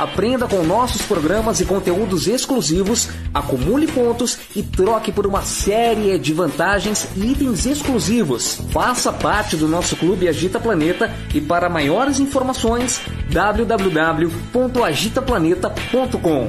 Aprenda com nossos programas e conteúdos exclusivos, acumule pontos e troque por uma série de vantagens e itens exclusivos. Faça parte do nosso Clube Agita Planeta e para maiores informações www.agitaplaneta.com.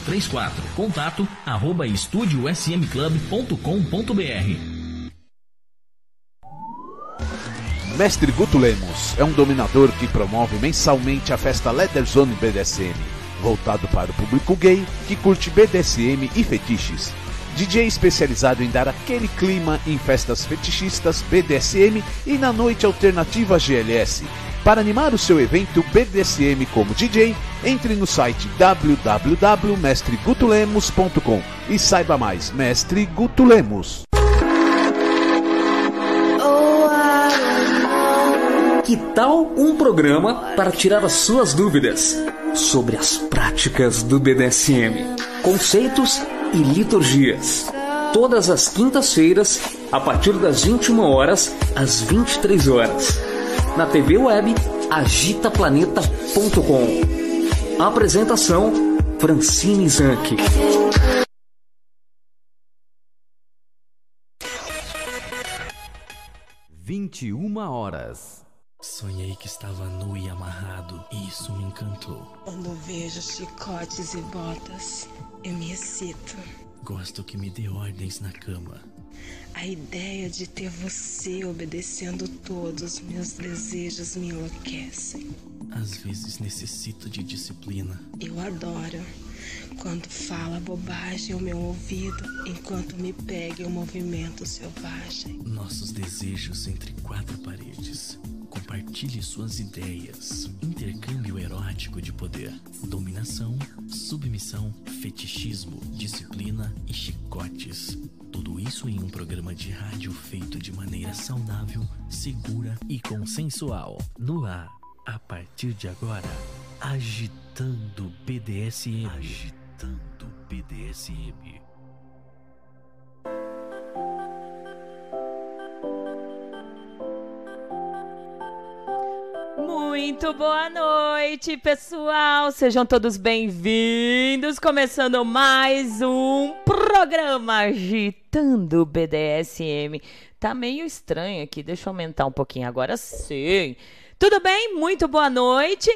3834. Contato arroba estudiosmclub.com.br. Mestre Guto Lemos é um dominador que promove mensalmente a festa Leather Zone BDSM, voltado para o público gay que curte BDSM e fetiches. DJ especializado em dar aquele clima em festas fetichistas BDSM e na noite alternativa GLS. Para animar o seu evento BDSM como DJ, entre no site www.mestregutulemos.com e saiba mais. Mestre Guto Lemos. Que tal um programa para tirar as suas dúvidas sobre as práticas do BDSM, conceitos e liturgias? Todas as quintas-feiras, a partir das 21 horas às 23 horas. Na TV web agitaplaneta.com. Apresentação Francine Zanck. Vinte e uma horas. Sonhei que estava nu e amarrado, e isso me encantou. Quando vejo chicotes e botas, eu me excito. Gosto que me dê ordens na cama. A ideia de ter você obedecendo todos meus desejos me enlouquecem. Às vezes necessito de disciplina. Eu adoro quando fala bobagem ao meu ouvido enquanto me pega em um movimento selvagem. Nossos desejos entre quatro paredes. Compartilhe suas ideias. Intercâmbio erótico de poder. Dominação, submissão, fetichismo, disciplina e chicotes. Tudo isso em um programa de rádio feito de maneira saudável, segura e consensual. No ar, a partir de agora, agitando BDSM. Agitando BDSM. Muito boa noite, pessoal. Sejam todos bem-vindos. Começando mais um programa Agitando BDSM. Tá meio estranho aqui, deixa eu aumentar um pouquinho. Agora sim. Tudo bem? Muito boa noite.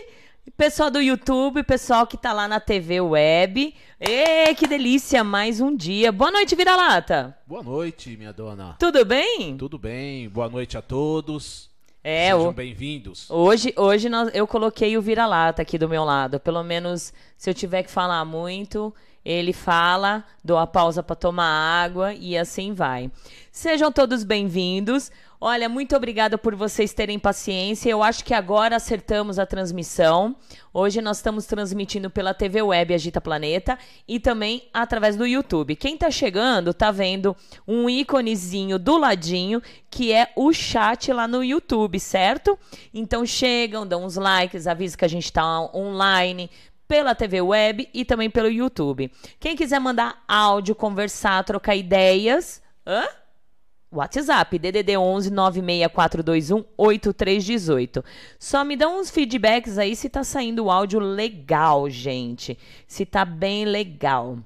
Pessoal do YouTube, pessoal que tá lá na TV web. Ê, que delícia, mais um dia. Boa noite, Vira-Lata. Boa noite, minha dona. Tudo bem? Tudo bem? Boa noite a todos. É, Sejam bem-vindos. Hoje, hoje nós- eu coloquei o vira-lata aqui do meu lado. Pelo menos, se eu tiver que falar muito, ele fala, dou a pausa para tomar água e assim vai. Sejam todos bem-vindos. Olha, muito obrigada por vocês terem paciência. Eu acho que agora acertamos a transmissão. Hoje nós estamos transmitindo pela TV Web Agita Planeta e também através do YouTube. Quem tá chegando tá vendo um íconezinho do ladinho que é o chat lá no YouTube, certo? Então chegam, dão uns likes, avisam que a gente tá online pela TV Web e também pelo YouTube. Quem quiser mandar áudio, conversar, trocar ideias, hã? WhatsApp, DDD 11 96421 8318. Só me dão uns feedbacks aí se tá saindo o áudio legal, gente. Se tá bem legal.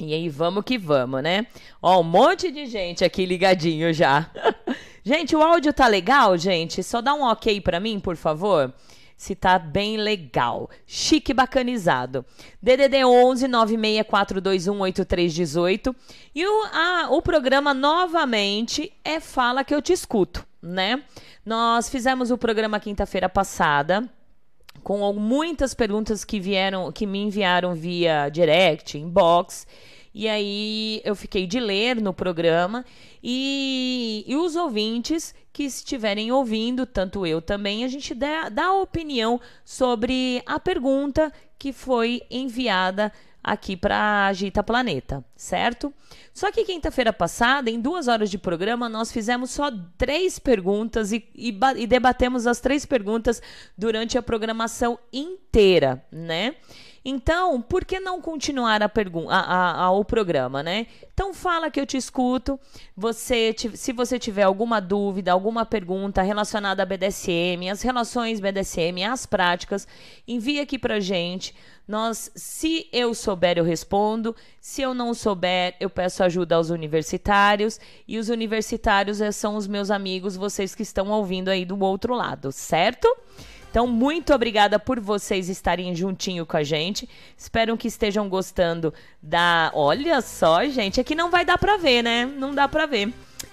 E aí, vamos que vamos, né? Ó, um monte de gente aqui ligadinho já. gente, o áudio tá legal, gente? Só dá um ok pra mim, por favor se tá bem legal. Chique bacanizado. DDD 11 96421 8318. E o, o programa novamente é Fala que eu te escuto, né? Nós fizemos o programa quinta-feira passada com muitas perguntas que vieram, que me enviaram via direct, inbox. E aí eu fiquei de ler no programa e, e os ouvintes que estiverem ouvindo, tanto eu também, a gente dá, dá opinião sobre a pergunta que foi enviada aqui para Agita Planeta, certo? Só que quinta-feira passada, em duas horas de programa, nós fizemos só três perguntas e, e, e debatemos as três perguntas durante a programação inteira, né? Então, por que não continuar a pergunta, a, a, o programa, né? Então fala que eu te escuto. Você, se você tiver alguma dúvida, alguma pergunta relacionada à BDSM, as relações BDSM, as práticas, envie aqui pra gente. Nós, se eu souber, eu respondo. Se eu não souber, eu peço ajuda aos universitários. E os universitários eh, são os meus amigos, vocês que estão ouvindo aí do outro lado, certo? Então, muito obrigada por vocês estarem juntinho com a gente. Espero que estejam gostando da. Olha só, gente, aqui não vai dar para ver, né? Não dá para ver.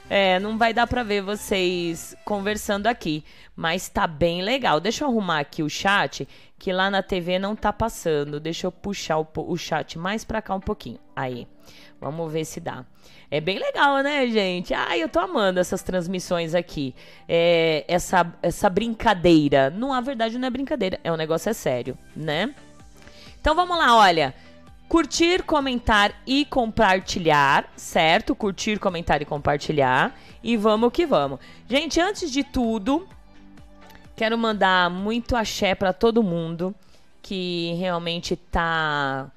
É, não vai dar para ver vocês conversando aqui, mas tá bem legal. Deixa eu arrumar aqui o chat, que lá na TV não tá passando. Deixa eu puxar o, o chat mais para cá um pouquinho. Aí. Vamos ver se dá. É bem legal, né, gente? Ai, eu tô amando essas transmissões aqui. É, essa, essa brincadeira. Não, a verdade não é brincadeira, é um negócio é sério, né? Então vamos lá, olha. Curtir, comentar e compartilhar, certo? Curtir, comentar e compartilhar. E vamos que vamos. Gente, antes de tudo, quero mandar muito axé para todo mundo que realmente tá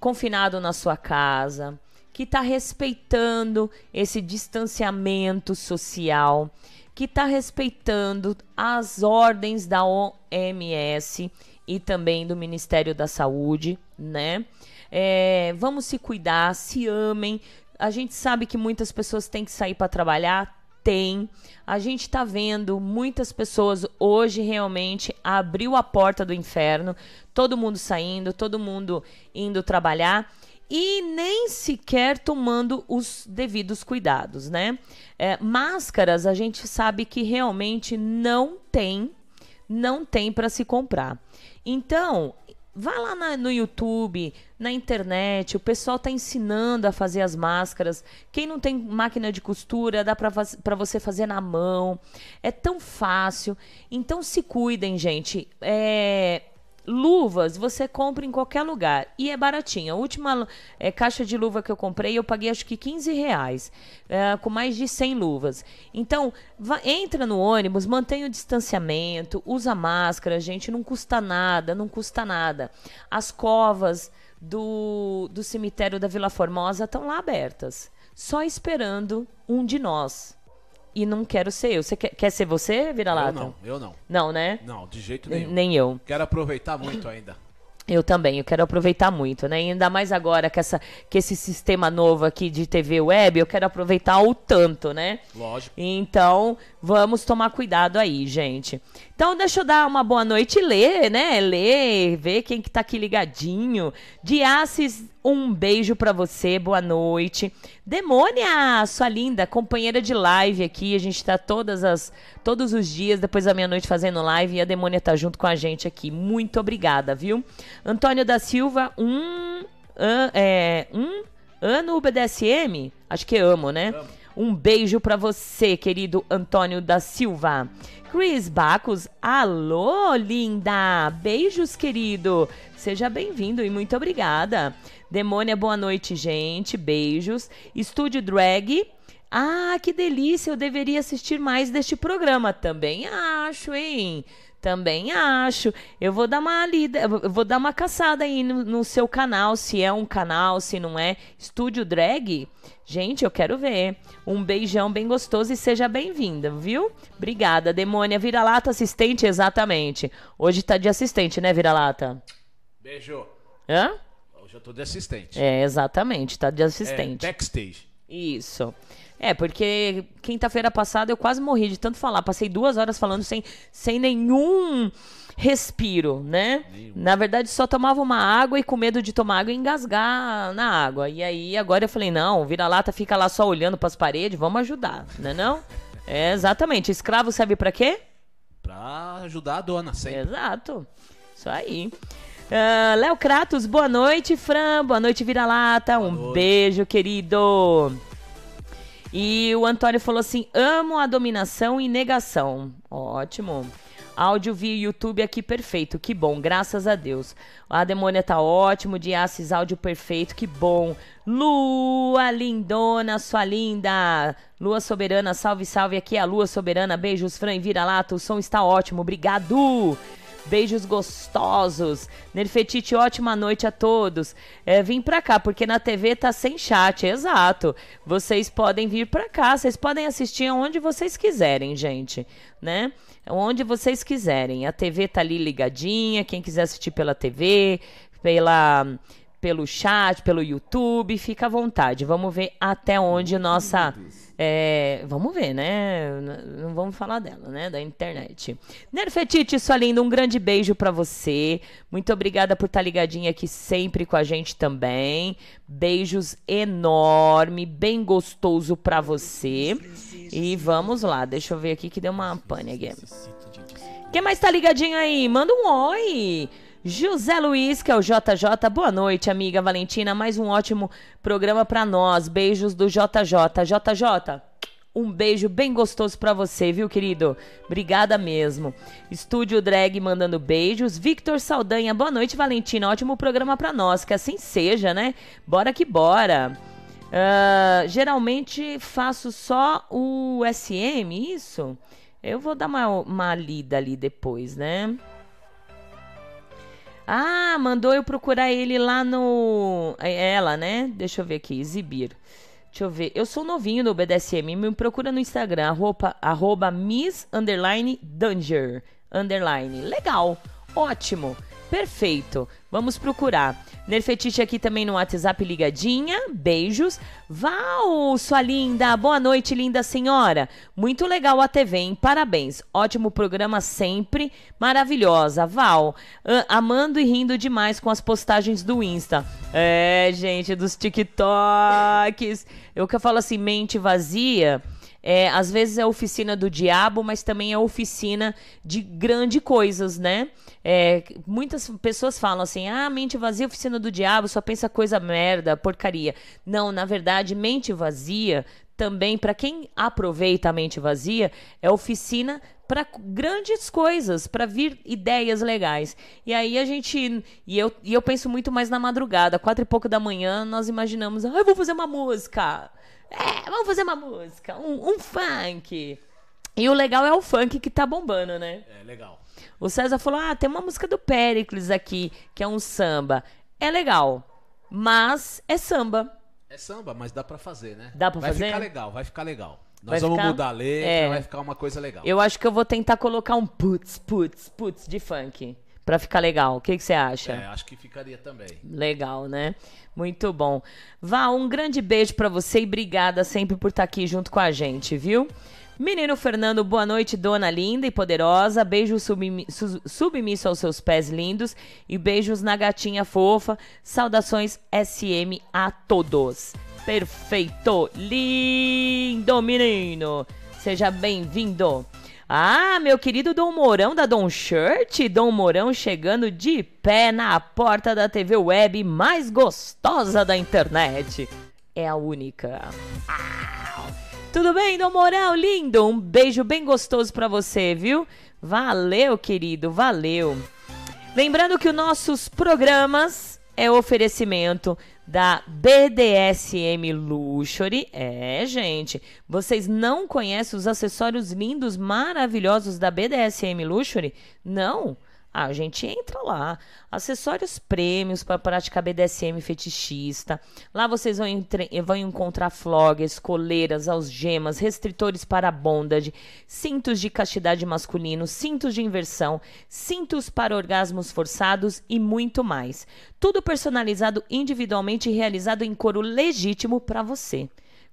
confinado na sua casa, que está respeitando esse distanciamento social, que está respeitando as ordens da OMS e também do Ministério da Saúde, né? É, vamos se cuidar, se amem. A gente sabe que muitas pessoas têm que sair para trabalhar, tem. A gente está vendo muitas pessoas hoje realmente abriu a porta do inferno, todo mundo saindo, todo mundo indo trabalhar e nem sequer tomando os devidos cuidados, né? É, máscaras a gente sabe que realmente não tem, não tem para se comprar. Então Vá lá na, no YouTube, na internet, o pessoal está ensinando a fazer as máscaras. Quem não tem máquina de costura, dá para você fazer na mão. É tão fácil. Então se cuidem, gente. É, Luvas você compra em qualquer lugar e é baratinha. A última é, caixa de luva que eu comprei eu paguei acho que 15 reais, é, com mais de 100 luvas. Então, vá, entra no ônibus, mantenha o distanciamento, usa máscara, gente, não custa nada, não custa nada. As covas do, do cemitério da Vila Formosa estão lá abertas, só esperando um de nós e não quero ser eu. Você quer, quer ser você, Vira-Lata? Eu não, eu não. Não, né? Não, de jeito nenhum. Nem eu. Quero aproveitar muito ainda. Eu também, eu quero aproveitar muito, né? Ainda mais agora que, essa, que esse sistema novo aqui de TV web, eu quero aproveitar o tanto, né? Lógico. Então, vamos tomar cuidado aí, gente. Então, deixa eu dar uma boa noite e ler, né? Ler, ver quem que tá aqui ligadinho. Diaces, um beijo para você, boa noite. Demônia, sua linda, companheira de live aqui. A gente tá todas as, todos os dias, depois da meia-noite, fazendo live. E a Demônia tá junto com a gente aqui. Muito obrigada, viu? Antônio da Silva, um, um, é, um ano BDSM? Acho que amo, né? Amo. Um beijo para você, querido Antônio da Silva. Chris Bacos, alô, linda! Beijos, querido! Seja bem-vindo e muito obrigada. Demônia, boa noite, gente. Beijos. Estúdio Drag. Ah, que delícia! Eu deveria assistir mais deste programa. Também acho, hein? Também acho. Eu vou dar uma lida, eu vou dar uma caçada aí no, no seu canal, se é um canal, se não é. Estúdio Drag. Gente, eu quero ver. Um beijão bem gostoso e seja bem-vinda, viu? Obrigada, Demônia. Vira-lata assistente, exatamente. Hoje tá de assistente, né, Vira-lata? Beijo. Hã? Hoje eu tô de assistente. É, exatamente, tá de assistente. É, backstage. Isso. É, porque quinta-feira passada eu quase morri de tanto falar. Passei duas horas falando sem, sem nenhum respiro, né? Na verdade, só tomava uma água e com medo de tomar água e engasgar na água. E aí, agora eu falei, não, vira-lata fica lá só olhando para as paredes, vamos ajudar, né não? É, exatamente. Escravo serve para quê? Pra ajudar a dona, sempre. Exato. Isso aí. Uh, Léo Kratos, boa noite, Fran. Boa noite, vira-lata. Um noite. beijo, querido. E o Antônio falou assim: amo a dominação e negação. Ótimo. Áudio via YouTube aqui perfeito, que bom, graças a Deus. A demônia tá ótimo, de Assis áudio perfeito, que bom. Lua lindona, sua linda. Lua soberana, salve, salve. Aqui é a Lua soberana. Beijos, Fran e vira-lata. O som está ótimo, obrigado. Beijos gostosos. Nerfetite, ótima noite a todos. É, vim pra cá, porque na TV tá sem chat, exato. Vocês podem vir pra cá, vocês podem assistir onde vocês quiserem, gente, né? Onde vocês quiserem. A TV tá ali ligadinha, quem quiser assistir pela TV, pela pelo chat, pelo YouTube, fica à vontade. Vamos ver até onde nossa. É, vamos ver, né? Não vamos falar dela, né? Da internet. Nerfetite, sua linda, um grande beijo pra você. Muito obrigada por estar ligadinha aqui sempre com a gente também. Beijos enorme, bem gostoso pra você. E vamos lá, deixa eu ver aqui que deu uma pane aqui. Quem mais tá ligadinho aí? Manda um oi. José Luiz, que é o JJ. Boa noite, amiga Valentina. Mais um ótimo programa pra nós. Beijos do JJ. JJ, um beijo bem gostoso pra você, viu, querido? Obrigada mesmo. Estúdio Drag mandando beijos. Victor Saldanha, boa noite, Valentina. Ótimo programa pra nós. Que assim seja, né? Bora que bora. Ah, geralmente faço só o SM, isso? Eu vou dar uma, uma lida ali depois, né? Ah, mandou eu procurar ele lá no. é Ela, né? Deixa eu ver aqui, exibir. Deixa eu ver. Eu sou novinho no BDSM. Me procura no Instagram, arroba, arroba Miss Underline Danger. Underline. Legal. Ótimo. Perfeito. Vamos procurar. Nerfetite aqui também no WhatsApp ligadinha. Beijos. Val, sua linda. Boa noite, linda senhora. Muito legal a TV, hein? Parabéns. Ótimo programa sempre. Maravilhosa. Val, ah, amando e rindo demais com as postagens do Insta. É, gente, dos TikToks. Eu que falo assim, mente vazia. É, às vezes é oficina do diabo, mas também é oficina de grande coisas, né? É, muitas pessoas falam assim: ah, mente vazia, oficina do diabo, só pensa coisa merda, porcaria. Não, na verdade, mente vazia também, para quem aproveita a mente vazia, é oficina para grandes coisas, para vir ideias legais. E aí a gente. E eu, e eu penso muito mais na madrugada, quatro e pouco da manhã, nós imaginamos: ah, eu vou fazer uma música. É, vamos fazer uma música, um, um funk. E o legal é o funk que tá bombando, né? É legal. O César falou: ah, tem uma música do Pericles aqui, que é um samba. É legal, mas é samba. É samba, mas dá pra fazer, né? Dá pra vai fazer? Vai ficar legal, vai ficar legal. Nós Vai vamos ficar- mudar a letra, É. vai ficar uma coisa legal. Eu acho que eu vou tentar colocar um putz, putz, putz de funk. Pra ficar legal. O que, você acha? É, acho que ficaria também. Legal, né? Muito bom. Vá, um grande beijo pra você e obrigada sempre por estar aqui junto com a gente, viu? Menino Fernando, boa noite, dona linda e poderosa. Beijo submi- su- submisso aos seus pés lindos e beijos na gatinha fofa. Saudações SM a todos. Perfeito, lindo menino. Seja bem-vindo. Ah, meu querido Dom Mourão da Dom Shirt, Dom Mourão chegando de pé na porta da TV web mais gostosa da internet. É a única. Ah, tudo bem, Dom Mourão, lindo? Um beijo bem gostoso pra você, viu? Valeu, querido, valeu. Lembrando que os nossos programas é oferecimento da BDSM Luxury. É, gente, vocês não conhecem os acessórios lindos, maravilhosos da BDSM Luxury? Não? Ah, a gente entra lá. Acessórios prêmios para praticar BDSM fetichista. Lá vocês vão, entre... vão encontrar floggers, coleiras, algemas, restritores para bondage, cintos de castidade masculino, cintos de inversão, cintos para orgasmos forçados e muito mais. Tudo personalizado individualmente e realizado em couro legítimo para você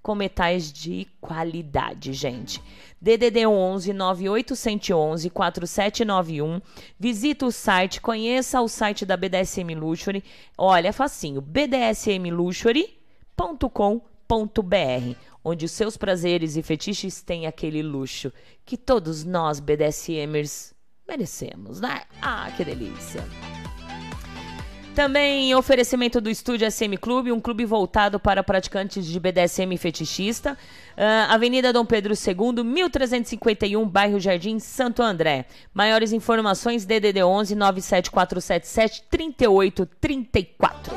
com metais de qualidade, gente. DDD 11 9811 4791. Visita o site, conheça o site da BDSM Luxury. Olha, é facinho, bdsmluxury.com.br, onde os seus prazeres e fetiches têm aquele luxo que todos nós BDSMers merecemos, né? Ah, que delícia. Também oferecimento do Estúdio SM Clube, um clube voltado para praticantes de BDSM fetichista. Uh, Avenida Dom Pedro II, 1351, bairro Jardim, Santo André. Maiores informações, DDD 11 97477 3834.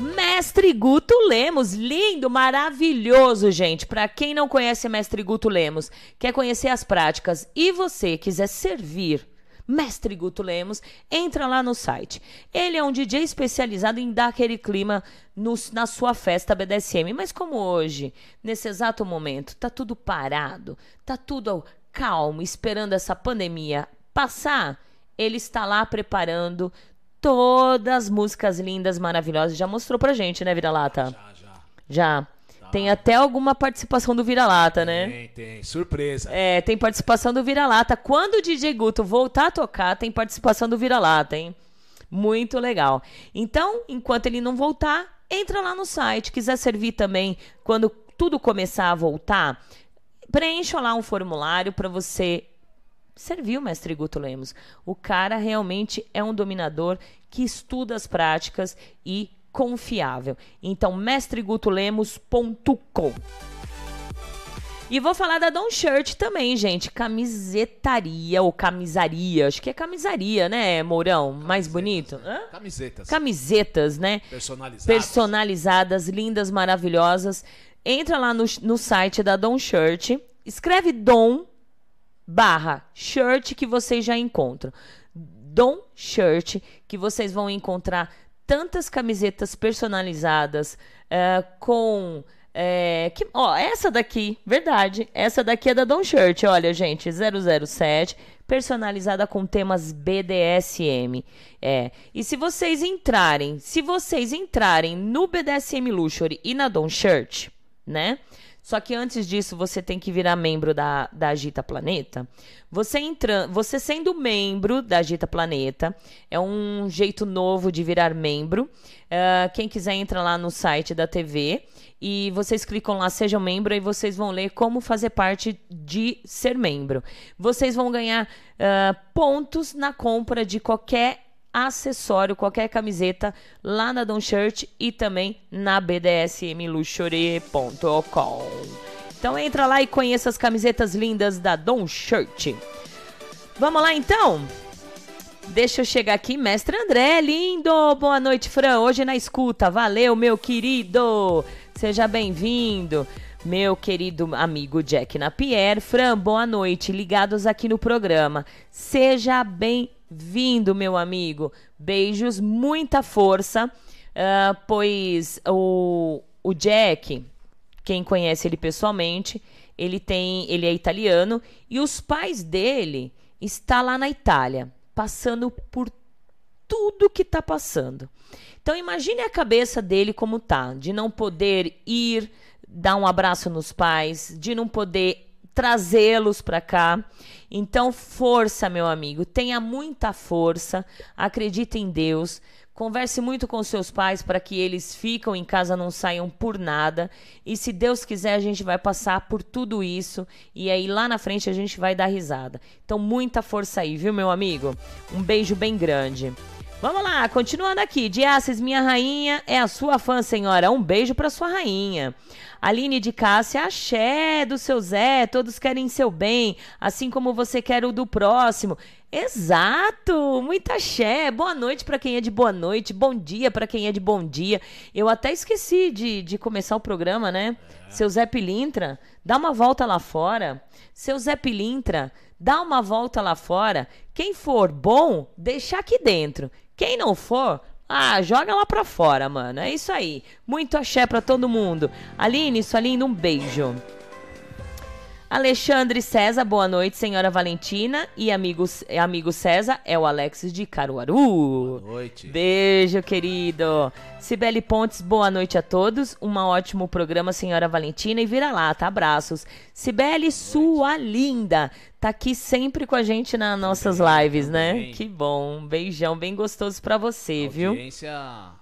Mestre Guto Lemos, lindo, maravilhoso, gente. Para quem não conhece Mestre Guto Lemos, quer conhecer as práticas e você quiser servir Mestre Guto Lemos, entra lá no site. Ele é um DJ especializado em dar aquele clima no, na sua festa BDSM. Mas como hoje, nesse exato momento, tá tudo parado, tá tudo calmo, esperando essa pandemia passar, ele está lá preparando todas as músicas lindas, maravilhosas. Já mostrou pra gente, né, Vira-Lata? Já, já. Já. Tem até alguma participação do Vira-Lata, né? Tem, tem. Surpresa. É, tem participação do Vira-Lata. Quando o DJ Guto voltar a tocar, tem participação do Vira-Lata, hein? Muito legal. Então, enquanto ele não voltar, entra lá no site. Quiser servir também quando tudo começar a voltar, preencha lá um formulário para você servir o mestre Guto Lemos. O cara realmente é um dominador que estuda as práticas e confiável. Então, mestregutolemos.com. E vou falar da Don Shirt também, gente. Camisetaria ou camisaria. Acho que é camisaria, né, Mourão? Mais bonito? Hã? Camisetas. Camisetas, né? Personalizadas. Personalizadas, lindas, maravilhosas. Entra lá no, no site da Don Shirt. Escreve Dom barra shirt que vocês já encontram. Dom Shirt, que vocês vão encontrar tantas camisetas personalizadas uh, com. É, que, ó, essa daqui, verdade. Essa daqui é da Don Shirt, olha, gente, 007, personalizada com temas BDSM. É. E se vocês entrarem, se vocês entrarem no BDSM Luxury e na Don Shirt, né? Só que antes disso, você tem que virar membro da, da Agita Planeta. Você entrando, você sendo membro da Agita Planeta, é um jeito novo de virar membro. Uh, quem quiser entra lá no site da TV e vocês clicam lá seja membro e vocês vão ler como fazer parte de ser membro. Vocês vão ganhar uh, pontos na compra de qualquer acessório, qualquer camiseta lá na Don Shirt e também na bdsmluxury.com. Então entra lá e conheça as camisetas lindas da Don Shirt. Vamos lá então? Deixa eu chegar aqui, mestre André, lindo! Boa noite, Fran. Hoje na escuta. Valeu, meu querido. Seja bem-vindo. Meu querido amigo Jack Napier. Fran, boa noite. Ligados aqui no programa. Seja bem-vindo vindo, meu amigo. Beijos, muita força, uh, pois o, o Jack, quem conhece ele pessoalmente, ele tem, ele é italiano e os pais dele está lá na Itália, passando por tudo que está passando. Então imagine a cabeça dele como tá, de não poder ir dar um abraço nos pais, de não poder trazê-los para cá. Então, força, meu amigo, tenha muita força, acredite em Deus, converse muito com seus pais para que eles ficam em casa, não saiam por nada. E se Deus quiser, a gente vai passar por tudo isso e aí lá na frente a gente vai dar risada. Então, muita força aí, viu, meu amigo? Um beijo bem grande. Vamos lá, continuando aqui. Diaces, minha rainha, é a sua fã, senhora. Um beijo para sua rainha. Aline de Cássia, axé do seu Zé, todos querem seu bem, assim como você quer o do próximo. Exato! Muita axé. Boa noite para quem é de boa noite, bom dia para quem é de bom dia. Eu até esqueci de, de começar o programa, né? É. Seu Zé Pilintra, dá uma volta lá fora. Seu Zé Pilintra, dá uma volta lá fora. Quem for bom, deixa aqui dentro. Quem não for, ah, joga lá pra fora, mano. É isso aí. Muito axé pra todo mundo. Aline, sua linda, um beijo. Alexandre César, boa noite, senhora Valentina e amigos, amigo César, é o Alex de Caruaru. Boa noite. Beijo, querido. Cibele Pontes, boa noite a todos. Um ótimo programa, senhora Valentina e vira-lata. Abraços. Cibele, sua linda, tá aqui sempre com a gente nas nossas lives, né? Que bom. Um beijão bem gostoso para você, Audiência... viu? Audiência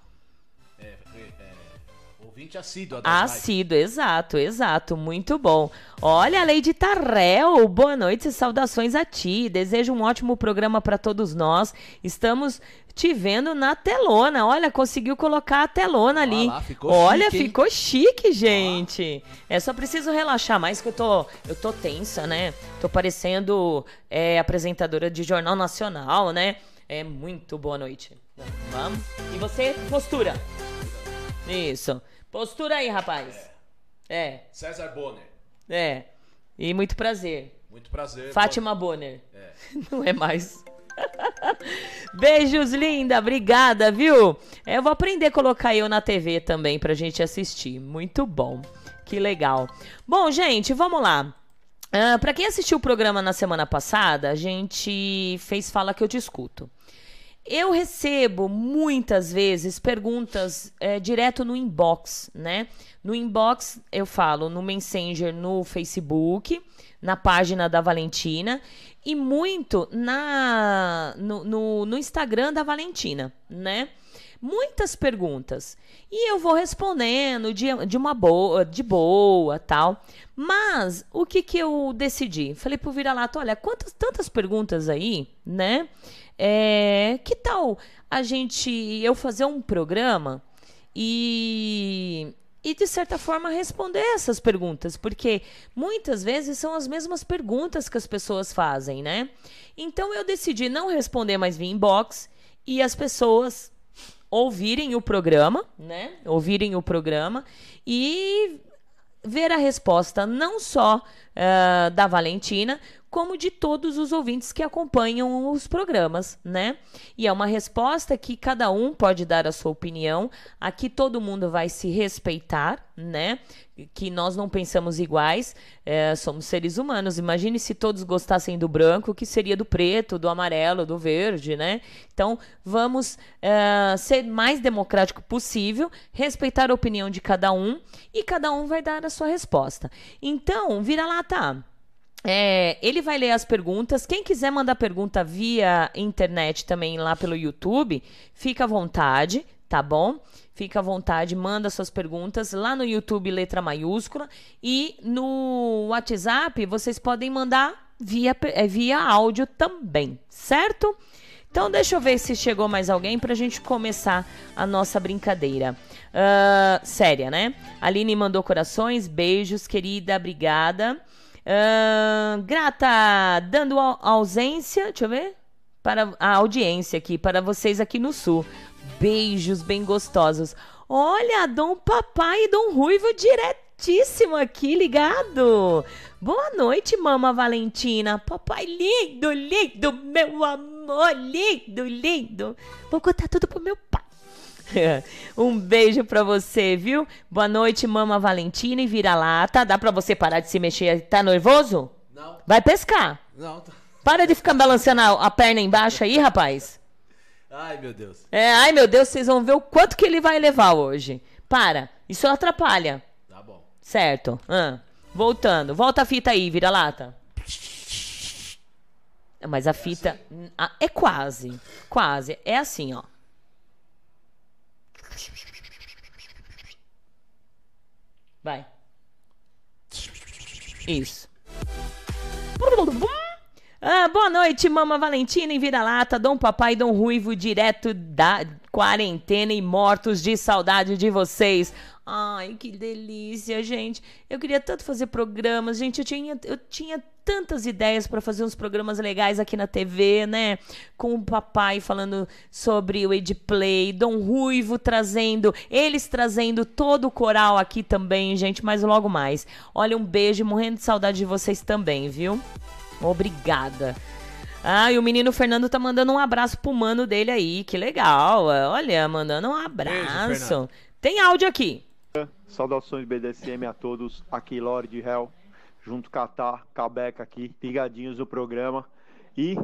Ouvinte assíduo. Assíduo, exato, exato. Muito bom. Olha, Lady Tarrel, boa noite e saudações a ti. Desejo um ótimo programa para todos nós. Estamos te vendo na telona. Olha, conseguiu colocar a telona ali. lá, ficou Olha, chique, ficou chique, gente. É só preciso relaxar mais que eu tô, eu tô tensa, né? Tô parecendo é, apresentadora de jornal nacional, né? É muito boa noite. Vamos. E você, postura. Isso. Postura aí, rapaz. É. César Bonner. É. E muito prazer. Muito prazer. Fátima Bonner. É. Não é mais. Beijos, linda. Obrigada, viu? É, eu vou aprender a colocar eu na TV também pra gente assistir. Muito bom. Que legal. Bom, gente, vamos lá. Uh, para quem assistiu o programa na semana passada, a gente fez Fala que eu te escuto. Eu recebo muitas vezes perguntas é, direto no inbox, né? No inbox eu falo no Messenger, no Facebook, na página da Valentina e muito na no, no, no Instagram da Valentina, né? Muitas perguntas. E eu vou respondendo de, de uma boa, de boa, tal. Mas o que que eu decidi? Falei pro vira-lata, olha, quantas tantas perguntas aí, né? É, que tal a gente eu fazer um programa e e de certa forma responder essas perguntas, porque muitas vezes são as mesmas perguntas que as pessoas fazem, né? Então eu decidi não responder mais via inbox e as pessoas ouvirem o programa, né? Ouvirem o programa e ver a resposta não só uh, da Valentina, como de todos os ouvintes que acompanham os programas, né? E é uma resposta que cada um pode dar a sua opinião. Aqui todo mundo vai se respeitar, né? Que nós não pensamos iguais, é, somos seres humanos. Imagine se todos gostassem do branco, que seria do preto, do amarelo, do verde, né? Então vamos é, ser mais democrático possível, respeitar a opinião de cada um e cada um vai dar a sua resposta. Então, vira lá, tá? É, ele vai ler as perguntas. Quem quiser mandar pergunta via internet também lá pelo YouTube, fica à vontade, tá bom? Fica à vontade, manda suas perguntas lá no YouTube, letra maiúscula. E no WhatsApp, vocês podem mandar via, é, via áudio também, certo? Então, deixa eu ver se chegou mais alguém para a gente começar a nossa brincadeira. Uh, séria, né? Aline mandou corações, beijos, querida, obrigada. Uh, grata, dando ausência, deixa eu ver, para a audiência aqui, para vocês aqui no Sul. Beijos bem gostosos. Olha, Dom Papai e Dom Ruivo diretíssimo aqui, ligado. Boa noite, Mama Valentina. Papai lindo, lindo, meu amor, lindo, lindo. Vou contar tudo pro meu pai. um beijo pra você, viu? Boa noite, mama Valentina e vira-lata. Dá pra você parar de se mexer? Tá nervoso? Não. Vai pescar. Não. Para de ficar balançando a, a perna embaixo aí, rapaz. Ai, meu Deus. É, ai, meu Deus, vocês vão ver o quanto que ele vai levar hoje. Para. Isso atrapalha. Tá bom. Certo. Ah, voltando. Volta a fita aí, vira-lata. Mas a fita. Ah, é quase. Quase. É assim, ó. Vai. Isso. Ah, boa noite, Mama Valentina em Vira-Lata, Dom Papai e Dom Ruivo, direto da quarentena e mortos de saudade de vocês. Ai, que delícia, gente. Eu queria tanto fazer programas, gente. Eu tinha, eu tinha tantas ideias para fazer uns programas legais aqui na TV, né? Com o papai falando sobre o Edplay, Dom Ruivo trazendo, eles trazendo todo o coral aqui também, gente, mas logo mais. Olha, um beijo, morrendo de saudade de vocês também, viu? Obrigada. Ah, e o menino Fernando tá mandando um abraço pro mano dele aí, que legal. Olha, mandando um abraço. Beijo, Tem áudio aqui. Saudações BDSM a todos, aqui Lorde Hell, junto Catar, Cabeca aqui, ligadinhos no programa. E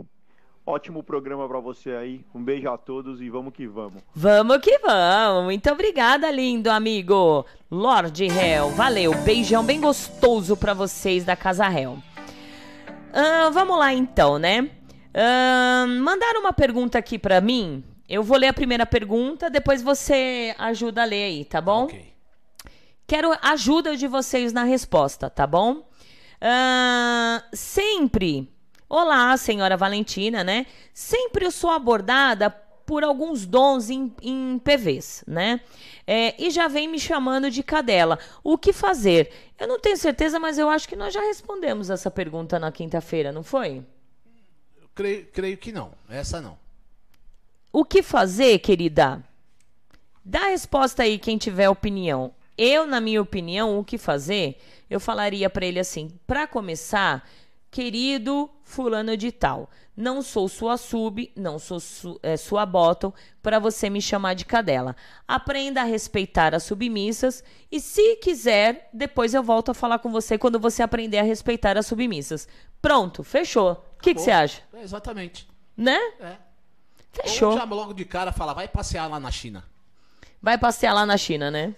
ótimo programa para você aí. Um beijo a todos e vamos que vamos. Vamos que vamos. Muito obrigada, lindo amigo. Lorde Hell, valeu. Beijão bem gostoso para vocês da Casa Hell. Uh, vamos lá então, né? Uh, mandaram uma pergunta aqui para mim. Eu vou ler a primeira pergunta, depois você ajuda a ler aí, tá bom? Ok. Quero ajuda de vocês na resposta, tá bom? Uh, sempre. Olá, senhora Valentina, né? Sempre eu sou abordada por alguns dons em, em PVs, né? É, e já vem me chamando de cadela. O que fazer? Eu não tenho certeza, mas eu acho que nós já respondemos essa pergunta na quinta-feira, não foi? Creio, creio que não. Essa não. O que fazer, querida? Dá a resposta aí, quem tiver opinião. Eu, na minha opinião, o que fazer? Eu falaria para ele assim: para começar, querido fulano de tal, não sou sua sub, não sou su, é, sua bottom para você me chamar de cadela. Aprenda a respeitar as submissas e se quiser, depois eu volto a falar com você quando você aprender a respeitar as submissas. Pronto, fechou. O que você acha? É, exatamente. Né? É. Fechou. Ou já logo de cara fala, vai passear lá na China. Vai passear lá na China, né?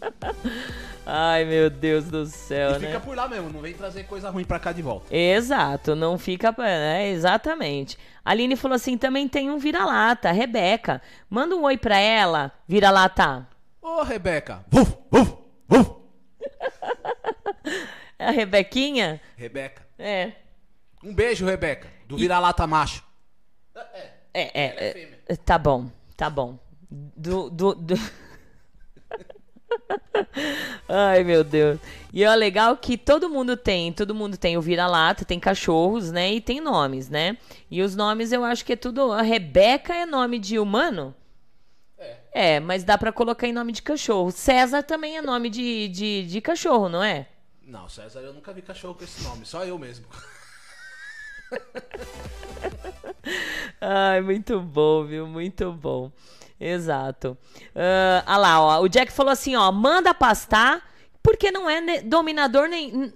Ai, meu Deus do céu, e né? fica por lá mesmo, não vem trazer coisa ruim pra cá de volta. Exato, não fica. É, exatamente. A Aline falou assim: também tem um vira-lata, Rebeca. Manda um oi pra ela, vira-lata. Ô, Rebeca. Vuf, vuf, vuf. É a Rebequinha? Rebeca. É. Um beijo, Rebeca. Do vira-lata macho. É, é, é, é, Tá bom, tá bom. Do. do, do... Ai, meu Deus. E é legal que todo mundo tem, todo mundo tem o vira-lata, tem cachorros, né? E tem nomes, né? E os nomes eu acho que é tudo. A Rebeca é nome de humano? É. É, mas dá para colocar em nome de cachorro. César também é nome de, de, de cachorro, não é? Não, César eu nunca vi cachorro com esse nome, só eu mesmo. Ai, muito bom, viu? Muito bom. Exato. Uh, ah lá, ó. O Jack falou assim, ó. Manda pastar, porque não é dominador nem...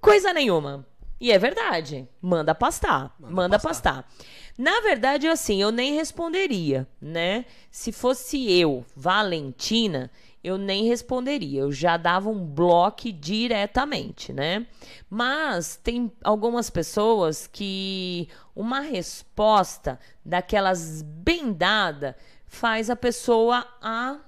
Coisa nenhuma. E é verdade. Manda pastar. Manda, manda pastar. pastar. Na verdade, assim, eu nem responderia, né? Se fosse eu, Valentina, eu nem responderia, eu já dava um bloco diretamente, né? Mas tem algumas pessoas que uma resposta daquelas bem dada faz a pessoa a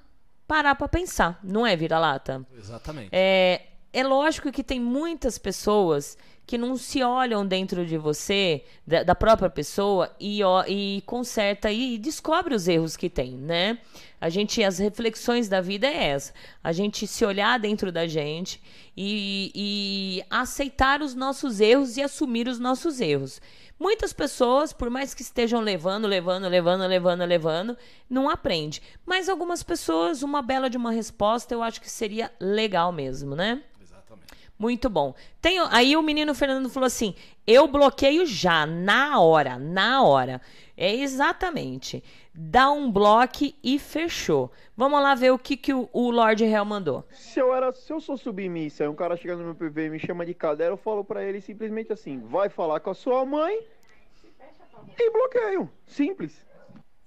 parar para pensar, não é, vira-lata? Exatamente. É, é lógico que tem muitas pessoas que não se olham dentro de você, da, da própria pessoa, e, ó, e conserta e descobre os erros que tem, né? A gente, as reflexões da vida é essa. A gente se olhar dentro da gente e, e aceitar os nossos erros e assumir os nossos erros. Muitas pessoas, por mais que estejam levando, levando, levando, levando, levando, não aprende. Mas algumas pessoas, uma bela de uma resposta, eu acho que seria legal mesmo, né? Muito bom. Tem, aí o menino Fernando falou assim: eu bloqueio já, na hora, na hora. É exatamente. Dá um bloco e fechou. Vamos lá ver o que, que o, o Lord Hell mandou. Se eu, era, se eu sou submissa e um cara chega no meu PV e me chama de cadeira, eu falo para ele simplesmente assim: vai falar com a sua mãe e bloqueio. Simples.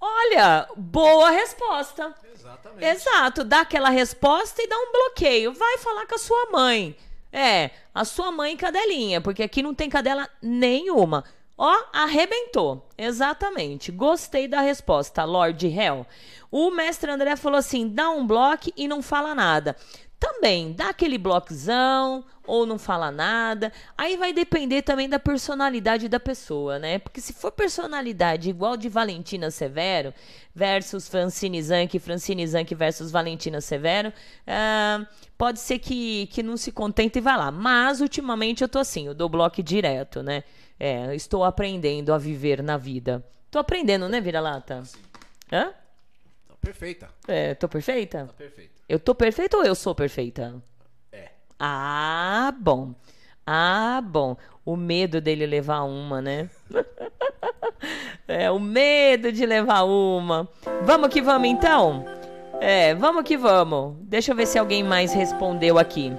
Olha, boa resposta. Exatamente. Exato, dá aquela resposta e dá um bloqueio. Vai falar com a sua mãe. É, a sua mãe cadelinha, porque aqui não tem cadela nenhuma. Ó, arrebentou. Exatamente. Gostei da resposta, Lord Hell. O mestre André falou assim: dá um bloco e não fala nada. também dá aquele bloquezão ou não fala nada. Aí vai depender também da personalidade da pessoa, né? Porque se for personalidade igual de Valentina Severo versus Francine Zanck, Francine Zanck versus Valentina Severo, ah, pode ser que, que não se contente e vá lá. Mas ultimamente eu tô assim, eu dou bloco direto, né? É, estou aprendendo a viver na vida. Tô aprendendo, né, vira-lata? Hã? Tá perfeita. É, tô perfeita? Tá perfeita. Eu tô perfeita ou eu sou perfeita? Ah, bom. Ah, bom. O medo dele levar uma, né? é, o medo de levar uma. Vamos que vamos então? É, vamos que vamos. Deixa eu ver se alguém mais respondeu aqui.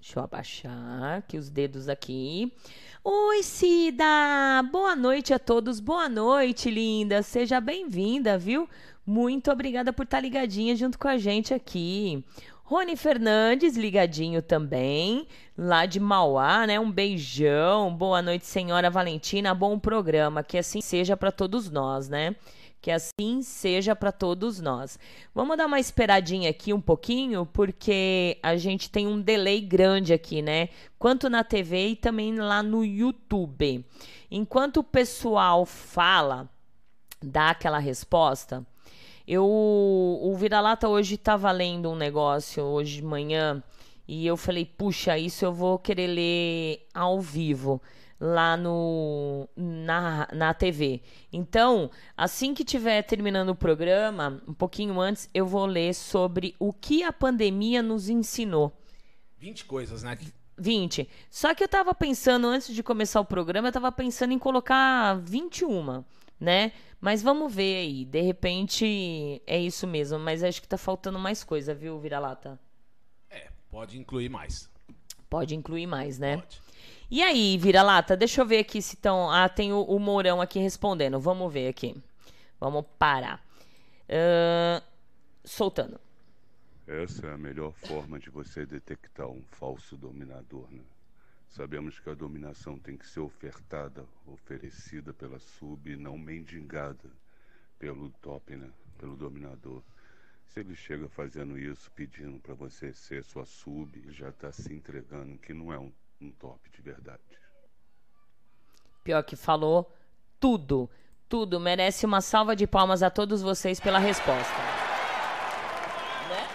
Deixa eu abaixar aqui os dedos aqui. Oi, Cida! Boa noite a todos. Boa noite, linda. Seja bem-vinda, viu? Muito obrigada por estar ligadinha junto com a gente aqui. Rony Fernandes, ligadinho também, lá de Mauá, né? Um beijão. Boa noite, senhora Valentina. Bom programa. Que assim seja para todos nós, né? Que assim seja para todos nós. Vamos dar uma esperadinha aqui um pouquinho, porque a gente tem um delay grande aqui, né? Quanto na TV e também lá no YouTube. Enquanto o pessoal fala, dá aquela resposta. Eu, o Vira-Lata hoje estava lendo um negócio hoje de manhã e eu falei, puxa, isso eu vou querer ler ao vivo lá no na, na TV. Então, assim que tiver terminando o programa, um pouquinho antes, eu vou ler sobre o que a pandemia nos ensinou. 20 coisas, né? 20. Só que eu tava pensando, antes de começar o programa, eu tava pensando em colocar 21, né? Mas vamos ver aí. De repente é isso mesmo. Mas acho que tá faltando mais coisa, viu, Vira-Lata? É, pode incluir mais. Pode incluir mais, né? Pode. E aí, vira-lata, deixa eu ver aqui se estão. Ah, tem o, o, Mourão aqui respondendo. Vamos ver aqui. Vamos parar. Uh, soltando. Essa é a melhor forma de você detectar um falso dominador, né? Sabemos que a dominação tem que ser ofertada, oferecida pela sub não mendigada pelo top, né? Pelo dominador. Se ele chega fazendo isso, pedindo para você ser sua sub, já está se entregando que não é um um top de verdade. Pior que falou tudo, tudo. Merece uma salva de palmas a todos vocês pela resposta. Né?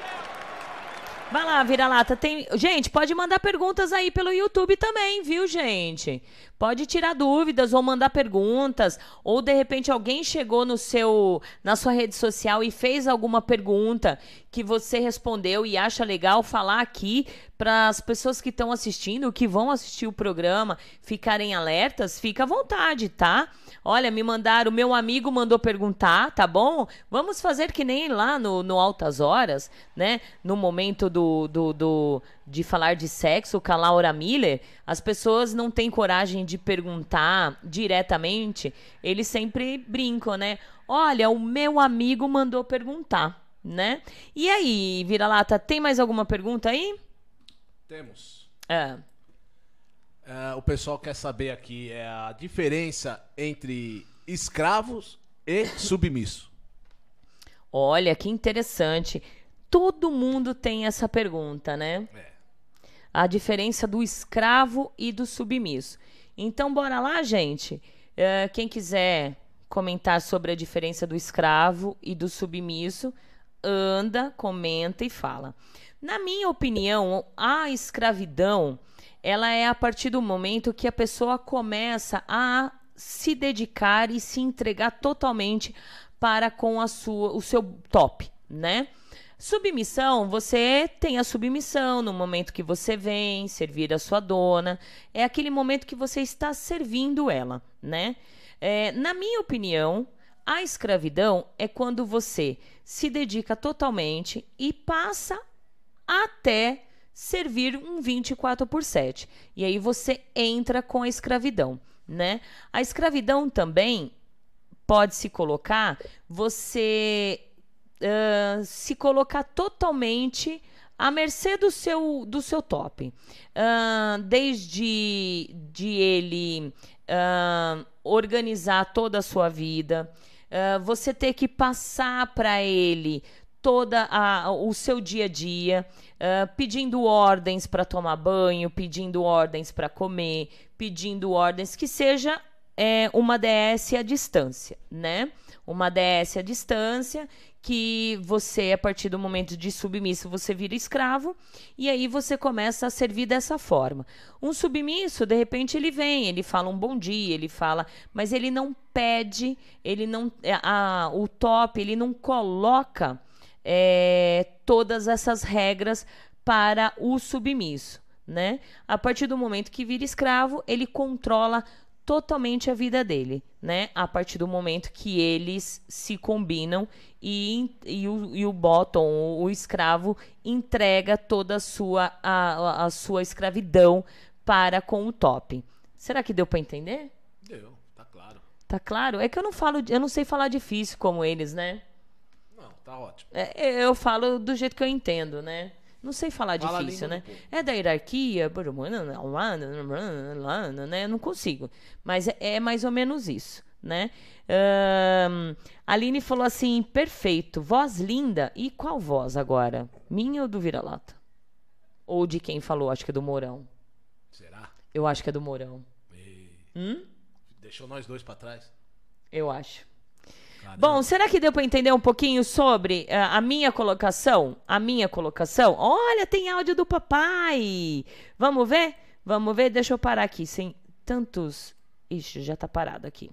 Vai lá, vira-lata. Tem... Gente, pode mandar perguntas aí pelo YouTube também, viu, gente? Pode tirar dúvidas ou mandar perguntas, ou de repente alguém chegou no seu na sua rede social e fez alguma pergunta que você respondeu e acha legal falar aqui para as pessoas que estão assistindo, que vão assistir o programa, ficarem alertas, fica à vontade, tá? Olha, me mandaram, meu amigo mandou perguntar, tá bom? Vamos fazer que nem lá no, no Altas Horas, né? No momento do, do, do de falar de sexo com a Laura Miller, as pessoas não têm coragem de perguntar diretamente, eles sempre brincam, né? Olha, o meu amigo mandou perguntar, né? E aí, Vira-Lata, tem mais alguma pergunta aí? Temos. É. É, o pessoal quer saber aqui é a diferença entre escravos e submisso. Olha, que interessante. Todo mundo tem essa pergunta, né? É. A diferença do escravo e do submisso. Então, bora lá, gente. É, quem quiser comentar sobre a diferença do escravo e do submisso, anda, comenta e fala. Na minha opinião, a escravidão ela é a partir do momento que a pessoa começa a se dedicar e se entregar totalmente para com a sua, o seu top, né? Submissão, você tem a submissão no momento que você vem servir a sua dona. É aquele momento que você está servindo ela, né? É, na minha opinião, a escravidão é quando você se dedica totalmente e passa até servir um 24 por 7. E aí você entra com a escravidão, né? A escravidão também pode se colocar você uh, se colocar totalmente à mercê do seu, do seu top. Uh, desde de ele uh, organizar toda a sua vida, você ter que passar para ele toda a, o seu dia a dia, uh, pedindo ordens para tomar banho, pedindo ordens para comer, pedindo ordens que seja é, uma DS à distância, né? Uma DS à distância que você, a partir do momento de submisso, você vira escravo e aí você começa a servir dessa forma. Um submisso, de repente, ele vem, ele fala um bom dia, ele fala, mas ele não pede, ele não, é, a, o top, ele não coloca é, todas essas regras para o submisso, né? A partir do momento que vira escravo, ele controla totalmente a vida dele, né? A partir do momento que eles se combinam e, e, o, e o bottom, o, o, escravo, entrega toda a sua, a, a sua escravidão para com o top. Será que deu para entender? Deu, tá claro. Tá claro? É que eu não falo, eu não sei falar difícil como eles, né? Não, tá ótimo. É, eu falo do jeito que eu entendo, né? Não sei falar Fala difícil, né? É da hierarquia, né? Não consigo. Mas é, é mais ou menos isso, né? Um, Aline falou assim: perfeito, voz linda. E qual voz agora? Minha ou do Vira-Lata? Ou de quem falou? Acho que é do Mourão. Será? Eu acho que é do Mourão. Hum? Deixou nós dois para trás? Eu acho. Caramba. Bom, será que deu para entender um pouquinho sobre uh, a minha colocação? A minha colocação? Olha, tem áudio do papai. Vamos ver? Vamos ver? Deixa eu parar aqui sem tantos. Ixi, já tá parado aqui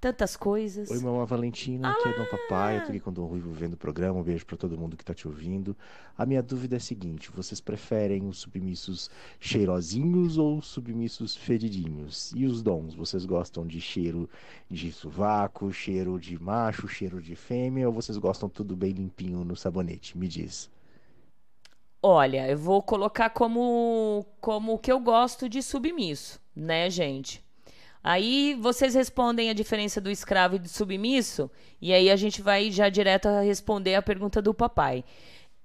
tantas coisas. Oi, mamãe Valentina, aqui é Dom Papai, eu tô aqui com o Dom Ruivo vendo o programa, um beijo para todo mundo que tá te ouvindo. A minha dúvida é a seguinte, vocês preferem os submissos cheirosinhos ou submissos fedidinhos? E os dons, vocês gostam de cheiro de sovaco, cheiro de macho, cheiro de fêmea, ou vocês gostam tudo bem limpinho no sabonete? Me diz. Olha, eu vou colocar como como o que eu gosto de submisso, né, gente? Aí vocês respondem a diferença do escravo e do submisso, e aí a gente vai já direto a responder a pergunta do papai.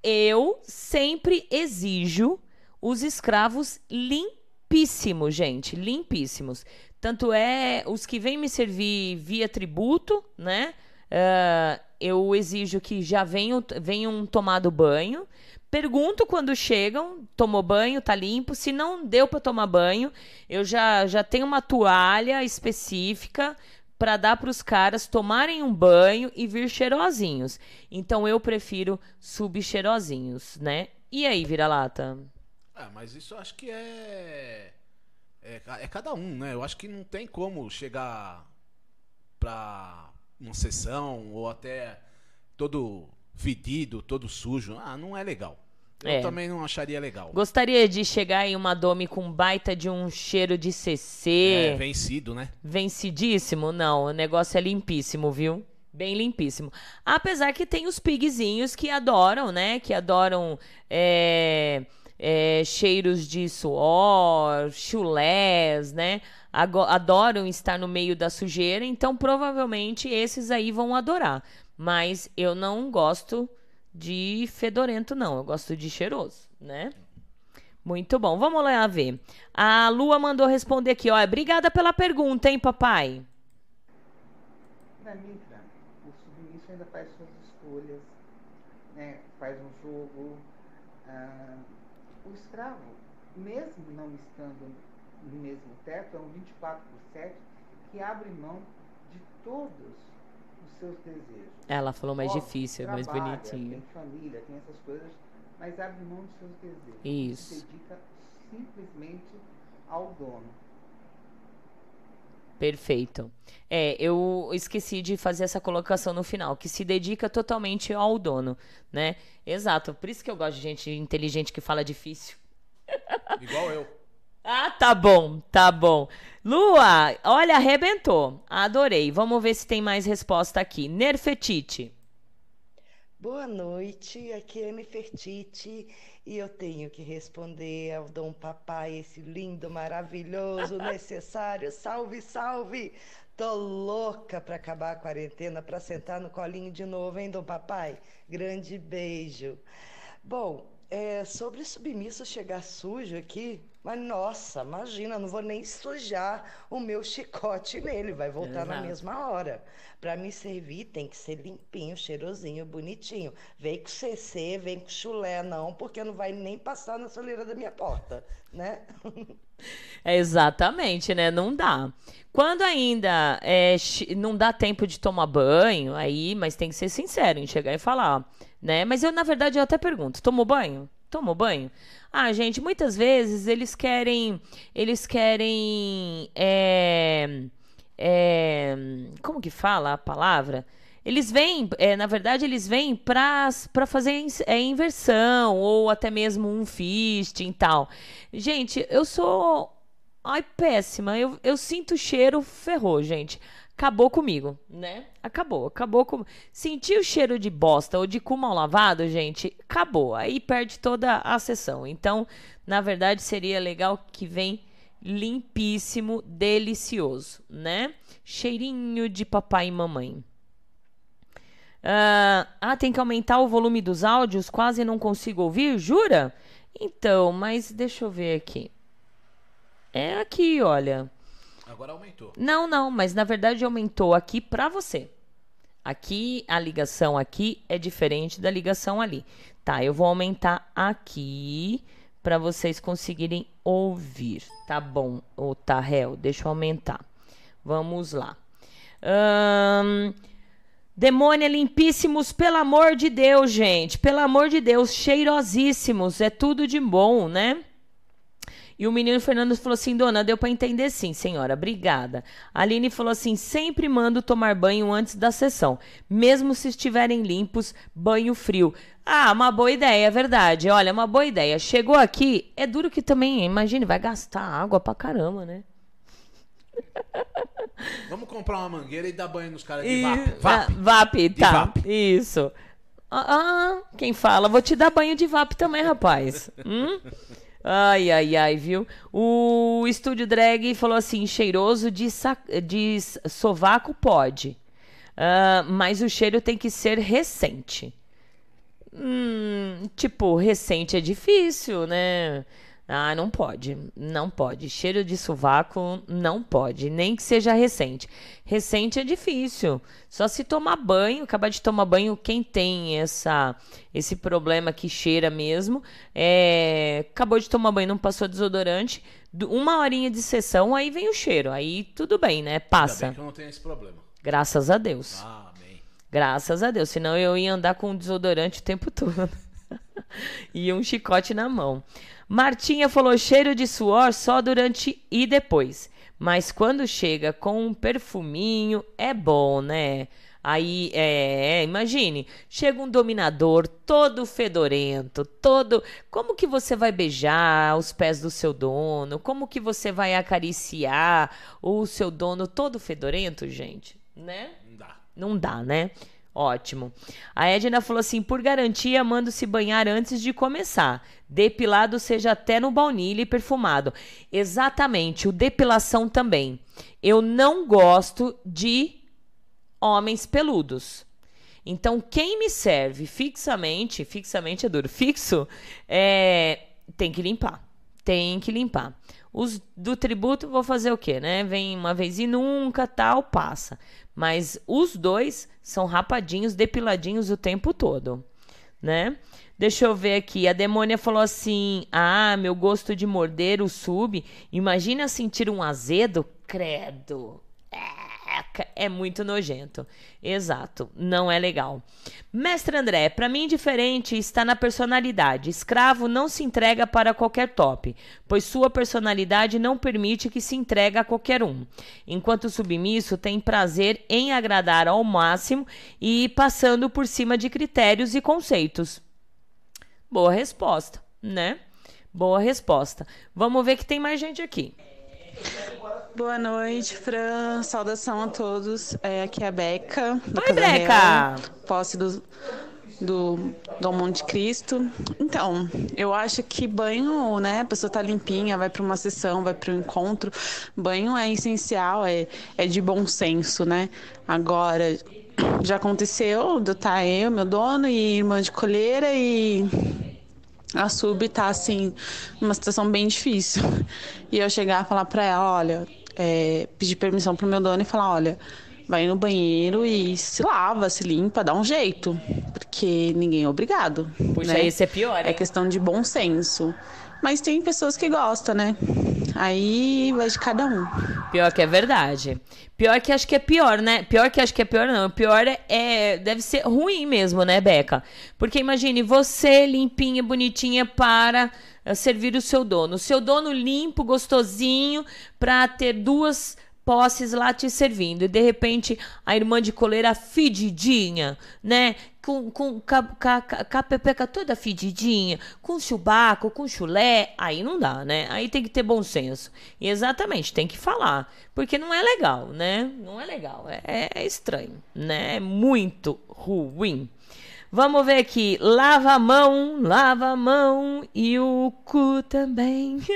Eu sempre exijo os escravos limpíssimos, gente, limpíssimos. Tanto é os que vêm me servir via tributo, né? Uh, eu exijo que já venham, venham tomado banho. Pergunto quando chegam, tomou banho, tá limpo. Se não deu para tomar banho, eu já, já tenho uma toalha específica para dar para os caras tomarem um banho e vir cheirosinhos. Então eu prefiro subcheirosinhos, né? E aí, vira-lata? Ah, mas isso eu acho que é... é. É cada um, né? Eu acho que não tem como chegar pra uma sessão ou até todo fedido, todo sujo. Ah, não é legal. Eu é. também não acharia legal. Gostaria de chegar em uma dome com baita de um cheiro de CC. É, vencido, né? Vencidíssimo? Não, o negócio é limpíssimo, viu? Bem limpíssimo. Apesar que tem os pigzinhos que adoram, né? Que adoram é, é, cheiros de suor, chulés, né? Adoram estar no meio da sujeira. Então, provavelmente, esses aí vão adorar. Mas eu não gosto de fedorento, não. Eu gosto de cheiroso, né? Muito bom. Vamos lá ver. A Lua mandou responder aqui, ó. Obrigada pela pergunta, hein, papai? Na Mitra, o submisso ainda faz suas escolhas, né? Faz um jogo. Ah, o escravo, mesmo não estando no mesmo teto, é um 24 por 7 que abre mão de todos seus desejos. Ela falou mais difícil, trabalha, mais bonitinho. Tem família, tem essas coisas, mas abre mão dos seus desejos. Isso. Se dedica simplesmente ao dono. Perfeito. É, eu esqueci de fazer essa colocação no final, que se dedica totalmente ao dono, né? Exato. Por isso que eu gosto de gente inteligente que fala difícil. Igual eu. Ah, tá bom, tá bom. Lua, olha, arrebentou. Adorei. Vamos ver se tem mais resposta aqui. Nerfetite. Boa noite, aqui é Nefertiti e eu tenho que responder ao Dom Papai, esse lindo, maravilhoso, necessário. Salve, salve! Tô louca para acabar a quarentena, para sentar no colinho de novo, hein, Dom Papai? Grande beijo. Bom, é, sobre submisso chegar sujo aqui, Mas nossa, imagina, não vou nem sujar o meu chicote nele, vai voltar na Exato. mesma hora. Para me servir tem que ser limpinho, cheirosinho, bonitinho. Vem com CC, vem com chulé não, porque não vai nem passar na soleira da minha porta, né? É exatamente, né? Não dá. Quando ainda é, não dá tempo de tomar banho, aí, mas tem que ser sincero em chegar e falar, né? Mas eu, na verdade, eu até pergunto: tomou banho? Tomou banho? Ah, gente, muitas vezes eles querem. Eles querem. é, é, como que fala a palavra? Eles vêm, é, na verdade, eles vêm para fazer é, inversão ou até mesmo um fisting e tal. Gente, eu sou. Ai, péssima. Eu, eu sinto cheiro, ferrou, gente. Acabou comigo, né? Acabou, acabou com. Senti o cheiro de bosta ou de cu mal lavado, gente, acabou. Aí perde toda a sessão. Então, na verdade, seria legal que vem limpíssimo, delicioso, né? Cheirinho de papai e mamãe. Ah, ah, tem que aumentar o volume dos áudios, quase não consigo ouvir, jura? Então, mas deixa eu ver aqui. É aqui, olha. Agora aumentou. Não, não, mas na verdade aumentou aqui pra você. Aqui, a ligação aqui é diferente da ligação ali. Tá, eu vou aumentar aqui pra vocês conseguirem ouvir. Tá bom, ô réu, deixa eu aumentar. Vamos lá. Ahn, Demônia limpíssimos, pelo amor de Deus, gente. Pelo amor de Deus, cheirosíssimos. É tudo de bom, né? E o menino Fernando falou assim: Dona, deu pra entender sim, senhora, obrigada. A Aline falou assim: sempre mando tomar banho antes da sessão, mesmo se estiverem limpos, banho frio. Ah, uma boa ideia, é verdade. Olha, uma boa ideia. Chegou aqui, é duro que também, imagine, vai gastar água pra caramba, né? Vamos comprar uma mangueira e dar banho nos caras de VAP. ah, VAP. VAP, De tá. VAP. Isso. Ah, ah, quem fala? Vou te dar banho de VAP também, rapaz. Hum? Ai, ai, ai, viu? O estúdio drag falou assim: cheiroso de, de sovaco pode. Ah, mas o cheiro tem que ser recente. Hum, tipo, recente é difícil, né? Ah, não pode. Não pode. Cheiro de sovaco não pode. Nem que seja recente. Recente é difícil. Só se tomar banho, acabar de tomar banho, quem tem essa esse problema que cheira mesmo, é, acabou de tomar banho, não passou desodorante, uma horinha de sessão, aí vem o cheiro. Aí tudo bem, né? Ainda Passa. bem que eu não tenho esse problema. Graças a Deus. Ah, amém. Graças a Deus. Senão eu ia andar com desodorante o tempo todo. e um chicote na mão. Martinha falou cheiro de suor só durante e depois. Mas quando chega com um perfuminho, é bom, né? Aí, é, imagine, chega um dominador todo fedorento, todo. Como que você vai beijar os pés do seu dono? Como que você vai acariciar o seu dono todo fedorento, gente? Né? Não dá. Não dá, né? Ótimo. A Edna falou assim: por garantia, mando se banhar antes de começar. Depilado seja até no baunilha e perfumado. Exatamente, o depilação também. Eu não gosto de homens peludos. Então, quem me serve fixamente, fixamente é duro, fixo, é, tem que limpar. Tem que limpar. Os do tributo, vou fazer o quê, né? Vem uma vez e nunca, tal, passa. Mas os dois são rapadinhos, depiladinhos o tempo todo, né? Deixa eu ver aqui. A demônia falou assim: Ah, meu gosto de morder o sub. Imagina sentir um azedo? Credo. É muito nojento. Exato, não é legal. Mestre André, pra mim diferente está na personalidade. Escravo não se entrega para qualquer top, pois sua personalidade não permite que se entregue a qualquer um. Enquanto submisso tem prazer em agradar ao máximo e passando por cima de critérios e conceitos. Boa resposta, né? Boa resposta. Vamos ver que tem mais gente aqui. Boa noite, Fran. Saudação a todos. É, aqui é a Beca. do Oi, Beca. Posse do, do Dom Monte Cristo. Então, eu acho que banho, né? A pessoa tá limpinha, vai para uma sessão, vai para um encontro. Banho é essencial, é, é de bom senso, né? Agora, já aconteceu eu estar eu, meu dono e irmã de colheira e a sub tá assim, numa situação bem difícil. E eu chegar e falar pra ela, olha, é, pedir permissão pro meu dono e falar, olha, vai no banheiro e se lava, se limpa, dá um jeito. Porque ninguém é obrigado. Puxa, né? esse é pior, É hein? questão de bom senso. Mas tem pessoas que gostam, né? Aí vai de cada um. Pior que é verdade. Pior que acho que é pior, né? Pior que acho que é pior, não. Pior é, é- deve ser ruim mesmo, né, Beca? Porque imagine você limpinha, bonitinha para servir o seu dono. O seu dono limpo, gostosinho, para ter duas posses lá te servindo. E de repente a irmã de coleira fedidinha, né? Com, com, com, a- com, a- com a pepeca toda fedidinha, com chubaco, com chulé, aí não dá, né? Aí tem que ter bom senso. E exatamente, tem que falar. Porque não é legal, né? Não é legal. É, é estranho, né? É muito ruim. Vamos ver aqui. Lava a mão, lava a mão e o cu também.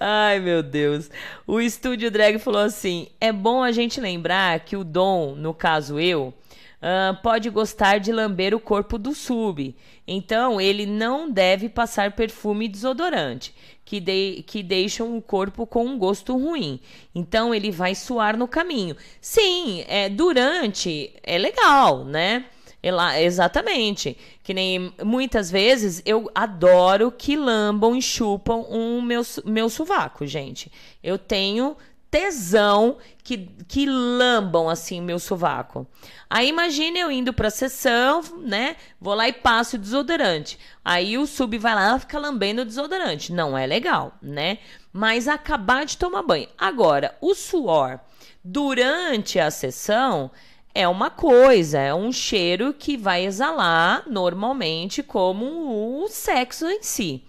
Ai, meu Deus. O Estúdio Drag falou assim: é bom a gente lembrar que o Dom, no caso eu, ah, pode gostar de lamber o corpo do sub. Então, ele não deve passar perfume e desodorante, que, de- que deixam o corpo com um gosto ruim. Então, ele vai suar no caminho. Sim, é, durante é legal, né? Ela- exatamente. Que nem muitas vezes eu adoro que lambam e chupam o meu, su- meu sovaco, gente. Eu tenho tesão que, que lambam assim meu sovaco. Aí imagine eu indo pra sessão, né? Vou lá e passo o desodorante. Aí o sub vai lá e fica lambendo o desodorante. Não é legal, né? Mas acabar de tomar banho. Agora, o suor durante a sessão é uma coisa, é um cheiro que vai exalar normalmente como o sexo em si.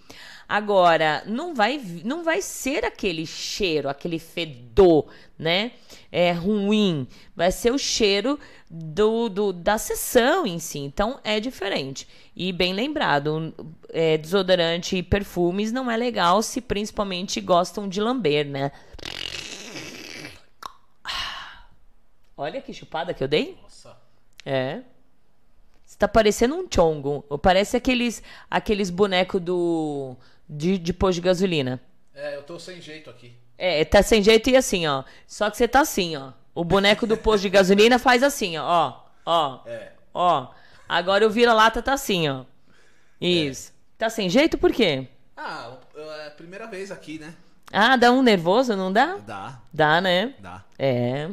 Agora, não vai, não vai ser aquele cheiro, aquele fedor, né? É ruim. Vai ser o cheiro do, do- da sessão em si. Então, é diferente. E bem lembrado, é, desodorante e perfumes não é legal se principalmente gostam de lamber, né? Olha que chupada que eu dei. Nossa. É. Você tá parecendo um chongo. Ou Parece aqueles, aqueles bonecos do. De, de posto de gasolina. É, eu tô sem jeito aqui. É, tá sem jeito e assim, ó. Só que você tá assim, ó. O boneco do posto de gasolina faz assim, ó. Ó. Ó. É. Ó. Agora o vira-lata tá assim, ó. Isso. Tá sem jeito por quê? Ah, é a primeira vez aqui, né? Ah, dá um nervoso, não dá? Dá. Dá, né? Dá. É.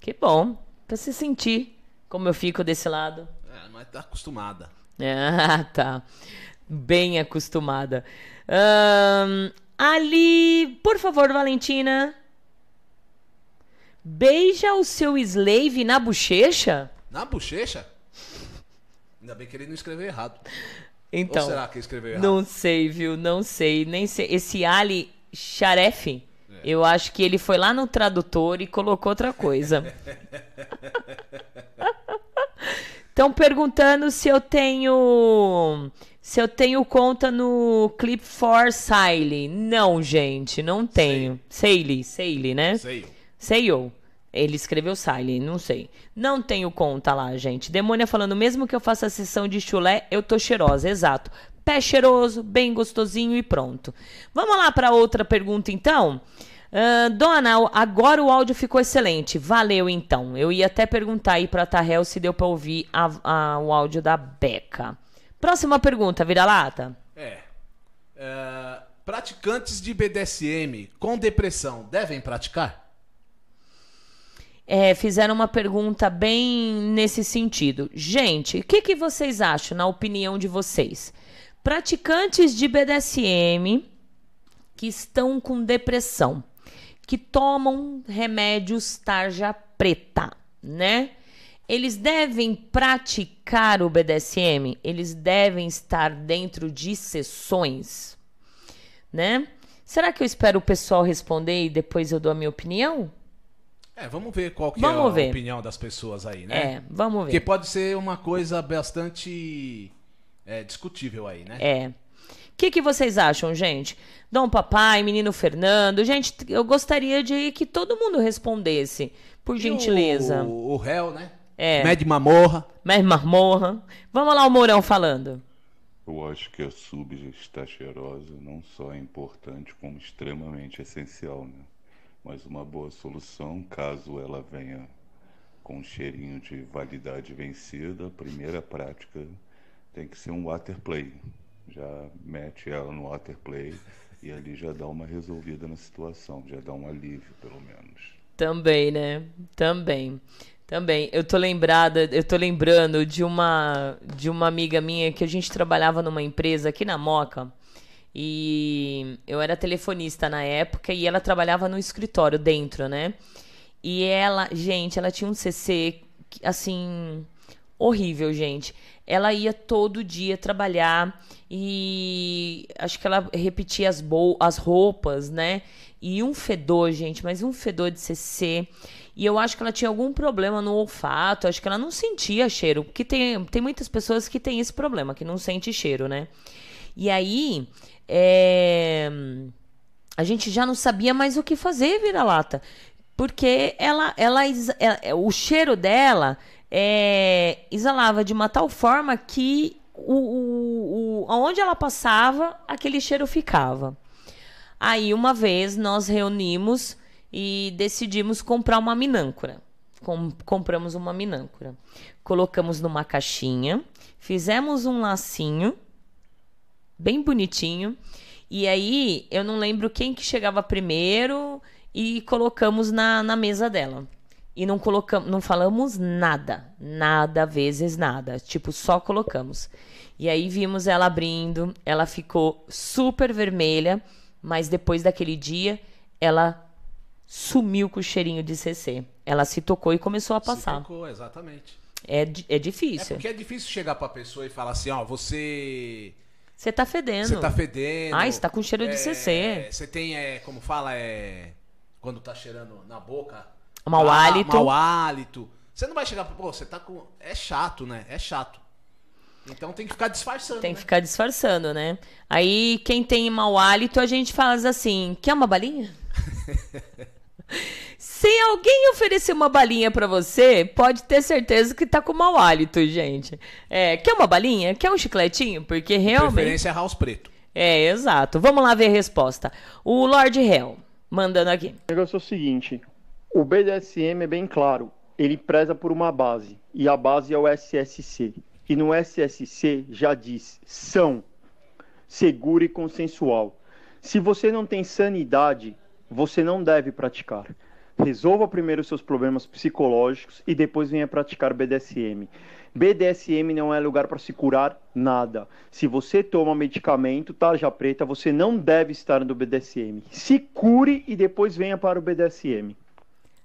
Que bom. Pra se sentir como eu fico desse lado. É, mas tá acostumada. Ah, tá. Bem acostumada. Ahn, ali, por favor, Valentina. Beija o seu slave na bochecha? Na bochecha? Ainda bem que ele não escreveu errado. Então. Ou será que escreveu errado? Não sei, viu? Não sei. Nem sei. Esse Ali Sharef, É. eu acho que ele foi lá no tradutor e colocou outra coisa. Estão perguntando se eu tenho. Se eu tenho conta no Clip for Sile. Não, gente, não tenho. Seile, Seile, né? Sei. Seio. Ele escreveu Sile, não sei. Não tenho conta lá, gente. Demônia falando, mesmo que eu faça a sessão de chulé, eu tô cheirosa. Exato. Pé cheiroso, bem gostosinho e pronto. Vamos lá para outra pergunta, então? Ah, dona, agora o áudio ficou excelente. Valeu, então. Eu ia até perguntar aí pra Tarrel se deu pra ouvir a- a- o áudio da Beca. Próxima pergunta, vira-lata. É. É, Praticantes de BDSM com depressão devem praticar? É, fizeram uma pergunta bem nesse sentido. Gente, o que, que vocês acham, na opinião de vocês? Praticantes de BDSM que estão com depressão, que tomam remédios tarja preta, né? Eles devem praticar o BDSM? Eles devem estar dentro de sessões, né? Será que eu espero o pessoal responder e depois eu dou a minha opinião? É, vamos ver qual que Vamos é a ver. opinião das pessoas aí, né? É, vamos ver. Porque pode ser uma coisa bastante é, discutível aí, né? É. O que, que vocês acham, gente? Dom Papai, Menino Fernando. Gente, eu gostaria de que todo mundo respondesse, por gentileza. O, o réu, né? É. Med Mamorra. Mas Marmorra. Vamos lá, o Mourão falando. Eu acho que a sub está cheirosa não só é importante, como extremamente essencial, né? Mas uma boa solução, caso ela venha com um cheirinho de validade vencida, a primeira prática tem que ser um waterplay. Já mete ela no waterplay e ali já dá uma resolvida na situação, já dá um alívio, pelo menos. Também, né? Também. Também. Eu tô lembrada, eu tô lembrando de uma de uma amiga minha que a gente trabalhava numa empresa aqui na Moca. E eu era telefonista na época e ela trabalhava no escritório dentro, né? E ela, gente, ela tinha um CC assim horrível, gente. Ela ia todo dia trabalhar e acho que ela repetia as, as roupas, né? E um fedor, gente, mas um fedor de CC. E eu acho que ela tinha algum problema no olfato, acho que ela não sentia cheiro, porque tem, tem muitas pessoas que têm esse problema, que não sente cheiro, né? E aí, é... a gente já não sabia mais o que fazer, vira-lata. Porque ela, ela, ela, o cheiro dela é, exalava de uma tal forma que o, o, o, onde ela passava, aquele cheiro ficava. Aí, uma vez, nós reunimos e decidimos comprar uma minâncora. Com, compramos uma minâncora. Colocamos numa caixinha, fizemos um lacinho, bem bonitinho. E aí, eu não lembro quem que chegava primeiro e colocamos na, na mesa dela. E não colocamos, não falamos nada, nada vezes nada, tipo só colocamos. E aí vimos ela abrindo, ela ficou super vermelha, mas depois daquele dia ela sumiu com o cheirinho de CC. Ela se tocou e começou a passar. Se tocou, exatamente. É, é difícil. É porque é difícil chegar pra pessoa e falar assim, ó, você você tá fedendo. Você tá fedendo. Ai, você tá com cheiro é, de CC. Você tem, é, como fala, é. Quando tá cheirando na boca, Mau ah, hálito. Mau hálito. Você não vai chegar, pô, você tá com. É chato, né? É chato. Então tem que ficar disfarçando. Tem que né? ficar disfarçando, né? Aí quem tem mau hálito, a gente fala assim: quer uma balinha? Se alguém oferecer uma balinha para você, pode ter certeza que tá com mau hálito, gente. É, quer uma balinha? Quer um chicletinho? Porque realmente. Preferência é house preto. É, exato. Vamos lá ver a resposta. O Lord Hell, mandando aqui. O negócio é o seguinte: o BDSM é bem claro, ele preza por uma base, e a base é o SSC. E no SSC já diz são, seguro e consensual. Se você não tem sanidade, você não deve praticar. Resolva primeiro seus problemas psicológicos e depois venha praticar BDSM. BDSM não é lugar para se curar nada. Se você toma medicamento, tarja preta, você não deve estar no BDSM. Se cure e depois venha para o BDSM.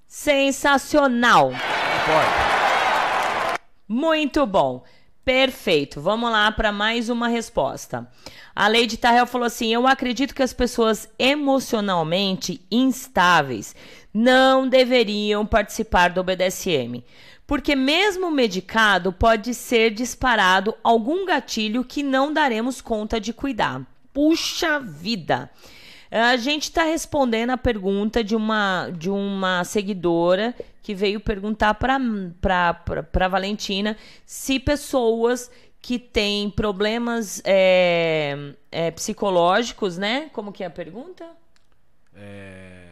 Sensacional. Muito bom. Perfeito. Vamos lá para mais uma resposta. A Lady Tarrell falou assim: Eu acredito que as pessoas emocionalmente instáveis não deveriam participar do BDSM. Porque, mesmo medicado, pode ser disparado algum gatilho que não daremos conta de cuidar. Puxa vida! A gente está respondendo a pergunta de uma, de uma seguidora que veio perguntar para Valentina se pessoas que têm problemas é, é, psicológicos, né? Como que é a pergunta? É...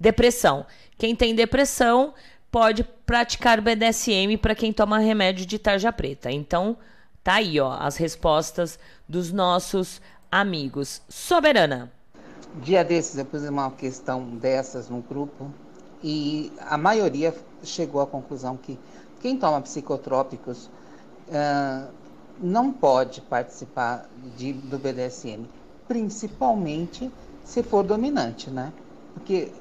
Depressão. Quem tem depressão pode praticar BDSM para quem toma remédio de tarja preta. Então, tá aí, ó, as respostas dos nossos amigos. Soberana. Dia desses eu pus uma questão dessas no grupo e a maioria chegou à conclusão que quem toma psicotrópicos uh, não pode participar de, do BDSM, principalmente se for dominante, né? Porque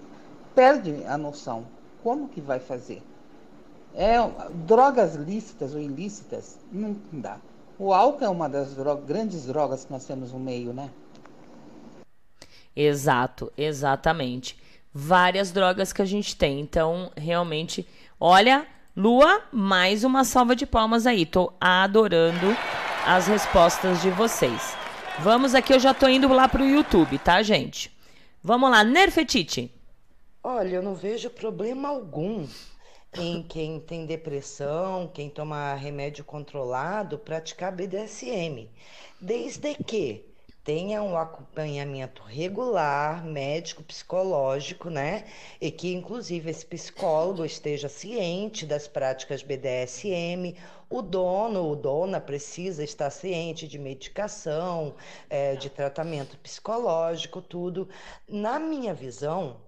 perde a noção. Como que vai fazer? É, drogas lícitas ou ilícitas, não dá. O álcool é uma das grandes drogas que nós temos no meio, né? Exato, exatamente. Várias drogas que a gente tem. Então, realmente, olha, Lua, mais uma salva de palmas aí. Tô adorando as respostas de vocês. Vamos aqui, eu já tô indo lá pro YouTube, tá, gente? Vamos lá, Nerfetite. Olha, eu não vejo problema algum em quem tem depressão, quem toma remédio controlado, praticar BDSM, desde que tenha um acompanhamento regular, médico, psicológico, né? E que, inclusive, esse psicólogo esteja ciente das práticas BDSM. O dono ou dona precisa estar ciente de medicação, é, de tratamento psicológico, tudo. Na minha visão,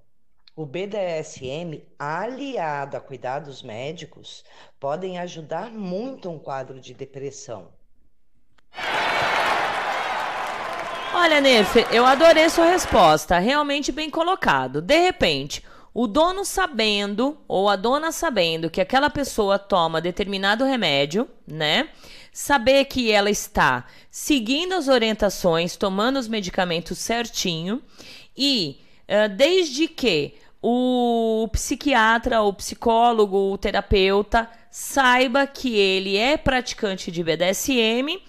o BDSM, aliado a cuidados médicos, podem ajudar muito um quadro de depressão. Olha, Nerf, eu adorei sua resposta. Realmente bem colocado. De repente, o dono sabendo, ou a dona sabendo, que aquela pessoa toma determinado remédio, né? Saber que ela está seguindo as orientações, tomando os medicamentos certinho e uh, desde que o psiquiatra, o psicólogo, o terapeuta saiba que ele é praticante de BDSM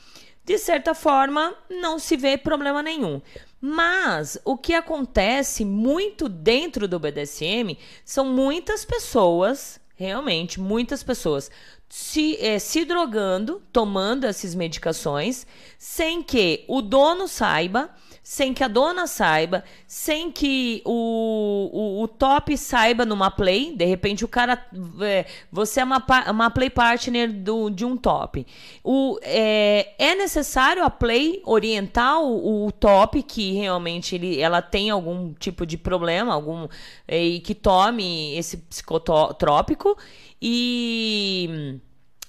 de certa forma, não se vê problema nenhum. Mas o que acontece muito dentro do BDSM são muitas pessoas, realmente, muitas pessoas se, é, se drogando, tomando essas medicações, sem que o dono saiba sem que a dona saiba, sem que o, o, o, top saiba numa play. De repente, o cara. É, você é uma, uma play partner do, de um top. O, é, é necessário a play orientar o, o, top que realmente ele, ela tem algum tipo de problema, algum. É, e que tome esse psicotrópico e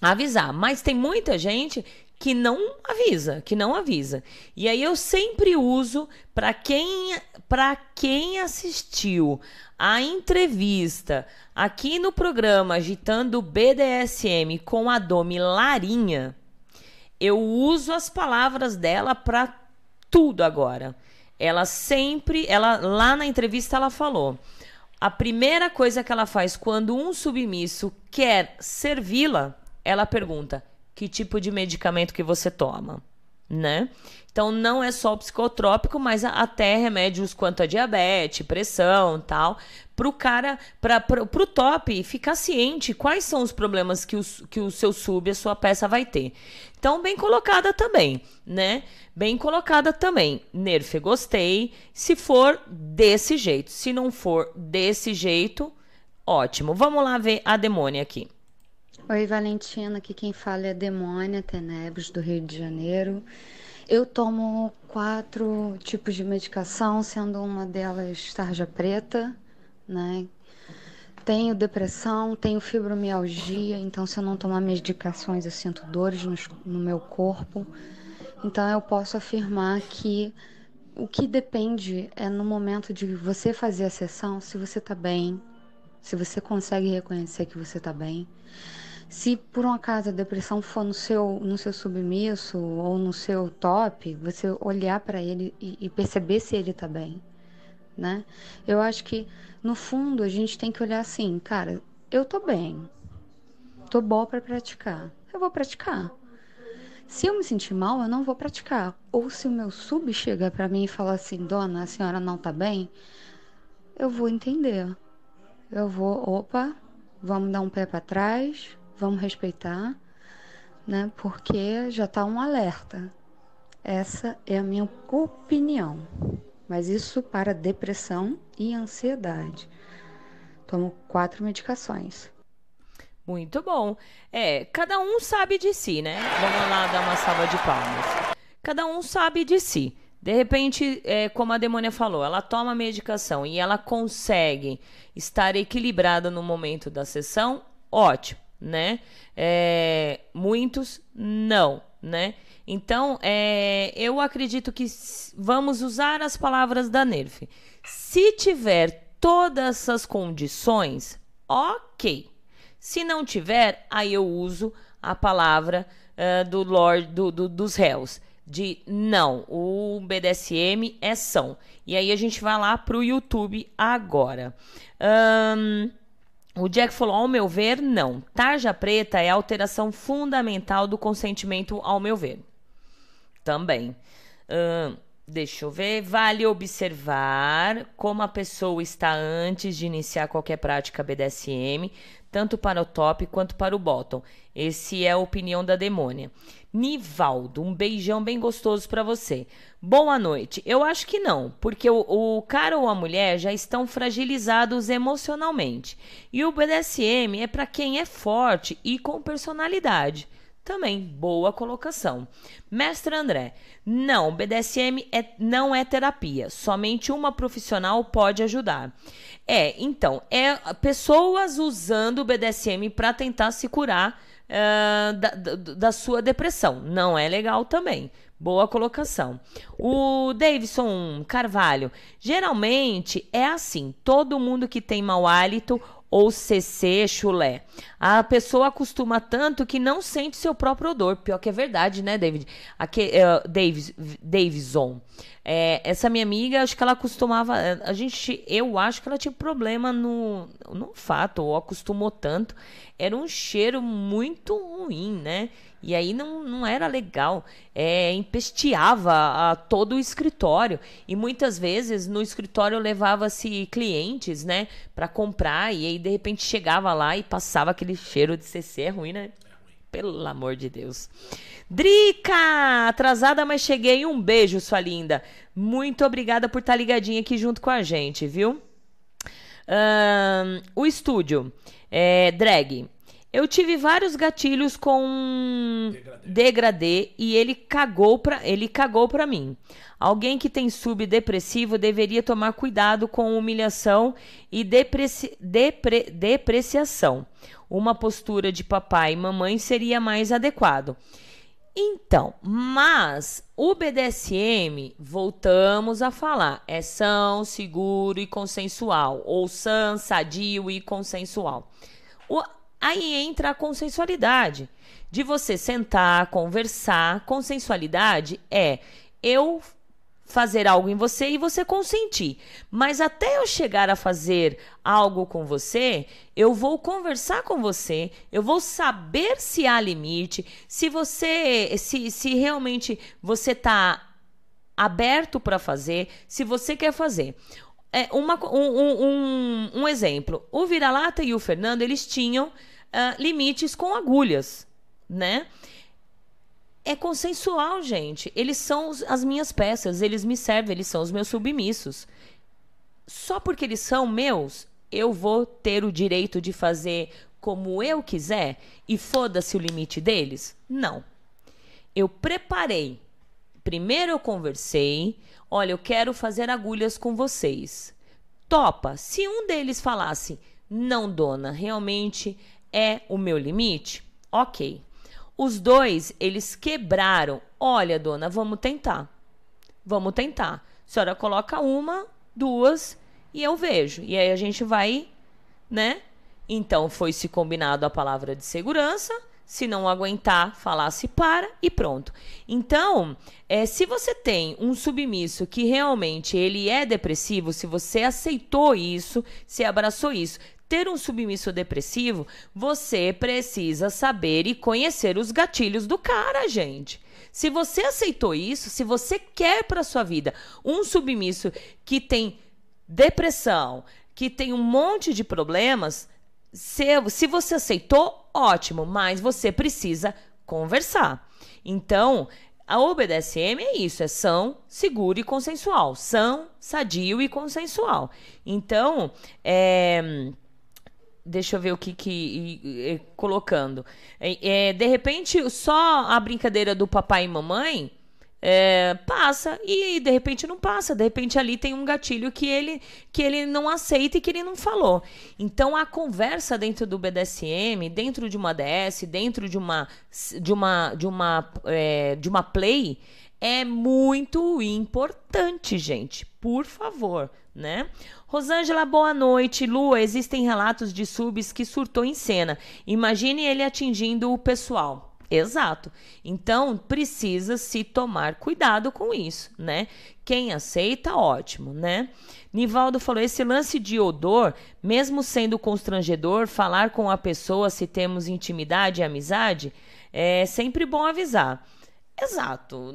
avisar. Mas tem muita gente que não avisa, que não avisa. E aí eu sempre uso para quem para quem assistiu a entrevista aqui no programa agitando BDSM com a Domi Larinha, eu uso as palavras dela para tudo agora. Ela sempre, ela lá na entrevista ela falou: a primeira coisa que ela faz quando um submisso quer servi-la, ela pergunta: que tipo de medicamento que você toma, né? Então não é só psicotrópico, mas até remédios quanto a diabetes, pressão, tal, para o cara, para o top ficar ciente quais são os problemas que o, que o seu sub, a sua peça vai ter. Então bem colocada também, né? Bem colocada também. Nerf, gostei. Se for desse jeito, se não for desse jeito, ótimo. Vamos lá ver a demônia aqui. Oi, Valentina. Aqui quem fala é Demônia Tenebres, do Rio de Janeiro. Eu tomo quatro tipos de medicação, sendo uma delas tarja preta, né? Tenho depressão, tenho fibromialgia, então se eu não tomar medicações eu sinto dores no, no meu corpo. Então eu posso afirmar que o que depende é no momento de você fazer a sessão, se você está bem, se você consegue reconhecer que você está bem. Se por um acaso a depressão for no seu, no seu submisso ou no seu top, você olhar para ele e, e, perceber se ele tá bem, né? Eu acho que no fundo a gente tem que olhar assim, cara, eu tô bem, tô boa para praticar, eu vou praticar. Se eu me sentir mal, eu não vou praticar. Ou se o meu sub chega para mim e fala assim, dona, a senhora não tá bem, eu vou entender. Eu vou, opa, vamos dar um pé para trás, vamos respeitar, né? Porque já está um alerta. Essa é a minha opinião. Mas isso para depressão e ansiedade. Tomo quatro medicações. Muito bom. É, cada um sabe de si, né? Vamos lá dar uma salva de palmas. Cada um sabe de si. De repente, é, como a demônia falou, ela toma medicação e ela consegue estar equilibrada no momento da sessão, ótimo né? É, muitos não, né? Então, é, eu acredito que vamos usar as palavras da Nerf. Se tiver todas essas condições, ok. Se não tiver, aí eu uso a palavra uh, do Lord do, do, dos réus. De não, o BDSM é são. E aí a gente vai lá para o YouTube agora. Um, o Jack falou: ao meu ver, não. Tarja preta é alteração fundamental do consentimento, ao meu ver. Também. Uh, deixa eu ver. Vale observar como a pessoa está antes de iniciar qualquer prática BDSM. Tanto para o top quanto para o bottom. Esse é a opinião da demônia. Nivaldo, um beijão bem gostoso para você. Boa noite. Eu acho que não, porque o, o, cara ou a mulher já estão fragilizados emocionalmente. E o BDSM é para quem é forte e com personalidade. Também, boa colocação. Mestre André, não, BDSM é, não é terapia, somente uma profissional pode ajudar. É, então, é pessoas usando o BDSM para tentar se curar uh, da, da, da sua depressão. Não é legal também. Boa colocação. O Davidson Carvalho, geralmente é assim: todo mundo que tem mau hálito ou CC, chulé. A pessoa acostuma tanto que não sente seu próprio odor. Pior que é verdade, né, David? Aqui, uh, Davis, Davison. É, essa minha amiga, acho que ela costumava. A gente, eu acho que ela tinha problema no, no fato, ou acostumou tanto. Era um cheiro muito ruim, né? E aí não, não era legal. É, empesteava a, todo o escritório. E muitas vezes no escritório levava-se clientes, né, para comprar. E aí de repente chegava lá e passava aquele cheiro de CC. É ruim, né? Pelo amor de Deus. Drica! Atrasada, mas cheguei. Um beijo, sua linda. Muito obrigada por estar tá ligadinha aqui junto com a gente, viu? Um, o estúdio. É, drag. Eu tive vários gatilhos com degradê, degradê e ele cagou para ele cagou para mim. Alguém que tem subdepressivo deveria tomar cuidado com humilhação e depreci, depre, depreciação. Uma postura de papai e mamãe seria mais adequado. Então, mas o BDSM, voltamos a falar, é são, seguro e consensual, ou sã, sadio e consensual. O, Aí entra a consensualidade. De você sentar, conversar. Consensualidade é eu fazer algo em você e você consentir. Mas até eu chegar a fazer algo com você, eu vou conversar com você, eu vou saber se há limite, se você se, se realmente você está aberto para fazer, se você quer fazer. É uma, um, um, um exemplo. O Vira-Lata e o Fernando, eles tinham uh, limites com agulhas, né? É consensual, gente. Eles são os, as minhas peças, eles me servem, eles são os meus submissos. Só porque eles são meus, eu vou ter o direito de fazer como eu quiser e foda-se o limite deles? Não. Eu preparei. Primeiro eu conversei. Olha, eu quero fazer agulhas com vocês. Topa. Se um deles falasse, não, dona, realmente é o meu limite? Ok. Os dois, eles quebraram. Olha, dona, vamos tentar. Vamos tentar. A senhora coloca uma, duas e eu vejo. E aí a gente vai, né? Então foi se combinado a palavra de segurança. Se não aguentar, falasse para e pronto. Então, é, se você tem um submisso que realmente ele é depressivo, se você aceitou isso, se abraçou isso, ter um submisso depressivo, você precisa saber e conhecer os gatilhos do cara, gente. Se você aceitou isso, se você quer para sua vida um submisso que tem depressão, que tem um monte de problemas, se, se você aceitou, ótimo, mas você precisa conversar. Então, a BDSM é isso, é são, seguro e consensual. São, sadio e consensual. Então, é deixa eu ver o que que colocando. É, é, de repente, só a brincadeira do papai e mamãe é, passa e de repente não passa. De repente ali tem um gatilho que ele que ele não aceita e que ele não falou. Então a conversa dentro do BDSM, dentro de uma DS, dentro de uma de uma de uma é, de uma play é muito importante, gente. Por favor, né? Rosângela, boa noite. Lua, existem relatos de subs que surtou em cena. Imagine ele atingindo o pessoal. Exato. Então, precisa se tomar cuidado com isso, né? Quem aceita, ótimo, né? Nivaldo falou: esse lance de odor, mesmo sendo constrangedor, falar com a pessoa se temos intimidade e amizade, é sempre bom avisar. Exato.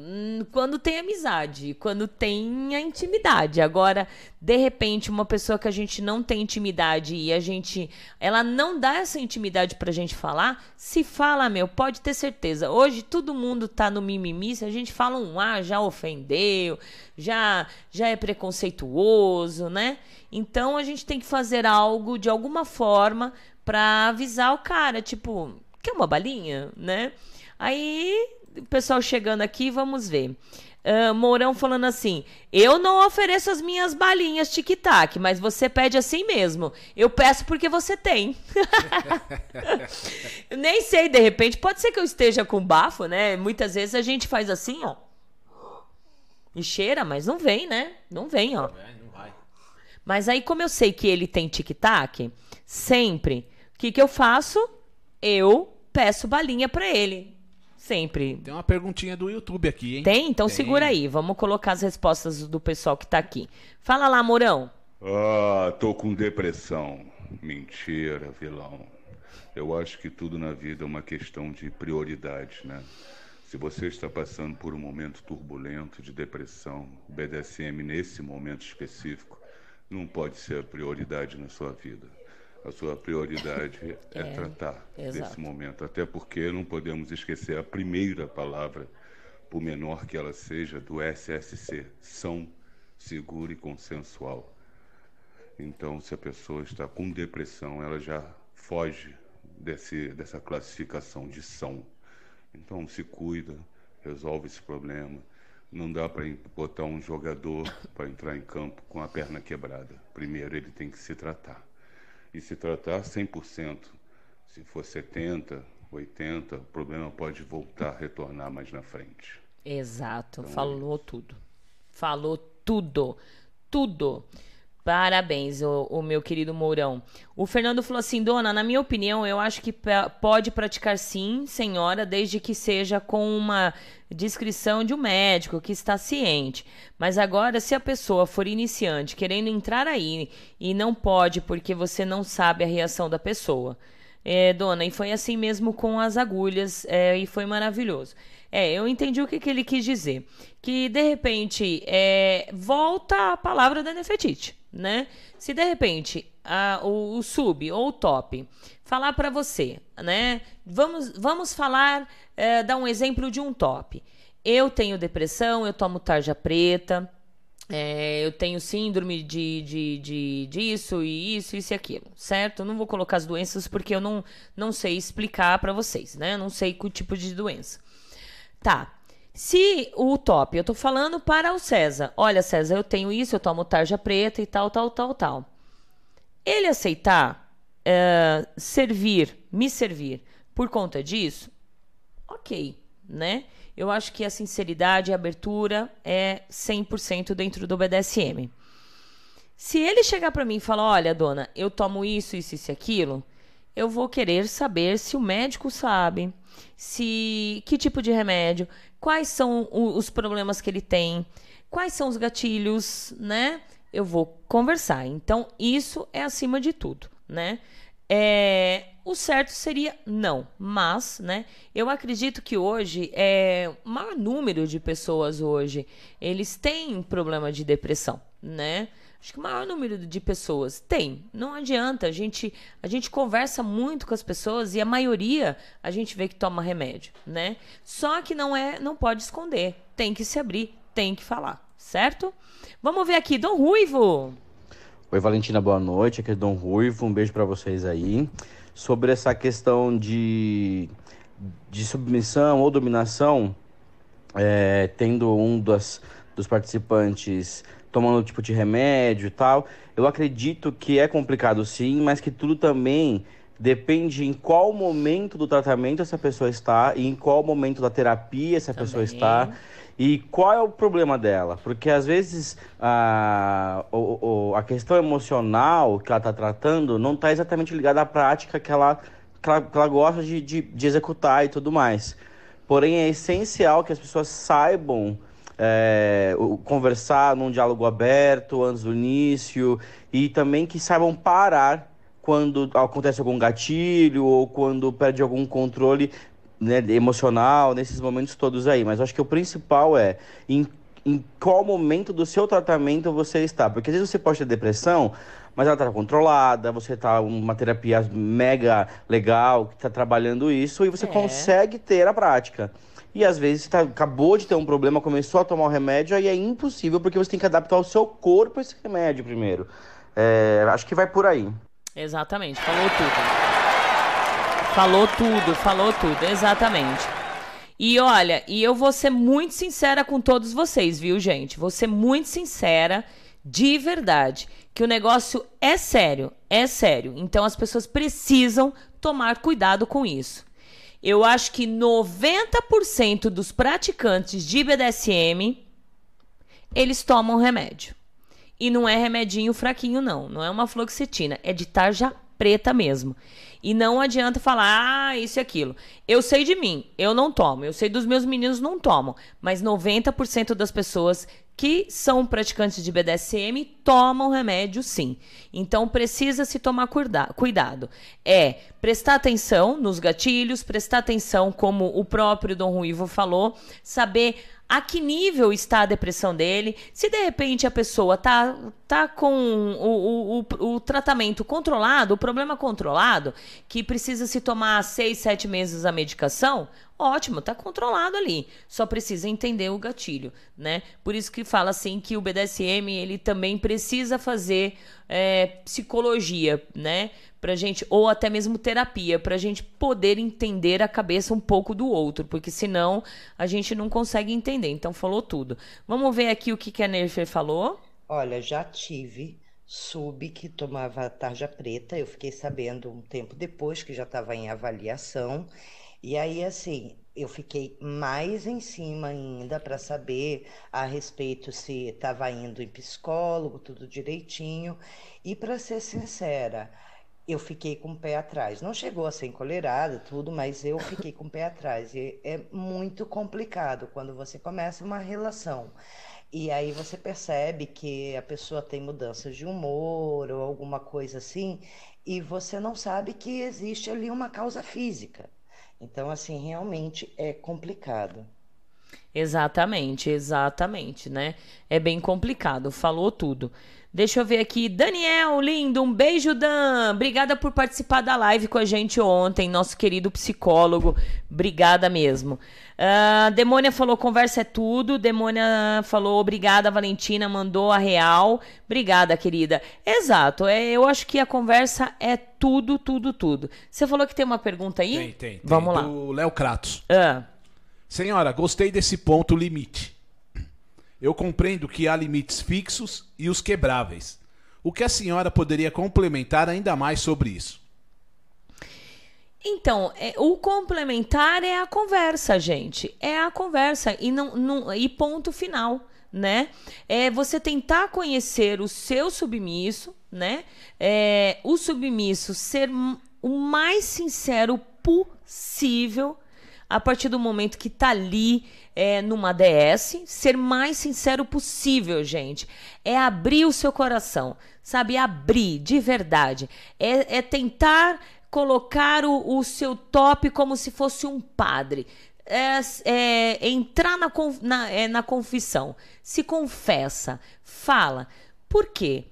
Quando tem amizade, quando tem a intimidade. Agora, de repente, uma pessoa que a gente não tem intimidade e a gente. Ela não dá essa intimidade pra gente falar. Se fala, meu, pode ter certeza. Hoje todo mundo tá no mimimi. Se a gente fala um ah, já ofendeu, já, já é preconceituoso, né? Então a gente tem que fazer algo de alguma forma pra avisar o cara. Tipo, quer uma balinha, né? Aí o pessoal chegando aqui, vamos ver. Ah, Mourão falando assim: Eu não ofereço as minhas balinhas tic-tac, mas você pede assim mesmo. Eu peço porque você tem. Nem sei, de repente, pode ser que eu esteja com bafo, né? Muitas vezes a gente faz assim, ó. E cheira, mas não vem, né? Não vem, ó. Mas aí, como eu sei que ele tem tic-tac, sempre, o que, que eu faço? Eu peço balinha pra ele. Sempre. Tem uma perguntinha do YouTube aqui, hein? Tem? Então Tem. segura aí. Vamos colocar as respostas do pessoal que tá aqui. Fala lá, Mourão. Ah, tô com depressão. Mentira, vilão. Eu acho que tudo na vida é uma questão de prioridade, né? Se você está passando por um momento turbulento de depressão, o BDSM nesse momento específico não pode ser a prioridade na sua vida. A sua prioridade é, É, tratar exato. desse momento, até porque não podemos esquecer a primeira palavra, por menor que ela seja, do SSC, são, seguro e consensual. Então, se a pessoa está com depressão, ela já foge desse, dessa classificação de são. Então, se cuida, resolve esse problema. Não dá para botar um jogador para entrar em campo com a perna quebrada. Primeiro, ele tem que se tratar. E se tratar 100%. Se for 70%, 80%, o problema pode voltar, retornar mais na frente. Exato. Então, Falou tudo. Falou tudo. Tudo. Parabéns, o, o meu querido Mourão. O Fernando falou assim: Dona, na minha opinião, eu acho que pode praticar sim, senhora, desde que seja com uma descrição de um médico que está ciente. Mas agora, se a pessoa for iniciante, querendo entrar aí e não pode porque você não sabe a reação da pessoa. É, dona, e foi assim mesmo com as agulhas, é, e foi maravilhoso. É, eu entendi o que, que ele quis dizer. Que, de repente, é, volta a palavra da Nefetite, né? Se, de repente, a- o, o sub ou o top falar para você, né? Vamos, vamos falar, é, dar um exemplo de um top. Eu tenho depressão, eu tomo tarja preta, é, eu tenho síndrome de, de, de e isso, isso e aquilo, certo? Não vou colocar as doenças porque eu não, não sei explicar pra vocês, né? Não sei que tipo de doença. Tá. Se o top, eu tô falando para o César. Olha, César, eu tenho isso, eu tomo tarja preta e tal, tal, tal, tal. Ele aceitar é, servir, me servir por conta disso, ok, né? Eu acho que a sinceridade e a abertura é 100% dentro do BDSM. Se ele chegar pra mim e falar, olha, dona, eu tomo isso, isso e aquilo, eu vou querer saber se o médico sabe, se que tipo de remédio, quais são os problemas que ele tem, quais são os gatilhos, né? Eu vou conversar. Então, isso é acima de tudo, né? É, o certo seria não, mas, né? Eu acredito que hoje é o maior número de pessoas hoje eles têm problema de depressão, né? Acho que o maior número de pessoas tem. Não adianta, a gente a gente conversa muito com as pessoas e a maioria a gente vê que toma remédio, né? Só que não é, não pode esconder, tem que se abrir, tem que falar, certo? Vamos ver aqui, Dom Ruivo. Oi, Valentina, boa noite. Aqui é Dom Ruivo, um beijo pra vocês aí. Sobre essa questão de, de submissão ou dominação, é, tendo um das, dos participantes tomando tipo de remédio e tal, eu acredito que é complicado sim, mas que tudo também depende em qual momento do tratamento essa pessoa está e em qual momento da terapia essa pessoa está. E qual é o problema dela? Porque às vezes a, a questão emocional que ela está tratando não está exatamente ligada à prática que ela, que ela, que ela gosta de, de, de executar e tudo mais. Porém, é essencial que as pessoas saibam é, conversar num diálogo aberto antes do início e também que saibam parar quando acontece algum gatilho ou quando perde algum controle né, emocional nesses momentos todos aí. Mas eu acho que o principal é em, em qual momento do seu tratamento você está. Porque às vezes você pode ter depressão, mas ela está controlada, você está uma terapia mega legal, que está trabalhando isso, e você É. consegue ter a prática. E às vezes tá- acabou de ter um problema, começou a tomar o remédio, aí é impossível, porque você tem que adaptar o seu corpo a esse remédio primeiro. É, acho que vai por aí. Exatamente, falou tudo. Falou tudo, falou tudo, exatamente. E olha, e eu vou ser muito sincera com todos vocês, viu, gente? Vou ser muito sincera, de verdade, que o negócio é sério, é sério. Então as pessoas precisam tomar cuidado com isso. Eu acho que 90% dos praticantes de BDSM eles tomam remédio. E não é remedinho fraquinho, não. Não é uma fluoxetina. É de tarja preta mesmo. E não adianta falar, ah, isso e aquilo. Eu sei de mim, eu não tomo. Eu sei dos meus meninos, não tomam. Mas 90% das pessoas que são praticantes de BDSM tomam remédio sim. Então precisa se tomar cuida- cuidado. É prestar atenção nos gatilhos, prestar atenção, como o próprio Dom Ruivo falou, saber a que nível está a depressão dele. Se de repente a pessoa tá, tá com o, o, o, o tratamento controlado, o problema controlado, que precisa se tomar seis, sete meses a medicação, ótimo, tá controlado ali. Só precisa entender o gatilho, né? Por isso que fala assim que o BDSM ele também precisa fazer é, psicologia, né? Pra gente, ou até mesmo terapia, pra gente poder entender a cabeça um pouco do outro, porque senão a gente não consegue entender. Então falou tudo. Vamos ver aqui o que, que a Nerfer falou. Olha, já tive sub que tomava tarja preta, eu fiquei sabendo um tempo depois que já estava em avaliação. E aí, assim, eu fiquei mais em cima ainda para saber a respeito se estava indo em psicólogo, tudo direitinho. E para ser sincera, eu fiquei com o pé atrás. Não chegou a ser encolerada, tudo, mas eu fiquei com o pé atrás. E é muito complicado quando você começa uma relação. E aí você percebe que a pessoa tem mudanças de humor ou alguma coisa assim, e você não sabe que existe ali uma causa física. Então, assim, realmente é complicado. Exatamente, exatamente, né? É bem complicado, falou tudo. Deixa eu ver aqui, Daniel, lindo, um beijo, Dan. Obrigada por participar da live com a gente ontem, nosso querido psicólogo. Obrigada mesmo. Ah, Demônia falou, conversa é tudo. Demônia falou, obrigada, Valentina, mandou a real. Obrigada, querida. Exato, é, eu acho que a conversa é tudo, tudo, tudo. Você falou que tem uma pergunta aí? Tem, tem. tem. Vamos lá. Do Léo Kratos. Ah. Senhora, gostei desse ponto limite. Eu compreendo que há limites fixos e os quebráveis. O que a senhora poderia complementar ainda mais sobre isso? Então, é, o complementar é a conversa, gente. É a conversa e, não, não- e ponto final, né? É você tentar conhecer o seu submisso, né? É, o submisso ser o mais sincero possível a partir do momento que tá ali é, numa DS, ser mais sincero possível, gente. É abrir o seu coração, sabe? Abrir de verdade. É, é tentar colocar o, o seu top como se fosse um padre. É, é, entrar na, na, é, na confissão. Se confessa. Fala. Por quê?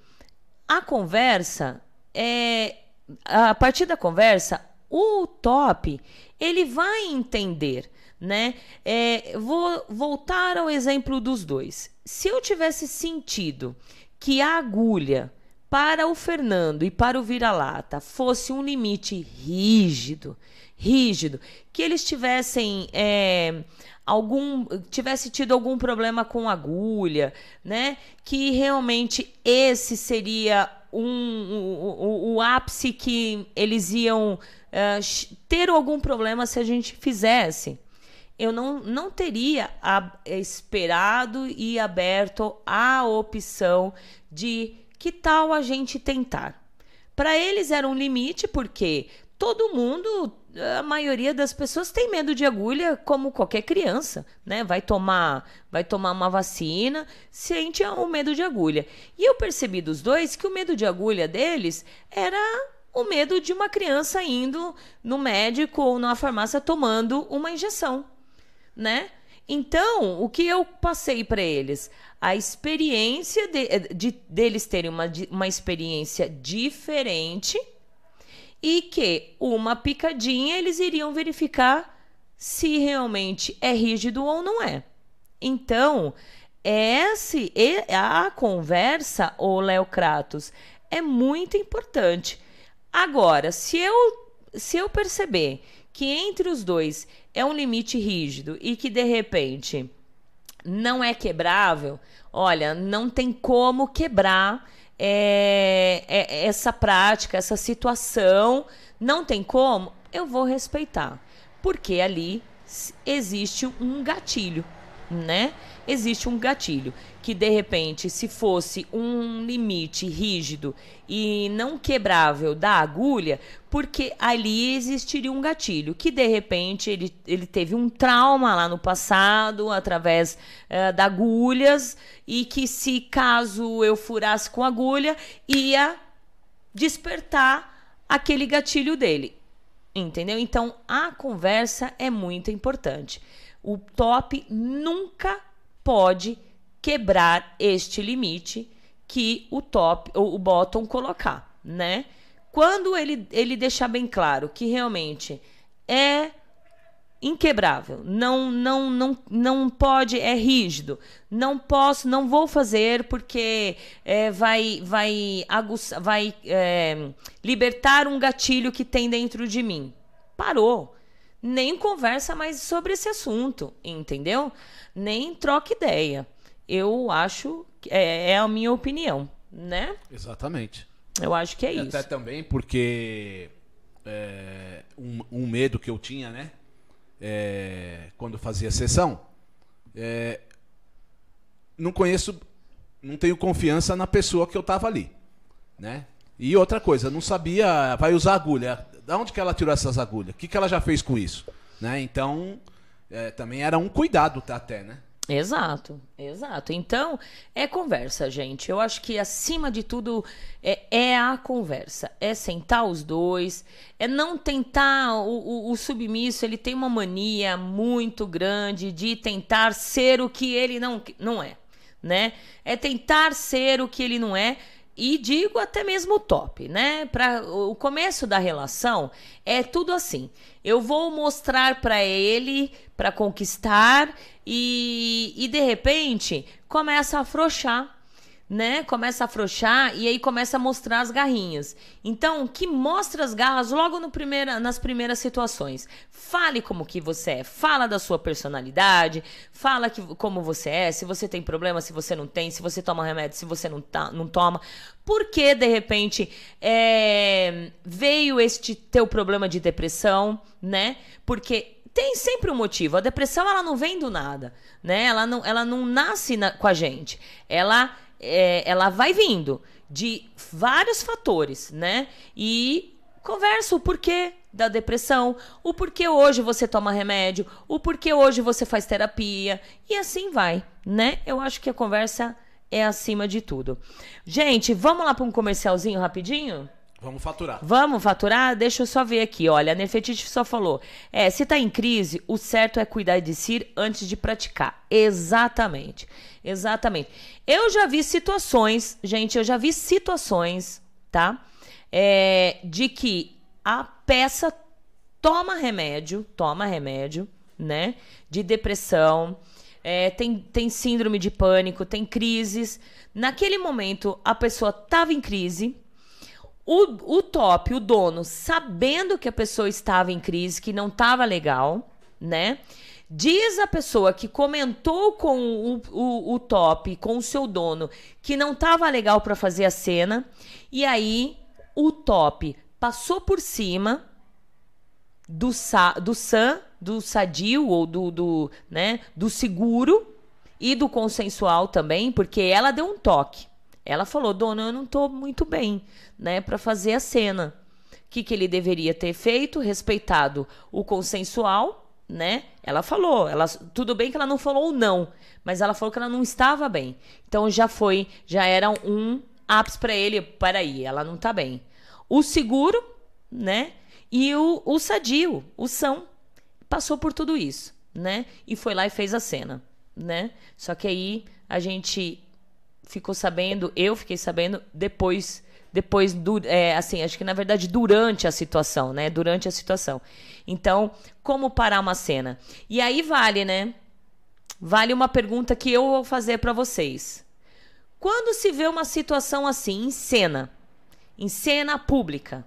A conversa é. A partir da conversa, o top ele vai entender, né? É, vou voltar ao exemplo dos dois. Se eu tivesse sentido que a agulha para o Fernando e para o vira-lata fosse um limite rígido, rígido, que eles tivessem é, algum tivesse tido algum problema com agulha, né? Que realmente esse seria um, o, o- o ápice que eles iam eh, ch- ter algum problema se a gente fizesse. Eu não, não teria a- esperado e aberto a opção de que tal a gente tentar. Para eles era um limite, porque todo mundo, a maioria das pessoas tem medo de agulha, como qualquer criança, né? Vai tomar, vai tomar uma vacina, sente o medo de agulha. E eu percebi dos dois que o medo de agulha deles era o medo de uma criança indo no médico ou na farmácia tomando uma injeção, né? Então, o que eu passei para eles? A experiência de, de, deles terem uma, uma experiência diferente e que uma picadinha eles iriam verificar se realmente é rígido ou não é. Então, esse, a conversa, o Léo Kratos, é muito importante. Agora, se eu, se eu perceber que entre os dois é um limite rígido e que de repente não é quebrável, olha, não tem como quebrar é, é, essa prática, essa situação, não tem como, eu vou respeitar, porque ali existe um gatilho, né? existe um gatilho que de repente se fosse um limite rígido e não quebrável da agulha, porque ali existiria um gatilho que de repente ele, ele teve um trauma lá no passado através uh, da agulhas e que se caso eu furasse com agulha ia despertar aquele gatilho dele. Entendeu? Então a conversa é muito importante. O top nunca pode quebrar este limite que o top o bottom colocar, né? Quando ele, ele deixar bem claro que realmente é inquebrável, não não não não pode, é rígido, não posso, não vou fazer porque é, vai vai aguçar, vai é, libertar um gatilho que tem dentro de mim. Parou, nem conversa mais sobre esse assunto, entendeu? nem troca ideia. Eu acho, é, é a minha opinião, né? Exatamente. Eu acho que é e isso. Até também porque é, um, um, medo que eu tinha, né? É, quando fazia sessão, é, não conheço, não tenho confiança na pessoa que eu tava ali, né? E outra coisa, não sabia, vai usar agulha. Da onde que ela tirou essas agulhas? O que, que ela já fez com isso? Né? Então, é, também era um cuidado até, né? Exato, exato. Então, é conversa, gente. Eu acho que acima de tudo é, é a conversa. É sentar os dois, é não tentar. O, o, o, submisso ele tem uma mania muito grande de tentar ser o que ele não, não é, né? É tentar ser o que ele não é. E digo até mesmo top, né? Para o começo da relação é tudo assim. Eu vou mostrar para ele para conquistar e, e de repente começa a afrouxar né? Começa a afrouxar e aí começa a mostrar as garrinhas. Então, que mostra as garras logo no primeira, nas primeiras situações. Fale como que você é, fala da sua personalidade, fala que, como você é, se você tem problema, se você não tem, se você toma remédio, se você não, tá, não toma. Por que, de repente, é, veio este teu problema de depressão, né? Porque tem sempre um motivo. A depressão ela não vem do nada, né? Ela não, ela não nasce na, com a gente. Ela é, ela vai vindo de vários fatores, né? E conversa o porquê da depressão, o porquê hoje você toma remédio, o porquê hoje você faz terapia e assim vai, né? Eu acho que a conversa é acima de tudo. Gente, vamos lá para um comercialzinho rapidinho? Vamos faturar. Vamos faturar? Deixa eu só ver aqui. Olha, a Nefetite só falou. É, se tá em crise, o certo é cuidar de si antes de praticar. Exatamente. Exatamente. Eu já vi situações, gente, eu já vi situações, tá? É, de que a peça toma remédio, toma remédio, né? De depressão, é, tem, tem síndrome de pânico, tem crises. Naquele momento, a pessoa estava em crise, o, o top, o dono, sabendo que a pessoa estava em crise, que não estava legal, né? Diz a pessoa que comentou com o, o, o top, com o seu dono, que não estava legal para fazer a cena. E aí o top passou por cima do, sa, do Sam, do sadio ou do, do, né, do seguro e do consensual também, porque ela deu um toque. Ela falou: "Dona, eu não estou muito bem, né, para fazer a cena". O que, que ele deveria ter feito? Respeitado o consensual, né? Ela falou, ela tudo bem que ela não falou não, mas ela falou que ela não estava bem. Então já foi, já era um ápice para ele, para aí, ela não tá bem. o seguro, né? E o, o sadio, o são, passou por tudo isso, né? E foi lá e fez a cena, né? Só que aí a gente ficou sabendo, eu fiquei sabendo depois depois do, é, assim, acho que na verdade durante a situação, né? Durante a situação. Então, como parar uma cena? E aí vale, né? Vale uma pergunta que eu vou fazer para vocês. Quando se vê uma situação assim em cena, em cena pública,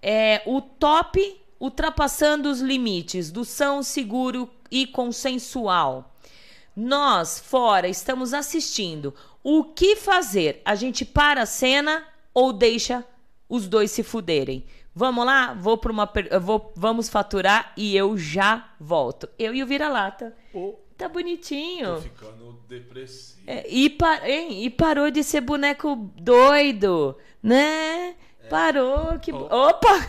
é o top ultrapassando os limites do são seguro e consensual. Nós fora estamos assistindo. O que fazer? A gente para a cena ou deixa os dois se fuderem. Vamos lá? Vou para uma vou vamos faturar e eu já volto. Eu e o vira-lata. Oh, tá bonitinho. Tô ficando depressivo. É, e, par, hein, e parou de ser boneco doido, né? É. Parou, que oh. opa.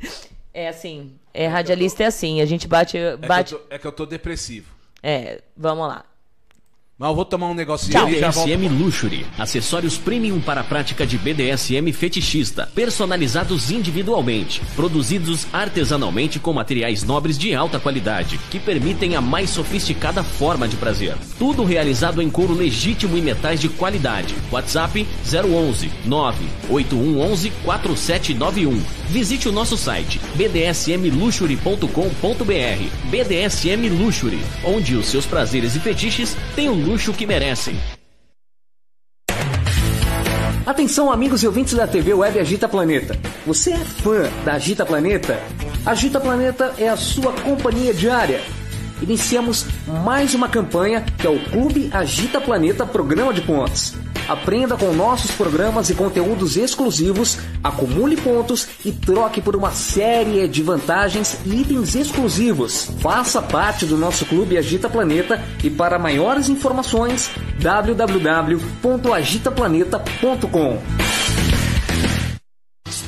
É assim, é, é radialista tô... é assim, a gente bate bate é que, tô, é que eu tô depressivo. É, vamos lá. Mas eu vou tomar um negocinho ali já volto. BDSM Luxury. Acessórios premium para a prática de BDSM fetichista. Personalizados individualmente. Produzidos artesanalmente com materiais nobres de alta qualidade. Que permitem a mais sofisticada forma de prazer. Tudo realizado em couro legítimo e metais de qualidade. WhatsApp 011 98111 4791. Visite o nosso site bdsmluxury.com.br. BDSM Luxury. Onde os seus prazeres e fetiches têm o luxo que merecem. Atenção, amigos e ouvintes da TV Web Agita Planeta. Você é fã da Agita Planeta? Agita Planeta é a sua companhia diária. Iniciamos mais uma campanha que é o Clube Agita Planeta Programa de Pontos. Aprenda com nossos programas e conteúdos exclusivos, acumule pontos e troque por uma série de vantagens e itens exclusivos. Faça parte do nosso clube Agita Planeta e para maiores informações www.agitaplaneta.com.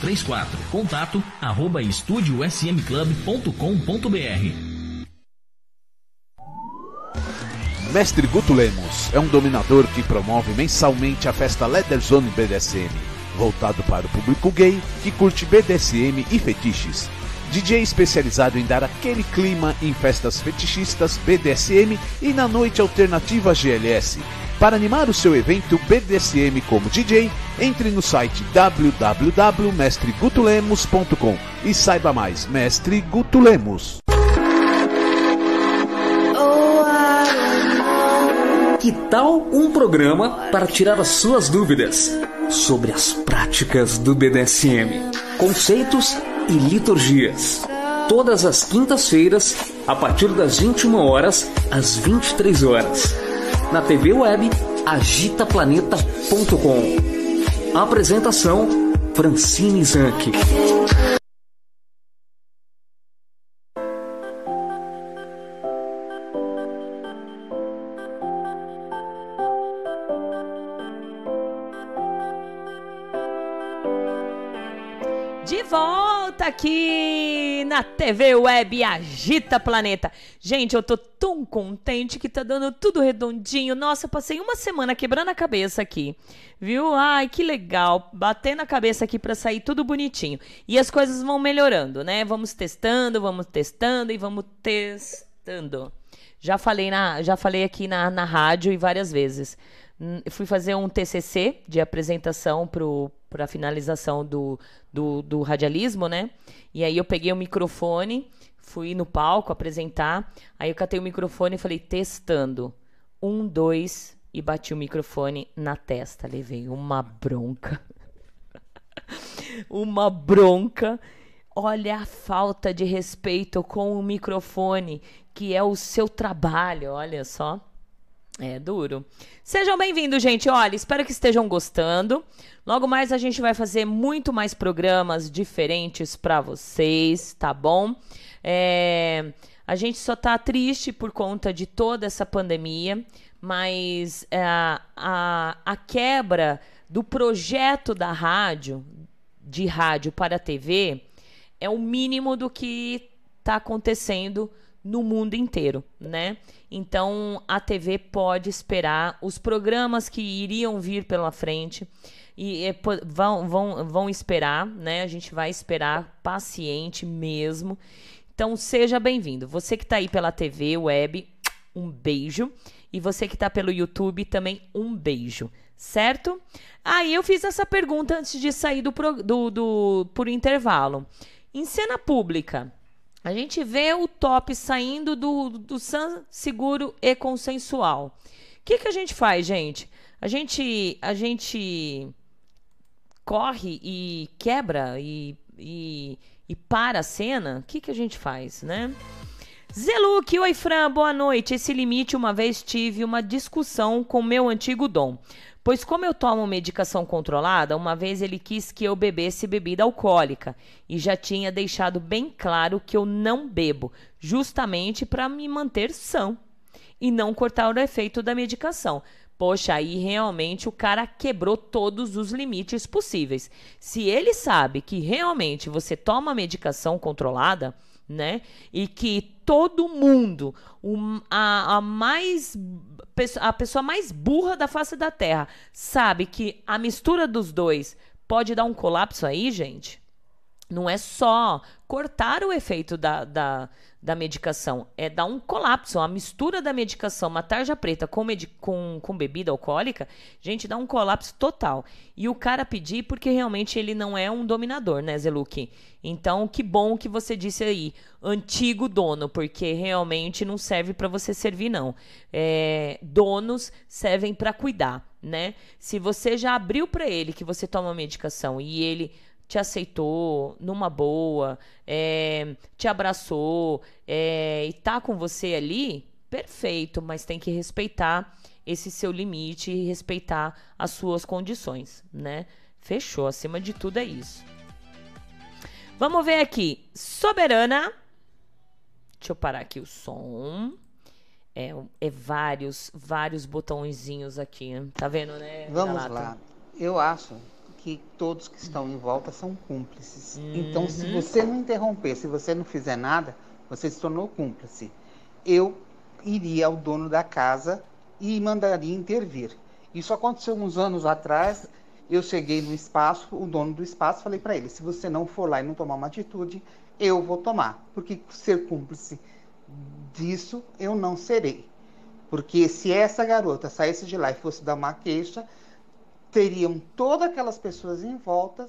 3834. Contato arroba estudiosmclub.com.br Mestre Guto Lemos é um dominador que promove mensalmente a festa Leather Zone BDSM, voltado para o público gay que curte BDSM e fetiches. DJ especializado em dar aquele clima em festas fetichistas BDSM e na noite alternativa GLS para animar o seu evento BDSM como DJ, entre no site www.mestregutulemos.com e saiba mais, Mestre Guto Lemos. Que tal um programa para tirar as suas dúvidas sobre as práticas do BDSM, conceitos e liturgias? Todas as quintas-feiras, a partir das 21 horas às 23 horas na TV web agitaplaneta.com. Apresentação Francine Zanck. De volta aqui na TV Web Agita Planeta. Gente, eu tô tão contente que tá dando tudo redondinho. Nossa, eu passei uma semana quebrando a cabeça aqui. Viu? Ai, que legal. Batendo a cabeça aqui para sair tudo bonitinho. E as coisas vão melhorando, né? Vamos testando, vamos testando e vamos testando. Já falei na, já falei aqui na, na rádio e várias vezes. Fui fazer um TCC de apresentação para a finalização do, do, do radialismo, né? E aí eu peguei o microfone, fui no palco apresentar, aí eu catei o microfone e falei, testando. Um, dois, e bati o microfone na testa. Levei uma bronca. uma bronca. Olha a falta de respeito com o microfone, que é o seu trabalho, olha só. É duro. Sejam bem-vindos, gente. Olha, espero que estejam gostando. Logo mais a gente vai fazer muito mais programas diferentes para vocês, tá bom? É, a gente só tá triste por conta de toda essa pandemia, mas é, a, a quebra do projeto da rádio, de rádio para TV, é o mínimo do que está acontecendo no mundo inteiro, né? Então a TV pode esperar os programas que iriam vir pela frente e é, vão, vão, vão esperar, né? A gente vai esperar paciente mesmo. Então seja bem-vindo. Você que está aí pela TV, web, um beijo. E você que está pelo YouTube também, um beijo. Certo? Aí eu fiz essa pergunta antes de sair do, do, do por intervalo. Em cena pública, a gente vê o top saindo do, do San seguro e consensual. O que, que a gente faz, gente? A gente, a gente corre e quebra e, e, e para a cena? O que, que a gente faz, né? Zeluk, oi Fran, boa noite. Esse limite, uma vez tive uma discussão com meu antigo dom. Pois, como eu tomo medicação controlada, uma vez ele quis que eu bebesse bebida alcoólica e já tinha deixado bem claro que eu não bebo, justamente para me manter são e não cortar o efeito da medicação. Poxa, aí realmente o cara quebrou todos os limites possíveis. Se ele sabe que realmente você toma medicação controlada, né? E que todo mundo, um, a, a mais a pessoa mais burra da face da Terra sabe que a mistura dos dois pode dar um colapso aí, gente. Não é só cortar o efeito da, da, da medicação, é dar um colapso. A mistura da medicação, uma tarja preta com, com, com bebida alcoólica, gente, dá um colapso total. E o cara pedir porque realmente ele não é um dominador, né, Zeluk? Então, que bom que você disse aí, antigo dono, porque realmente não serve para você servir, não. É, donos servem para cuidar, né? Se você já abriu para ele que você toma medicação e ele te aceitou numa boa, é, te abraçou é, e tá com você ali, perfeito, mas tem que respeitar esse seu limite e respeitar as suas condições, né? Fechou, acima de tudo é isso. Vamos ver aqui. Soberana. Deixa eu parar aqui o som. É, é vários, vários botõezinhos aqui. Tá vendo, né? Vamos lá. Eu acho que todos que estão em volta são cúmplices. Uhum. Então, se uhum. você não interromper, se você não fizer nada, você se tornou cúmplice. Eu iria ao dono da casa e mandaria intervir. Isso aconteceu uns anos atrás. Eu cheguei no espaço, o dono do espaço, falei para ele: se você não for lá e não tomar uma atitude, eu vou tomar. Porque ser cúmplice disso eu não serei. Porque se essa garota saísse de lá e fosse dar uma queixa, teriam todas aquelas pessoas em volta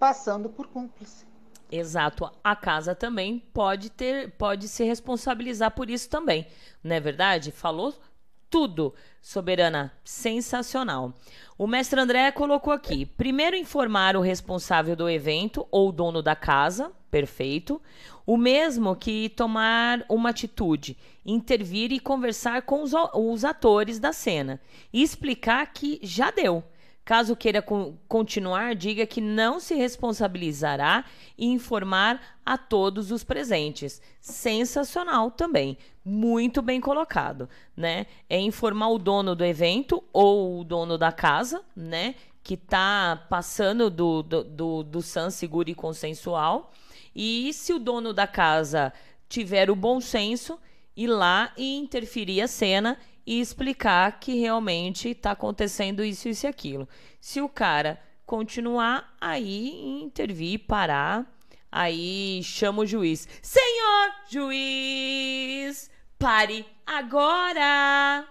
passando por cúmplice. Exato. A casa também pode ter, pode se responsabilizar por isso também, não é verdade? Falou tudo, soberana, sensacional. O mestre André colocou aqui: primeiro informar o responsável do evento ou dono da casa, perfeito. O mesmo que tomar uma atitude, intervir e conversar com os, os atores da cena e explicar que já deu Caso queira continuar, diga que não se responsabilizará e informar a todos os presentes. Sensacional também, muito bem colocado, né? É informar o dono do evento ou o dono da casa, né? Que está passando do, do, do, do SAN seguro e consensual. E se o dono da casa tiver o bom senso, ir lá e interferir a cena e explicar que realmente está acontecendo isso, isso e aquilo. Se o cara continuar, aí intervir, parar, aí chama o juiz. Senhor juiz, pare agora!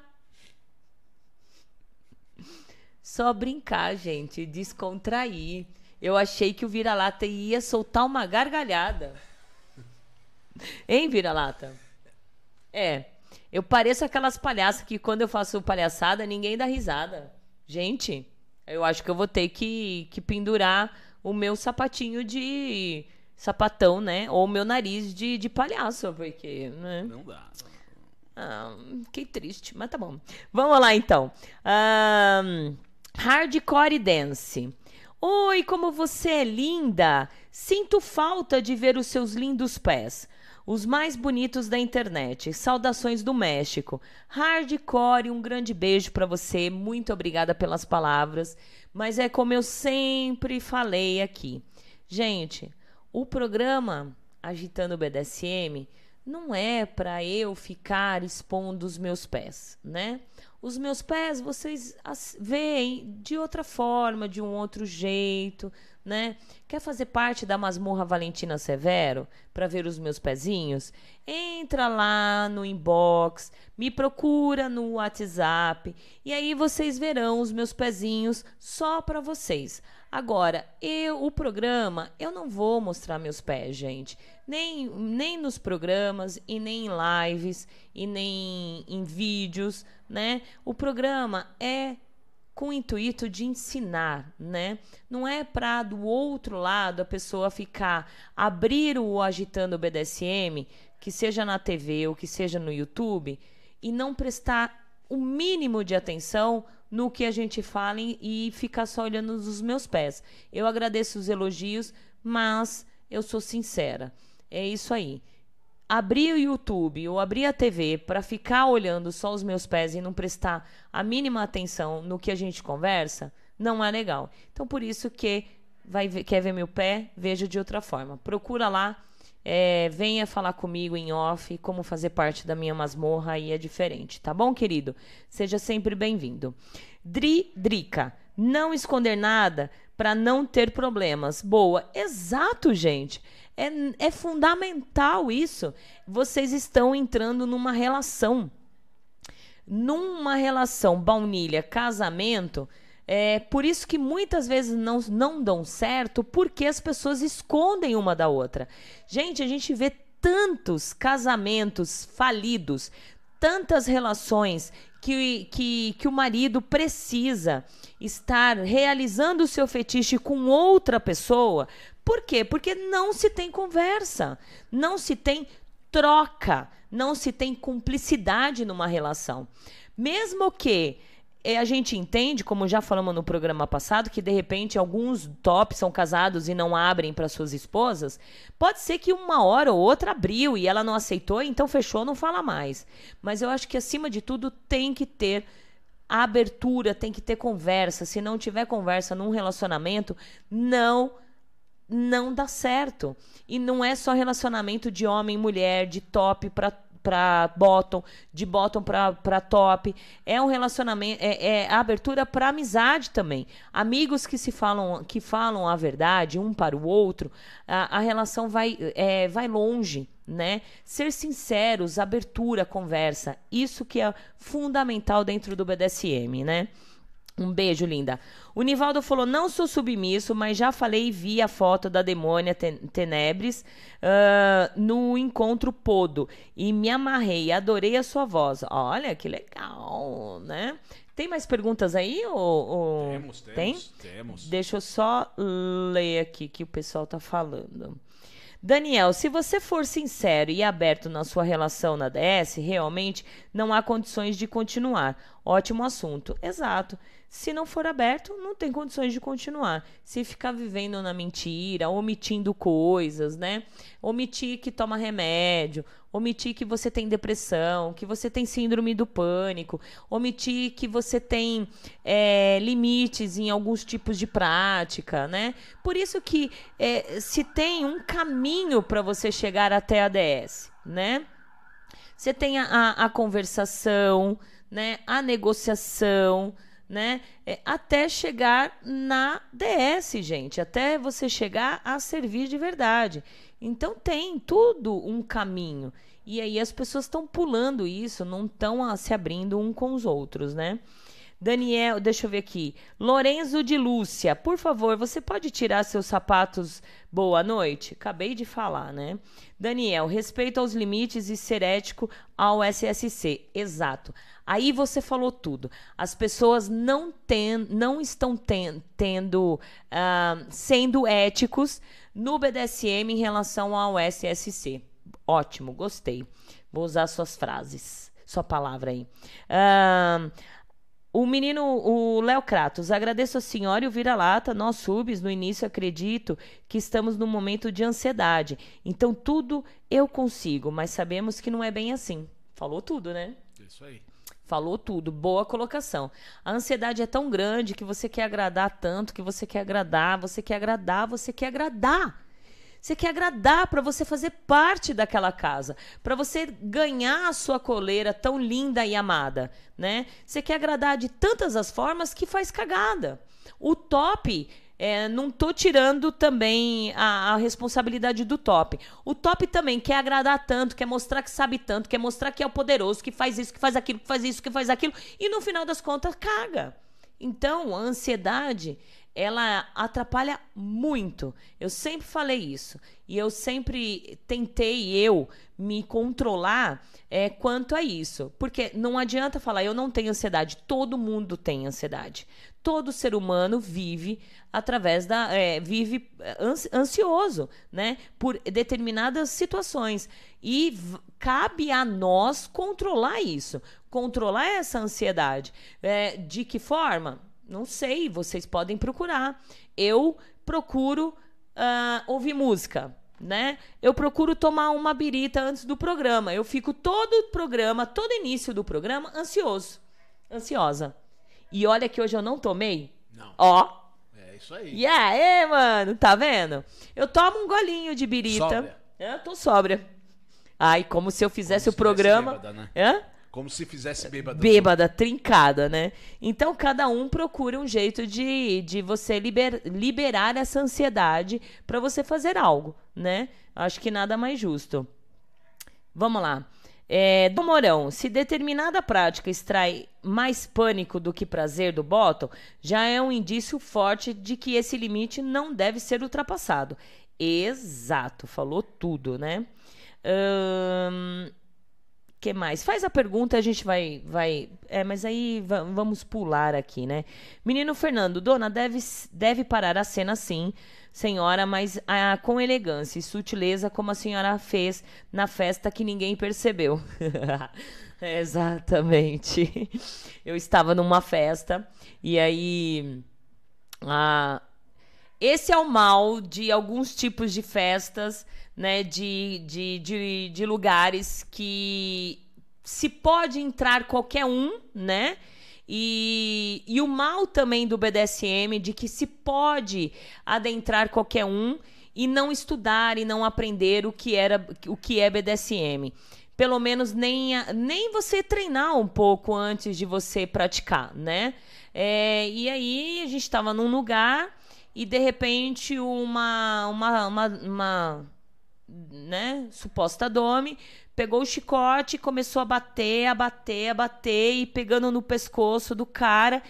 Só brincar, gente, descontrair. Eu achei que o vira-lata ia soltar uma gargalhada. Hein, vira-lata? É. Eu pareço aquelas palhaças que quando eu faço palhaçada, ninguém dá risada. Gente, eu acho que eu vou ter que, que pendurar o meu sapatinho de sapatão, né? Ou o meu nariz de, de palhaço, porque. Né? Não dá. Ah, fiquei triste, mas tá bom. Vamos lá então. Um, hardcore Dance. Oi, como você é linda! Sinto falta de ver os seus lindos pés. Os mais bonitos da internet. Saudações do México. Hardcore, um grande beijo para você. Muito obrigada pelas palavras. Mas é como eu sempre falei aqui. Gente, o programa Agitando o BDSM não é para eu ficar expondo os meus pés, né? Os meus pés vocês veem de outra forma, de um outro jeito, né? Quer fazer parte da masmorra Valentina Severo para ver os meus pezinhos? Entra lá no inbox, me procura no WhatsApp e aí vocês verão os meus pezinhos só para vocês. Agora, eu, o programa, eu não vou mostrar meus pés, gente. Nem, nem nos programas, e nem em lives, e nem em vídeos, né? O programa é com o intuito de ensinar, né? Não é para do outro lado a pessoa ficar abrir o agitando o BDSM, que seja na TV ou que seja no YouTube, e não prestar o mínimo de atenção no que a gente fala e ficar só olhando os meus pés. Eu agradeço os elogios, mas eu sou sincera. É isso aí. Abrir o YouTube ou abrir a TV para ficar olhando só os meus pés e não prestar a mínima atenção no que a gente conversa, não é legal. Então, por isso que vai ver, quer ver meu pé, veja de outra forma. Procura lá é, venha falar comigo em off, como fazer parte da minha masmorra aí é diferente, tá bom, querido? Seja sempre bem-vindo. Dri Drica, não esconder nada para não ter problemas. Boa, exato, gente. É, é fundamental isso. Vocês estão entrando numa relação. Numa relação baunilha, casamento é por isso que muitas vezes não, não dão certo, porque as pessoas escondem uma da outra. Gente, a gente vê tantos casamentos falidos, tantas relações que, que, que o marido precisa estar realizando o seu fetiche com outra pessoa. Por quê? Porque não se tem conversa, não se tem troca, não se tem cumplicidade numa relação. Mesmo que é, a gente entende, como já falamos no programa passado, que de repente alguns tops são casados e não abrem para suas esposas. Pode ser que uma hora ou outra abriu e ela não aceitou, então fechou, não fala mais. Mas eu acho que acima de tudo tem que ter abertura, tem que ter conversa. Se não tiver conversa num relacionamento, não não dá certo. E não é só relacionamento de homem e mulher, de top para para bottom, de bottom para top. É um relacionamento, é, é abertura para amizade também. Amigos que se falam, que falam a verdade um para o outro, a, a relação vai, é, vai longe. Né? Ser sinceros, abertura, conversa, isso que é fundamental dentro do BDSM, né? Um beijo, linda. O Nivaldo falou: não sou submisso, mas já falei e vi a foto da demônia Tenebres uh, no encontro Podo. E me amarrei, adorei a sua voz. Olha que legal, né? Tem mais perguntas aí? Ou, ou... Temos, temos, Tem? temos. Deixa eu só ler aqui que o pessoal tá falando. Daniel, se você for sincero e aberto na sua relação na DS, realmente não há condições de continuar. Ótimo assunto. Exato. Se não for aberto, não tem condições de continuar. Se ficar vivendo na mentira, omitindo coisas, né? Omitir que toma remédio, omitir que você tem depressão, que você tem síndrome do pânico, omitir que você tem é, limites em alguns tipos de prática, né? Por isso que é, se tem um caminho para você chegar até a DS, né? Você tem a, a, a conversação, né? A negociação, né? É, até chegar na DS, gente, até você chegar a servir de verdade. Então tem tudo um caminho. E aí as pessoas estão pulando isso, não estão se abrindo um com os outros, né? Daniel, deixa eu ver aqui. Lorenzo de Lúcia, por favor, você pode tirar seus sapatos boa noite? Acabei de falar, né? Daniel, respeito aos limites e ser ético ao SSC. Exato. Aí você falou tudo. As pessoas não, ten, não estão ten, tendo, uh, sendo éticos no BDSM em relação ao SSC. Ótimo, gostei. Vou usar suas frases. sua palavra aí. Ahn, o menino, o Léo Kratos, agradeço a senhora e o vira-lata. Nós subs, no início, acredito que estamos num momento de ansiedade. Então, tudo eu consigo, mas sabemos que não é bem assim. Falou tudo, né? Isso aí. Falou tudo, boa colocação. A ansiedade é tão grande que você quer agradar tanto, que você quer agradar, você quer agradar, você quer agradar. Você quer agradar para você fazer parte daquela casa, para você ganhar a sua coleira tão linda e amada, né? Você quer agradar de tantas as formas que faz cagada. O top é, não tô tirando também a, a responsabilidade do top. O top também quer agradar tanto, quer mostrar que sabe tanto, quer mostrar que é o poderoso, que faz isso, que faz aquilo, que faz isso, que faz aquilo, e no final das contas caga. Então, a ansiedade, ela atrapalha muito. Eu sempre falei isso. E eu sempre tentei, eu, me controlar é, quanto a isso. Porque não adianta falar, eu não tenho ansiedade. Todo mundo tem ansiedade. Todo ser humano vive através da. é, vive ansi- ansioso, né? Por determinadas situações. E cabe a nós controlar isso. Controlar essa ansiedade. É, de que forma? Não sei, vocês podem procurar. Eu procuro ah, ouvir música, né? Eu procuro tomar uma birita antes do programa. Eu fico todo o programa, todo início do programa, ansioso. Ansiosa. E olha que hoje eu não tomei. Não. Ó. É isso aí. E aí, mano, tá vendo? Eu tomo um golinho de birita. Sóbria. Eu tô sóbria. Ai, como se eu fizesse o tivesse programa. bêbada, né? Hã? Como se fizesse bêbada. bêbada, trincada, né? Então, cada um procura um jeito de, de você liber, liberar essa ansiedade para você fazer algo, né? Acho que nada mais justo. Vamos lá. É, do Morão, se determinada prática extrai mais pânico do que prazer do bottom, já é um indício forte de que esse limite não deve ser ultrapassado. Exato, falou tudo, né? Ahn, que mais? Faz a pergunta, a gente vai. vai é, mas aí va- vamos pular aqui, né? Menino Fernando, dona, deve, deve parar a cena sim, senhora, mas ah, com elegância e sutileza, como a senhora fez na festa que ninguém percebeu. Exatamente. Eu estava numa festa e aí. A, esse é o mal de alguns tipos de festas, né? De, de, de, de lugares que se pode entrar qualquer um, né? E, e o mal também do BDSM de que se pode adentrar qualquer um e não estudar e não aprender o que era o que é BDSM. Pelo menos nem, nem você treinar um pouco antes de você praticar, né? É, e aí a gente estava num lugar e de repente uma, uma, uma, uma né, suposta dome, pegou o chicote e começou a bater, a bater, a bater e pegando no pescoço do cara.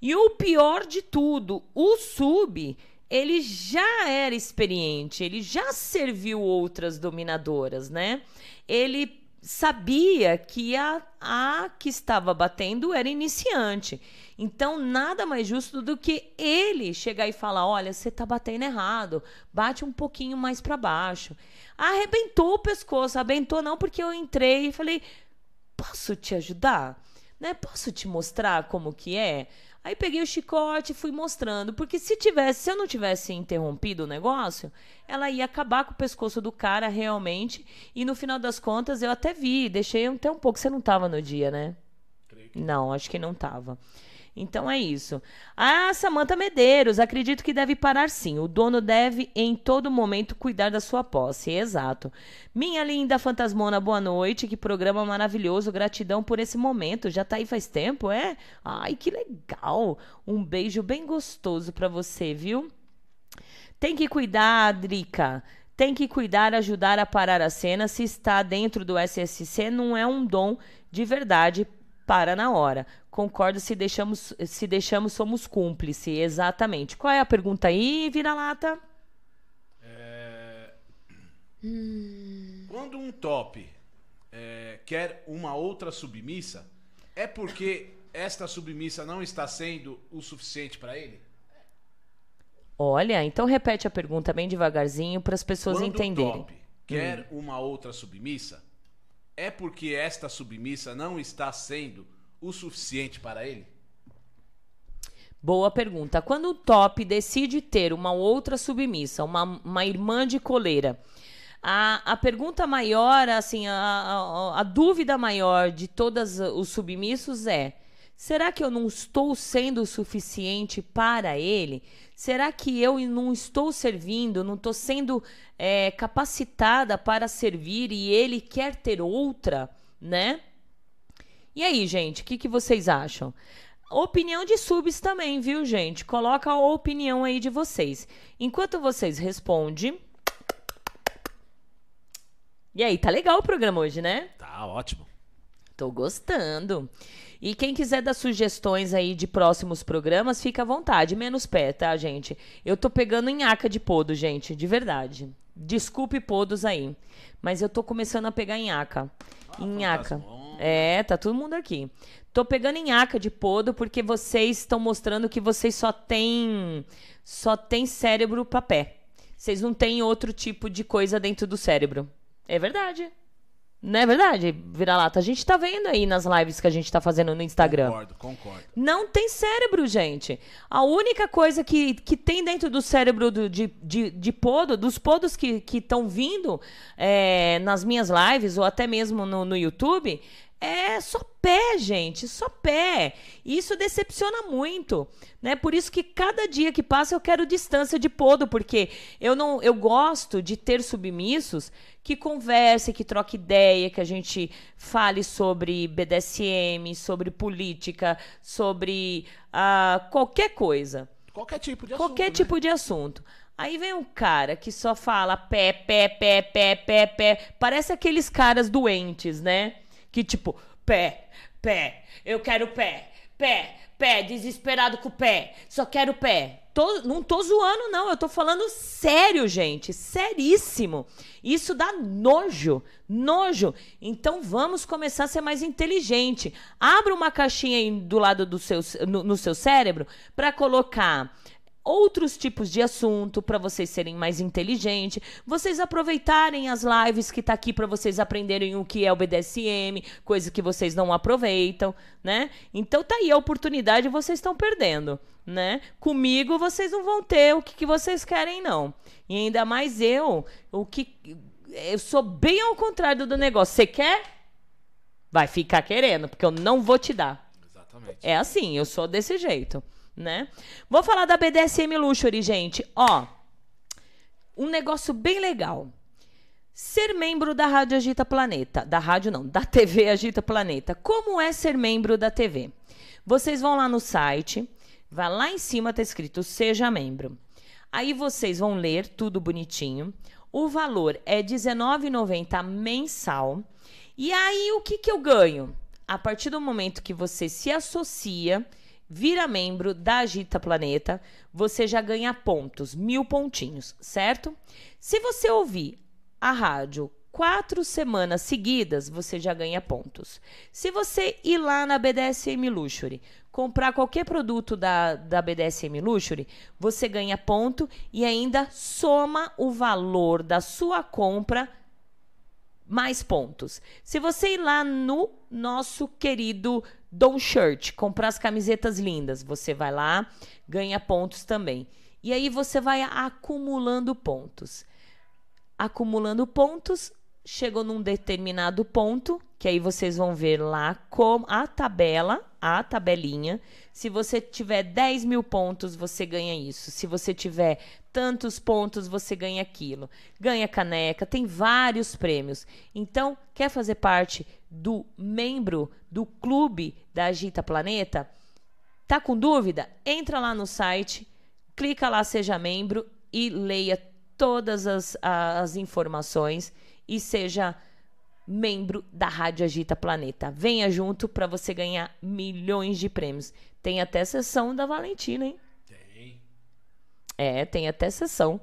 E o pior de tudo, o sub, ele já era experiente, ele já serviu outras dominadoras, né? Ele sabia que a, a que estava batendo era iniciante. Então, nada mais justo do que ele chegar e falar: olha, você tá batendo errado, bate um pouquinho mais para baixo. Arrebentou o pescoço, arrebentou não, porque eu entrei e falei: posso te ajudar? Né? Posso te mostrar como que é? Aí peguei o chicote e fui mostrando, porque se tivesse, se eu não tivesse interrompido o negócio, ela ia acabar com o pescoço do cara realmente, e no final das contas eu até vi, deixei até um pouco, você não tava no dia, né? Não, acho que não tava. Então é isso. Ah, Samanta Medeiros, acredito que deve parar sim. O dono deve em todo momento cuidar da sua posse. Exato. Minha linda fantasmona, boa noite. Que programa maravilhoso. Gratidão por esse momento. Já tá aí faz tempo, é? Ai, que legal. Um beijo bem gostoso pra você, viu? Tem que cuidar, Drica. Tem que cuidar, ajudar a parar a cena. Se está dentro do SSC, não é um dom de verdade. Para na hora. Concordo se deixamos, se deixamos somos cúmplice. Exatamente. Qual é a pergunta aí, vira-lata? É, Quando um top é, quer uma outra submissa, é porque esta submissa não está sendo o suficiente para ele? Olha, então repete a pergunta bem devagarzinho para as pessoas Quando entenderem. o top quer uma outra submissa, é porque esta submissa não está sendo o suficiente para ele? Boa pergunta. Quando o top decide ter uma outra submissa, uma, uma irmã de coleira, a, a pergunta maior, assim, a, a, a dúvida maior de todos os submissos é: será que eu não estou sendo o suficiente para ele? Será que eu não estou servindo, não estou sendo é, capacitada para servir e ele quer ter outra, né? E aí, gente, o que, que vocês acham? Opinião de subs também, viu, gente? Coloca a opinião aí de vocês. Enquanto vocês respondem. E aí, tá legal o programa hoje, né? Tá ótimo. Tô gostando. E quem quiser dar sugestões aí de próximos programas, fica à vontade. Menos pé, tá, gente? Eu tô pegando nhaca de podo, gente, de verdade. Desculpe podos aí. Mas eu tô começando a pegar nhaca. Ah, nhaca. É, tá todo mundo aqui. Tô pegando nhaca de podo porque vocês estão mostrando que vocês só têm só tem cérebro pra pé. Vocês não têm outro tipo de coisa dentro do cérebro. É verdade. Não é verdade, vira-lata? A gente tá vendo aí nas lives que a gente tá fazendo no Instagram. Concordo, concordo. Não tem cérebro, gente. A única coisa que, que tem dentro do cérebro do, de, de, de podo, dos podos que estão vindo é, nas minhas lives ou até mesmo no, no YouTube, é só pé, gente, só pé. E isso decepciona muito, né? Por isso que cada dia que passa eu quero distância de podo, porque eu não, eu gosto de ter submissos que converse, que troque ideia, que a gente fale sobre BDSM, sobre política, sobre uh, qualquer coisa. Qualquer tipo de assunto. Qualquer né? tipo de assunto. Aí vem um cara que só fala pé, pé, pé, pé, pé, pé. Parece aqueles caras doentes, né? Que tipo, pé, pé, eu quero pé, pé, pé, desesperado com o pé, só quero pé. Tô, não tô zoando, não. Eu tô falando sério, gente. Seríssimo. Isso dá nojo. Nojo. Então vamos começar a ser mais inteligente. Abra uma caixinha aí do lado do seu, no, no seu cérebro para colocar outros tipos de assunto para vocês serem mais inteligentes, vocês aproveitarem as lives que tá aqui para vocês aprenderem o que é o BDSM, coisa que vocês não aproveitam, né? Então tá aí a oportunidade, vocês estão perdendo, né? Comigo vocês não vão ter o que, que vocês querem não. E ainda mais eu, o que eu sou bem ao contrário do negócio. Você quer? Vai ficar querendo, porque eu não vou te dar. Exatamente. É assim, eu sou desse jeito né? Vou falar da BDSM Luxury, gente. Ó, um negócio bem legal. Ser membro da Rádio Agita Planeta. Da rádio não, da TV Agita Planeta. Como é ser membro da TV? Vocês vão lá no site, vai lá em cima, tá escrito Seja Membro. Aí vocês vão ler tudo bonitinho. O valor é R$19,90 mensal. E aí, o que, que eu ganho? A partir do momento que você se associa vira membro da Agita Planeta, você já ganha pontos, mil pontinhos, certo? Se você ouvir a rádio quatro semanas seguidas, você já ganha pontos. Se você ir lá na BDSM Luxury, comprar qualquer produto da, da BDSM Luxury, você ganha ponto e ainda soma o valor da sua compra mais pontos. Se você ir lá no nosso querido Don Shirt, comprar as camisetas lindas. Você vai lá, ganha pontos também. E aí você vai acumulando pontos. Acumulando pontos, chegou num determinado ponto, que aí vocês vão ver lá com a tabela, a tabelinha. Se você tiver 10 mil pontos, você ganha isso. Se você tiver tantos pontos, você ganha aquilo. Ganha caneca, tem vários prêmios. Então, quer fazer parte do membro do clube da Agita Planeta? Tá com dúvida? Entra lá no site, clica lá seja membro e leia todas as, as informações e seja membro da Rádio Agita Planeta. Venha junto para você ganhar milhões de prêmios. Tem até sessão da Valentina, hein? Tem. É, tem até sessão.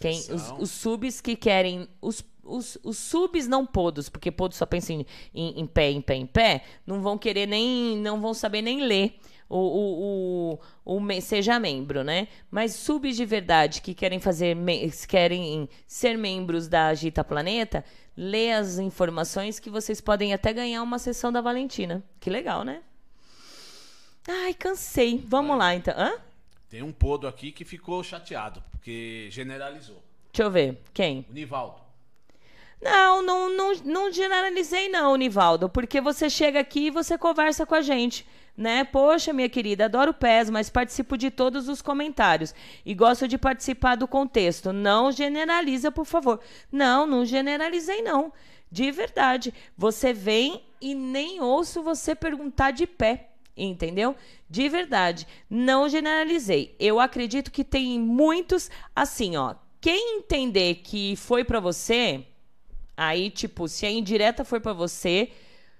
Quem, os, os subs que querem. Os, os, os subs não podos, porque podos só pensam em, em, em, pé, em pé, em pé, não vão querer nem. não vão saber nem ler o, o, o, o seja membro, né? Mas subs de verdade que querem fazer, querem ser membros da Agita Planeta, ler as informações que vocês podem até ganhar uma sessão da Valentina. Que legal, né? Ai, cansei. Vamos lá, então. Hã? Tem um podo aqui que ficou chateado, porque generalizou. Deixa eu ver. Quem? O Nivaldo. Não, não, não, não generalizei não, Nivaldo, porque você chega aqui e você conversa com a gente, né? Poxa, minha querida, adoro pés, mas participo de todos os comentários e gosto de participar do contexto. Não generaliza, por favor. Não, não generalizei não. De verdade. Você vem e nem ouço você perguntar de pé. Entendeu? De verdade, não generalizei. Eu acredito que tem muitos assim, ó. Quem entender que foi para você, Aí, tipo, se a indireta for para você,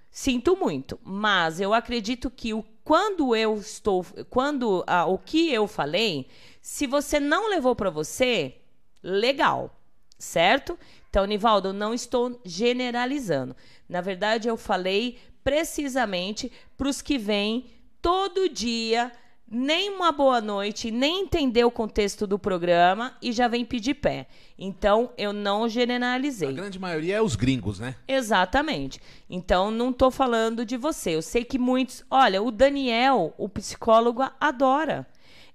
sinto muito. Mas eu acredito que o quando eu estou, quando o que eu falei, se você não levou para você, legal, certo? Então, Nivaldo, não estou generalizando. Na verdade, eu falei precisamente para os que vêm todo dia nem uma boa noite, nem entender o contexto do programa e já vem pedir pé. Então, eu não generalizei. A grande maioria é os gringos, né? Exatamente. Então, não estou falando de você. Eu sei que muitos. Olha, o Daniel, o psicólogo, adora.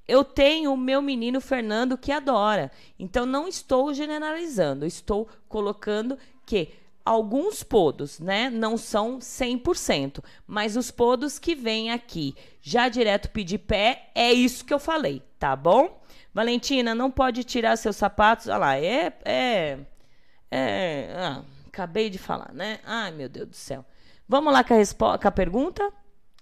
Eu tenho o meu menino Fernando que adora. Então, não estou generalizando. Estou colocando que alguns podos, né? Não são 100%, mas os podos que vêm aqui, já direto pedir pé, é isso que eu falei, tá bom? Valentina, não pode tirar seus sapatos. Olha lá, é. é, é ah, acabei de falar, né? Ai, meu Deus do céu. Vamos lá com a, com a pergunta?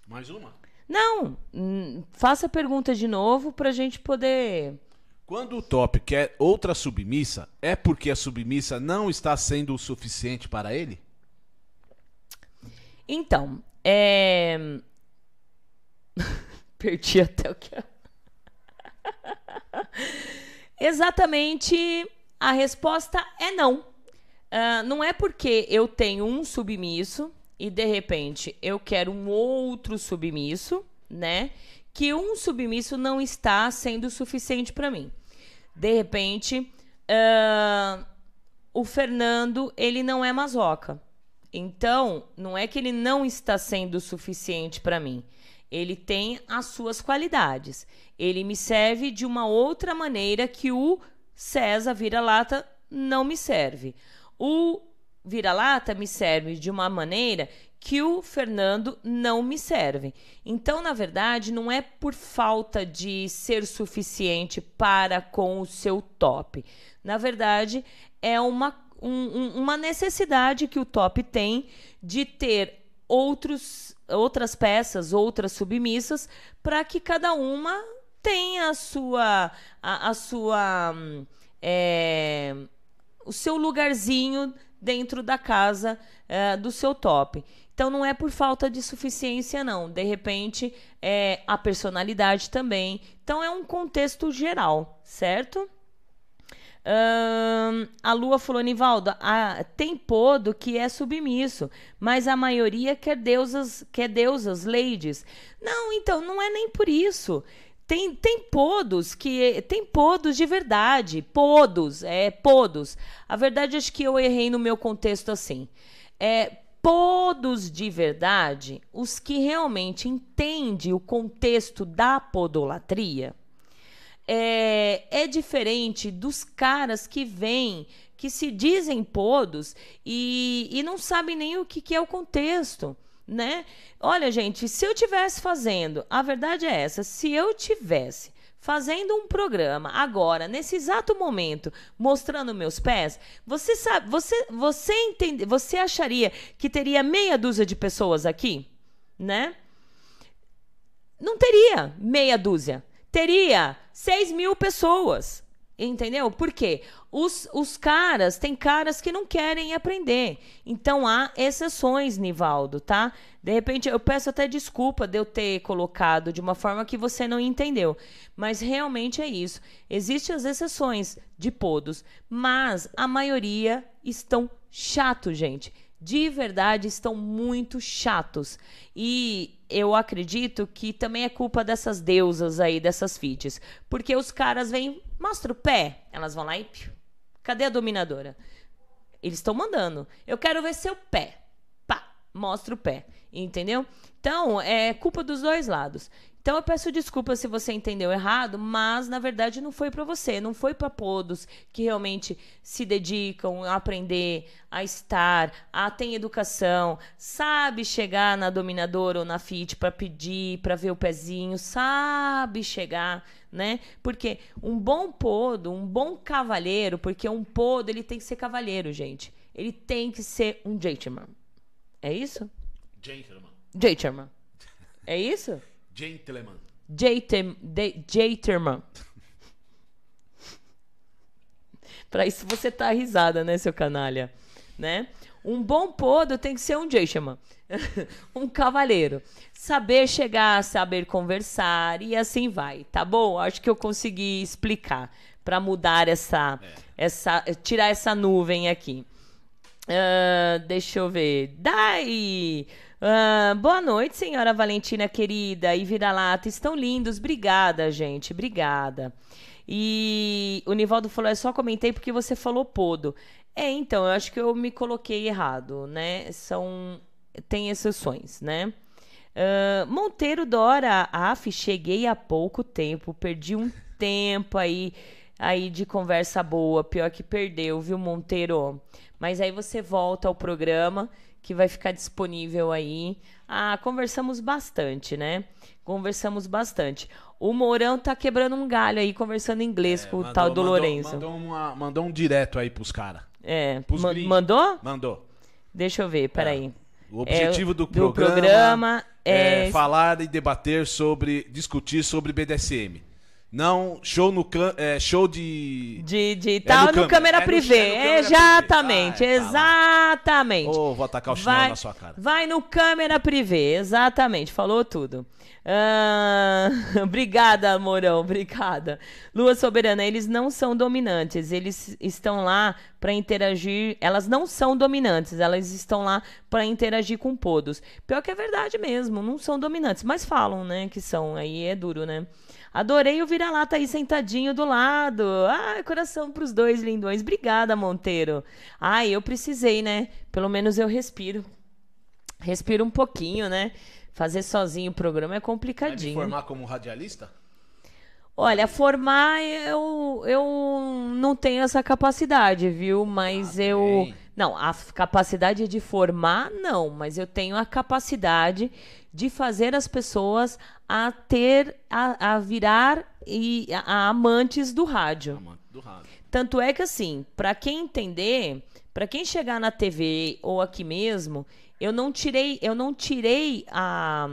Mais uma? Não, hum, faça a pergunta de novo para a gente poder quando o top quer outra submissa, é porque a submissa não está sendo o suficiente para ele? Então, é. Perdi até o que. Exatamente a resposta é não. Uh, não é porque eu tenho um submisso e de repente eu quero um outro submisso, né? Que um submisso não está sendo suficiente para mim. De repente, uh, o Fernando ele não é masoca. Então, não é que ele não está sendo suficiente para mim. Ele tem as suas qualidades. Ele me serve de uma outra maneira que o César vira-lata não me serve. O vira-lata me serve de uma maneira que o Fernando não me serve. Então, na verdade, não é por falta de ser suficiente para com o seu top. Na verdade, é uma, um, uma necessidade que o top tem de ter outros, outras peças, outras submissas, para que cada uma tenha a sua. A, a sua é, o seu lugarzinho dentro da casa é, do seu top. Então não é por falta de suficiência, não. De repente, é a personalidade também. Então é um contexto geral, certo? a Lua falou, Nivaldo, ah, tem podo que é submisso, mas a maioria quer deusas, quer deusas, ladies. Não, então, não é nem por isso. Tem, tem podos que. Tem podos de verdade. Podos, é podos. A verdade, acho que eu errei no meu contexto assim. É, todos de verdade, os que realmente entendem o contexto da podolatria, é, é diferente dos caras que vêm, que se dizem podos e, e não sabem nem o que, que é o contexto. Né? Olha, gente, se eu tivesse fazendo, a verdade é essa, se eu tivesse fazendo um programa agora, nesse exato momento, mostrando meus pés, você sabe, você, você entende, você acharia que teria meia dúzia de pessoas aqui, né? Não teria meia dúzia, teria seis mil pessoas. Entendeu? Por quê? Os, os caras, tem caras que não querem aprender. Então há exceções, Nivaldo, tá? De repente, eu peço até desculpa de eu ter colocado de uma forma que você não entendeu. Mas realmente é isso. Existem as exceções de podos, mas a maioria estão chatos, gente de verdade estão muito chatos. E eu acredito que também é culpa dessas deusas aí, dessas fits. Porque os caras vêm, mostra o pé, elas vão lá e. Cadê a dominadora? Eles estão mandando. Eu quero ver seu pé. Pá, mostra o pé. Entendeu? Então, é culpa dos dois lados. Então eu peço desculpa se você entendeu errado, mas na verdade não foi para você, não foi para todos que realmente se dedicam a aprender, a estar, a ter educação, sabe chegar na dominadora ou na fit para pedir, para ver o pezinho, sabe chegar, né? Porque um bom podo, um bom cavalheiro, porque um podo ele tem que ser cavalheiro, gente. Ele tem que ser um gentleman. É isso? Gentleman. Gentleman. É isso? Gentleman. Jaterman. Pra isso você tá risada, né, seu canalha? Né? Um bom podo tem que ser um gentleman. um cavaleiro. Saber chegar, saber conversar e assim vai, tá bom? Acho que eu consegui explicar para mudar essa, essa, tirar essa nuvem aqui. Ah, deixa eu ver. Dai! Ah, boa noite, senhora Valentina querida e vira-lata. Estão lindos. Obrigada, gente. Obrigada. E o Nivaldo falou: é só comentei porque você falou podo. É, então, eu acho que eu me coloquei errado, né? São. Tem exceções, né? Ah, Monteiro Dora, af, cheguei há pouco tempo, perdi um tempo aí, aí de conversa boa, pior que perdeu, viu, Monteiro? Mas aí você volta ao programa que vai ficar disponível aí. Ah, conversamos bastante, né? Conversamos bastante. O Mourão tá quebrando um galho aí, conversando inglês com o tal do mandou, Lourenço. Mandou, uma- mandou um direto aí pros caras. É, ma- mandou? Mandou. Deixa eu ver, peraí. O objetivo É, do, programa, programa é, é falar e debater sobre, discutir sobre BDSM. Não show no é, show de de, de É tal no no, câmera, câmera é privê. é no exatamente, privê. Vai, exatamente. Ô, vou atacar o chinelo vai, na sua cara. Vai no câmera privê, exatamente, falou tudo. Ah, obrigada, Mourão, obrigada. Lua Soberana, eles não são dominantes, eles estão lá para interagir. Elas não são dominantes, elas estão lá para interagir com podos. Pior que é verdade mesmo, não são dominantes, mas falam, né, que são. Aí é duro, né? Adorei o vira-lata aí sentadinho do lado. Ai, coração pros dois lindões. Obrigada, Monteiro. Ai, eu precisei, né? Pelo menos eu respiro. Respiro um pouquinho, né? Fazer sozinho o programa é Vai me complicadinho. formar como radialista? Olha, formar eu, eu não tenho essa capacidade, viu? Mas eu. Não, a capacidade de formar, não. Mas eu tenho a capacidade de fazer as pessoas a ter. a, a virar e, a, a amantes do rádio. Do rádio. Tanto é que assim, para quem entender, para quem chegar na TV ou aqui mesmo, eu não tirei, eu não tirei a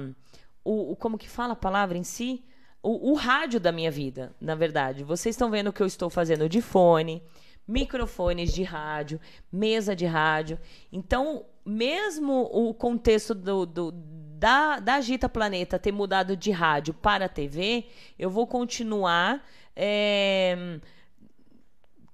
o, o- como que fala a palavra em si? O, o rádio da minha vida, na verdade. Vocês estão vendo o que eu estou fazendo de fone, microfones de rádio, mesa de rádio. Então, mesmo o contexto do, do- da, da Agita Planeta ter mudado de rádio para TV, eu vou continuar. é,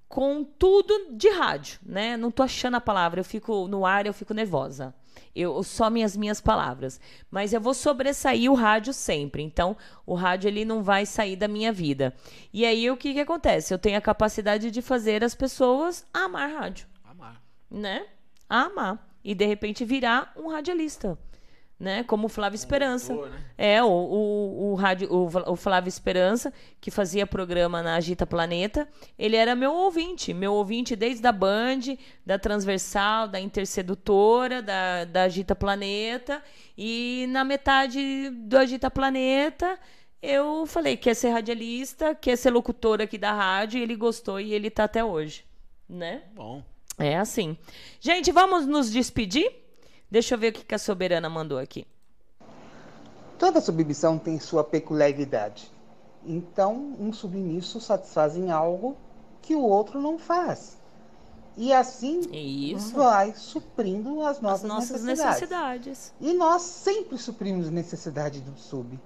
com tudo de rádio, né? Não tô achando a palavra, eu fico no ar, eu fico nervosa. Eu só minhas minhas palavras, mas eu vou sobressair o rádio sempre. Então, o rádio ele não vai sair da minha vida. E aí o que que acontece? Eu tenho a capacidade de fazer as pessoas amar rádio, Amar. né? Amar e de repente virar um radialista. Né? Como o Flávio Esperança. É, o, o, o, rádio, o, o Flávio Esperança, que fazia programa na Agita Planeta, ele era meu ouvinte. Meu ouvinte desde a Band, da Transversal, da Intersedutora, da, da Agita Planeta. E na metade do Agita Planeta, eu falei: quer ser radialista, quer ser locutor aqui da rádio. E ele gostou e ele tá até hoje. Né? Bom. É assim. Gente, vamos nos despedir? Deixa eu ver o que que a Soberana mandou aqui. Toda submissão tem sua peculiaridade. Então, um submisso satisfaz em algo que o outro não faz. E assim Isso. vai suprindo as nossas, nossas necessidades. necessidades. E nós sempre suprimos necessidade do sub.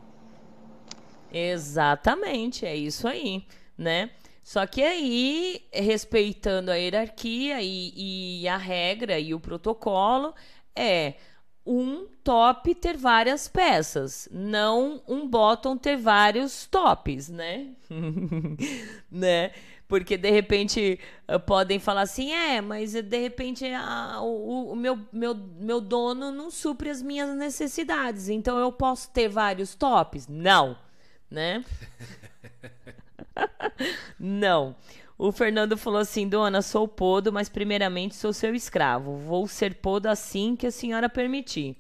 Exatamente, é isso aí, né? Só que aí, respeitando a hierarquia e, e a regra e o protocolo, é um top ter várias peças, não um bottom ter vários tops, né? né? Porque de repente eh, podem falar assim, é, mas de repente o, o meu, meu, meu dono não supre as minhas necessidades, então eu posso ter vários tops? Não, né? não. O Fernando falou assim: Dona, sou podo, mas primeiramente sou seu escravo. Vou ser podo assim que a senhora permitir.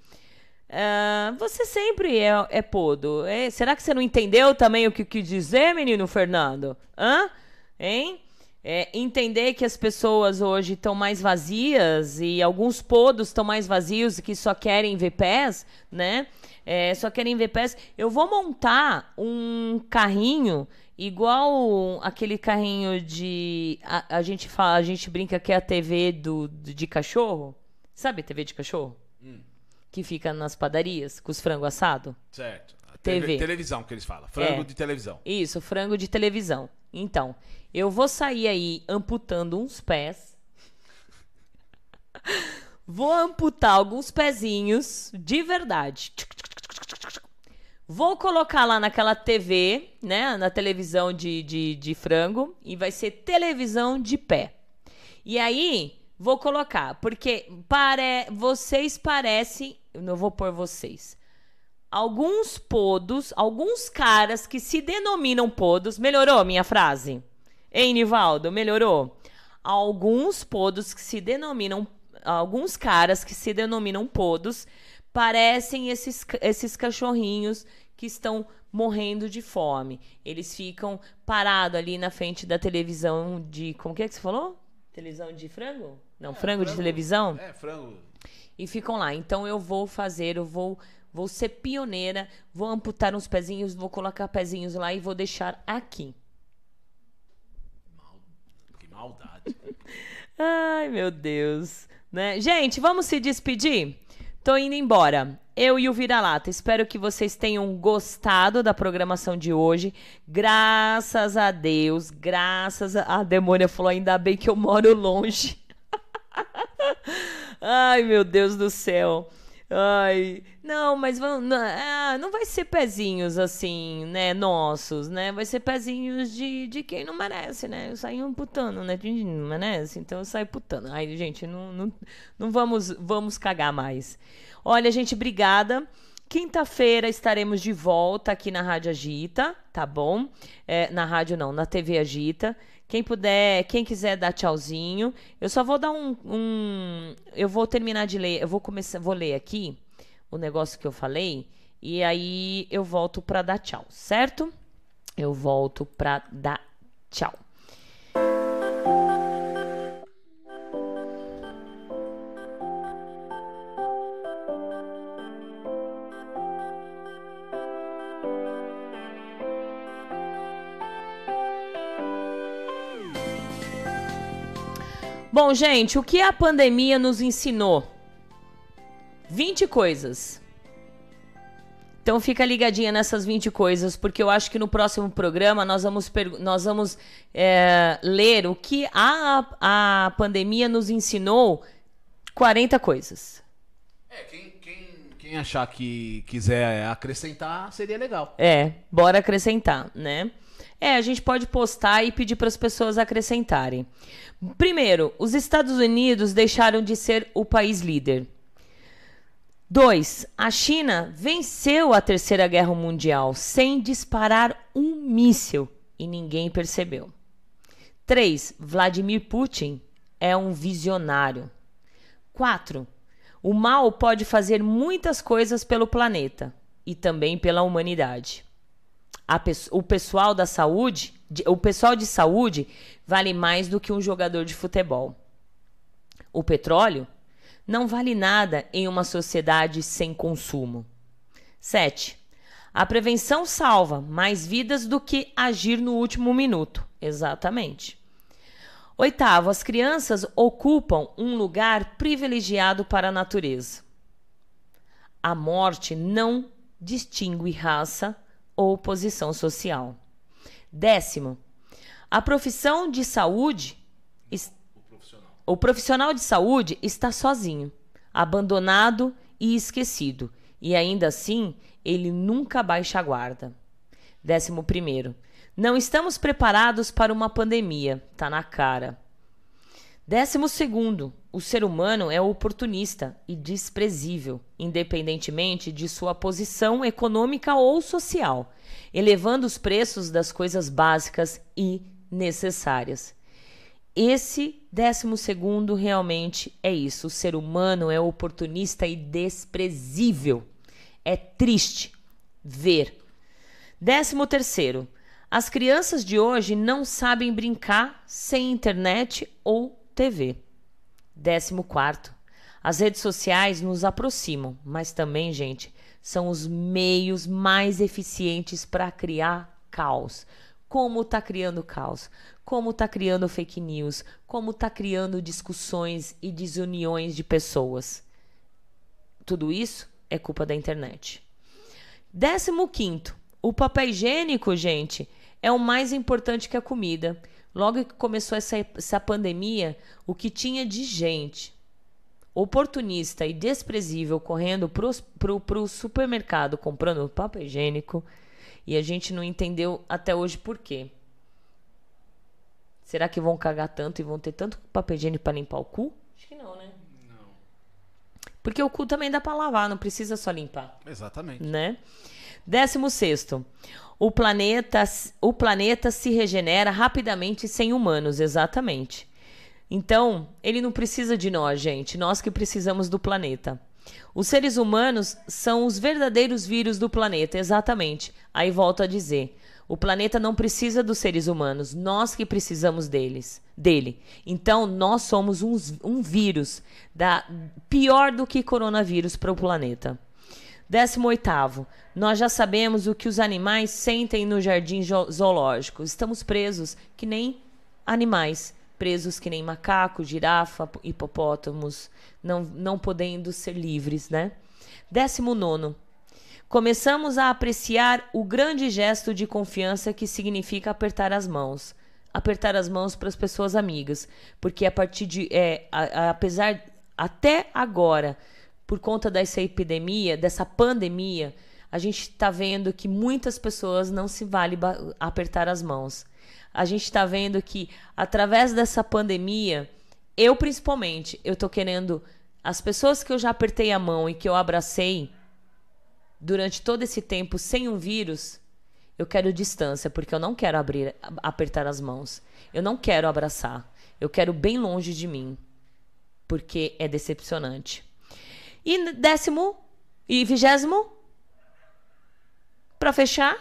Uh, você sempre é, é podo. É, será que você não entendeu também o que quis dizer, menino Fernando? Hã? Hein? É, entender que as pessoas hoje estão mais vazias e alguns podos estão mais vazios que só querem ver pés, né? É, só querem ver pés. Eu vou montar um carrinho igual aquele carrinho de a, a gente fala, a gente brinca que é a TV do, de cachorro. Sabe a TV de cachorro? Hum. Que fica nas padarias com os frangos assado? Certo. A TV. Televisão que eles falam. Frango É. de televisão. Isso, frango de televisão. Então, eu vou sair aí amputando uns pés. Vou amputar alguns pezinhos de verdade. Vou colocar lá naquela TV, né? Na televisão de, de, de frango. E vai ser televisão de pé. E aí, vou colocar. Porque pare... vocês parecem. Eu não vou pôr vocês alguns podos, alguns caras que se denominam podos. Melhorou minha frase? Ei, Nivaldo, melhorou? Alguns podos que se denominam. Alguns caras que se denominam podos parecem esses, esses cachorrinhos que estão morrendo de fome. Eles ficam parados ali na frente da televisão de. Como que é que você falou? Televisão de frango? Não, frango, de televisão? É, frango. e ficam lá. Então eu vou fazer, eu vou, vou ser pioneira, vou amputar uns pezinhos, vou colocar pezinhos lá e vou deixar aqui. Que maldade. Ai, meu Deus. Né? Gente, vamos se despedir? Tô indo embora. Eu e o Vira-Lata. Espero que vocês tenham gostado da programação de hoje. Graças a Deus, graças a... A demônia falou, ainda bem que eu moro longe. Ai, meu Deus do céu. Ai, não, mas vão, não, ah, não vai ser pezinhos assim, né, nossos, né? Vai ser pezinhos de, de quem não merece, né? Eu saio putando, né? De não merece, então eu saio putando. Ai, gente, não, não, não vamos, vamos cagar mais. Olha, gente, obrigada. Quinta-feira estaremos de volta aqui na Rádio Agita, tá bom? É, na rádio não, na TV Agita. Quem puder, quem quiser dar tchauzinho, eu só vou dar um, um- eu vou terminar de ler, eu vou começar, vou ler aqui o negócio que eu falei e aí eu volto pra dar tchau, certo? Eu volto pra dar tchau. Bom, gente, o que a pandemia nos ensinou? 20 coisas. Então fica ligadinha nessas 20 coisas, porque eu acho que no próximo programa nós vamos, nós vamos é, ler o que a, a pandemia nos ensinou 40 coisas. Quem achar que quiser acrescentar, seria legal. É, bora acrescentar, né? É, a gente pode postar e pedir para as pessoas acrescentarem. Primeiro, os Estados Unidos deixaram de ser o país líder. Dois, a China venceu a Terceira Guerra Mundial sem disparar um míssil e ninguém percebeu. Três, Vladimir Putin é um visionário. Quatro, o mal pode fazer muitas coisas pelo planeta e também pela humanidade. O pessoal da saúde, de- o pessoal de saúde vale mais do que um jogador de futebol. O petróleo não vale nada em uma sociedade sem consumo. 7. A prevenção salva mais vidas do que agir no último minuto. Exatamente. Oitavo, as crianças ocupam um lugar privilegiado para a natureza. A morte não distingue raça ou posição social. Décimo, a profissão de saúde. O profissional de saúde está sozinho, abandonado e esquecido, e ainda assim ele nunca baixa a guarda. Décimo primeiro, não estamos preparados para uma pandemia, tá na cara. Décimo segundo, o ser humano é oportunista e desprezível, independentemente de sua posição econômica ou social, elevando os preços das coisas básicas e necessárias. Esse décimo segundo realmente é isso. O ser humano é oportunista e desprezível. É triste ver. Décimo terceiro, as crianças de hoje não sabem brincar sem internet ou TV. Décimo quarto, as redes sociais nos aproximam, mas também, gente, são os meios mais eficientes para criar caos. Como está criando caos? Como está criando fake news? Como está criando discussões e desuniões de pessoas? Tudo isso é culpa da internet. Décimo quinto, o papel higiênico, gente, é o mais importante que a comida. Logo que começou essa, essa pandemia, o que tinha de gente oportunista e desprezível correndo para o supermercado comprando papel higiênico e a gente não entendeu até hoje por quê. Será que vão cagar tanto e vão ter tanto papel higiênico para limpar o cu? Acho que não, né? Não. Porque o cu também dá para lavar, não precisa só limpar. Exatamente. Né? Décimo sexto. O planeta, o planeta se regenera rapidamente sem humanos, exatamente. Então, ele não precisa de nós, gente, nós que precisamos do planeta. Os seres humanos são os verdadeiros vírus do planeta, exatamente. Aí volto a dizer: o planeta não precisa dos seres humanos, nós que precisamos deles, dele. Então, nós somos um, um vírus da, pior do que coronavírus para o planeta. 18. Nós já sabemos o que os animais sentem no jardim zoológico. Estamos presos que nem animais, presos que nem macaco, girafa, hipopótamos, não, não podendo ser livres, né? 19. Começamos a apreciar o grande gesto de confiança que significa apertar as mãos. Apertar as mãos para as pessoas amigas. Porque a partir de. É, a, a, apesar. Até agora, por conta dessa epidemia, dessa pandemia, a gente está vendo que muitas pessoas não se vale apertar as mãos. A gente está vendo que através dessa pandemia, eu principalmente, eu tô querendo as pessoas que eu já apertei a mão e que eu abracei durante todo esse tempo sem um vírus, eu quero distância, porque eu não quero abrir, apertar as mãos. Eu não quero abraçar. Eu quero bem longe de mim, porque é decepcionante. E décimo e vigésimo, para fechar,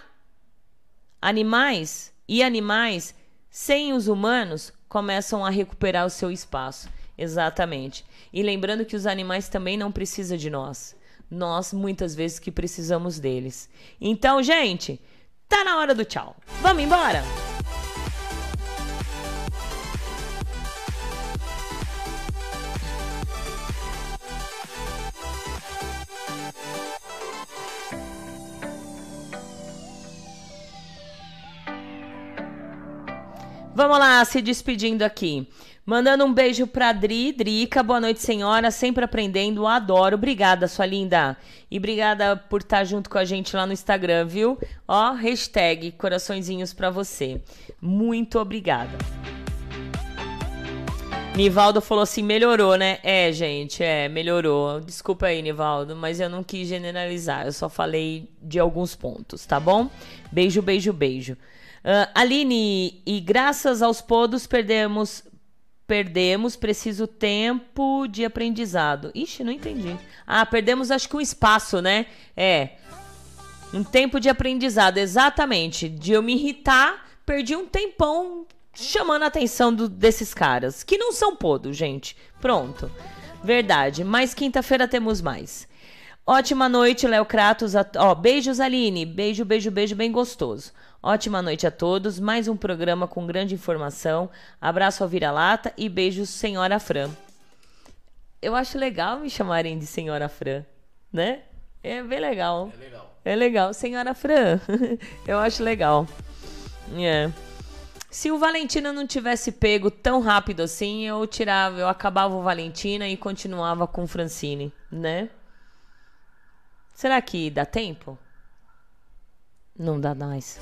animais e animais sem os humanos começam a recuperar o seu espaço. Exatamente. E lembrando que os animais também não precisam de nós. Nós, muitas vezes, que precisamos deles. Então, gente, tá na hora do tchau. Vamos embora? Vamos lá, se despedindo aqui. Mandando um beijo pra Dri, Drica, boa noite, senhora, sempre aprendendo, adoro. Obrigada, sua linda. E obrigada por estar junto com a gente lá no Instagram, viu? Ó, hashtag coraçõezinhos pra você. Muito obrigada. Nivaldo falou assim, melhorou, né? É, gente, é, melhorou. Desculpa aí, Nivaldo, mas eu não quis generalizar, eu só falei de alguns pontos, tá bom? Beijo, beijo, beijo. Uh, Aline, e graças aos podos perdemos perdemos preciso tempo de aprendizado. Ixi, não entendi. Ah, perdemos acho que um espaço, né? É. Um tempo de aprendizado, exatamente. De eu me irritar, perdi um tempão chamando a atenção do, desses caras, que não são podos, gente. Pronto. Verdade. Mas quinta-feira temos mais. Ótima noite, Léo Kratos. Ó, beijos, Aline. Beijo, beijo, beijo, bem gostoso. Ótima noite a todos. Mais um programa com grande informação. Abraço ao vira-lata e beijos, Senhora Fran. Eu acho legal me chamarem de Senhora Fran, né? É bem legal. É legal. É legal. Senhora Fran. eu acho legal. É. Se o Valentina não tivesse pego tão rápido assim, eu tirava, eu acabava o Valentina e continuava com Francine, né? Será que dá tempo? Não dá mais.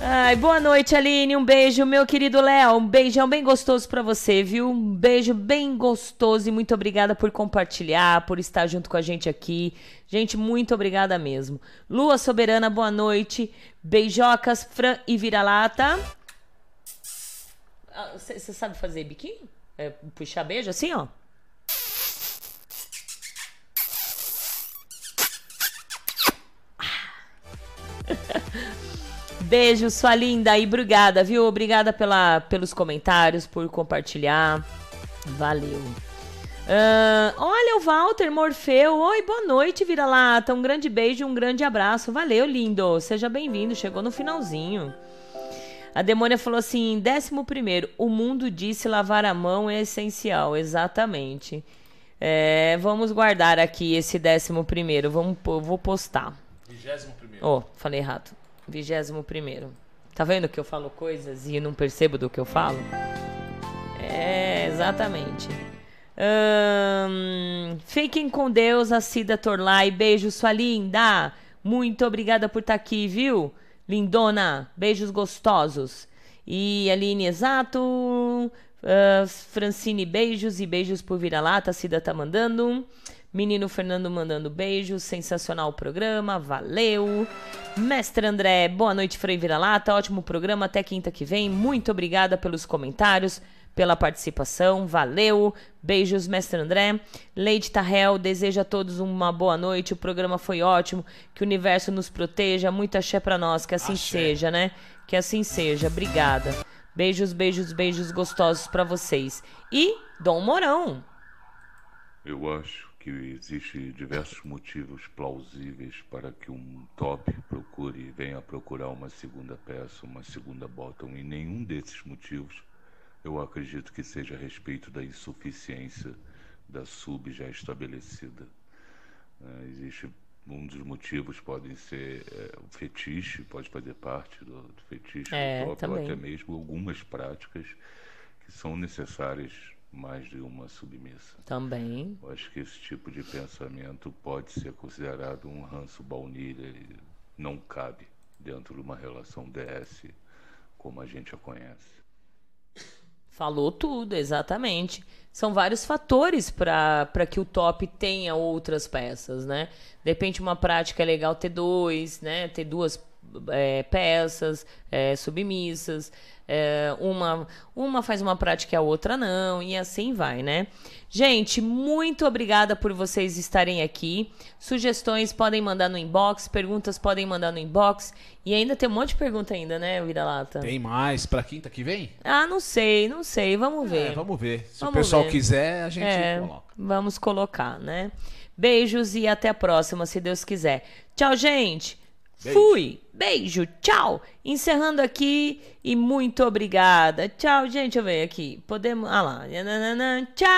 Ai, boa noite, Aline. Um beijo, meu querido Léo. Um beijão bem gostoso para você, viu? Um beijo bem gostoso e muito obrigada por compartilhar, por estar junto com a gente aqui. Gente, muito obrigada mesmo. Lua Soberana, boa noite. Beijocas, Fran e Vira-Lata. Você ah, sabe fazer biquinho? É, puxar beijo assim, ó? Beijo, sua linda e obrigada, viu? Obrigada pela, pelos comentários, por compartilhar. Valeu. Uh, olha o Walter Morfeu. Oi, boa noite, vira-lata. Um grande beijo, um grande abraço. Valeu, lindo. Seja bem-vindo. Chegou no finalzinho. A demônia falou assim: décimo primeiro, o mundo disse lavar a mão é essencial. Exatamente. É, vamos guardar aqui esse décimo primeiro. Vamos, vou postar. Vigésimo. Oh, falei errado. Vigésimo primeiro. Tá vendo que eu falo coisas e não percebo do que eu falo? É, exatamente. Hum, fiquem com Deus, a Cida Torlai. Beijo, sua linda. Muito obrigada por estar tá aqui, viu? Lindona. Beijos gostosos. E Aline Exato. Uh, Francine, beijos e beijos por vira-lata. A Cida tá mandando. Menino Fernando mandando beijos, sensacional o programa, valeu. Mestre André, boa noite, Frei Vira-Lata, ótimo programa, até quinta que vem. Muito obrigada pelos comentários, pela participação, valeu. Beijos, Mestre André. Leide Tarrel, desejo a todos uma boa noite, o programa foi ótimo, que o universo nos proteja, muita axé pra nós, que assim axé. seja, né? Que assim seja, obrigada. Beijos, beijos, beijos gostosos para vocês. E Dom Morão. Eu acho que existem diversos motivos plausíveis para que um top procure e venha procurar uma segunda peça, uma segunda bottom, e nenhum desses motivos eu acredito que seja a respeito da insuficiência da sub já estabelecida. É, existe um dos motivos podem ser é, o fetiche, pode fazer parte do, do fetiche é, do top, ou até mesmo algumas práticas que são necessárias mais de uma submissa. Também. Eu acho que esse tipo de pensamento pode ser considerado um ranço baunilha e não cabe dentro de uma relação DS como a gente a conhece. Falou tudo, exatamente. São vários fatores para que o top tenha outras peças, né? De repente, uma prática é legal ter dois, né? Ter duas é, peças é, submissas. É, uma, uma faz uma prática e a outra não, e assim vai, né? Gente, muito obrigada por vocês estarem aqui. Sugestões podem mandar no inbox, perguntas podem mandar no inbox. E ainda tem um monte de pergunta ainda, né, Vira-Lata? Tem mais pra quinta que vem? Ah, não sei, não sei. Vamos ver. É, vamos ver. Se vamos o pessoal ver. quiser, a gente É, coloca. Vamos colocar, né? Beijos e até a próxima, se Deus quiser. Tchau, gente. Beijo. Fui. Beijo. Tchau. Encerrando aqui e muito obrigada. Tchau, gente. Eu ver aqui. Podemos. Ah lá. Tchau.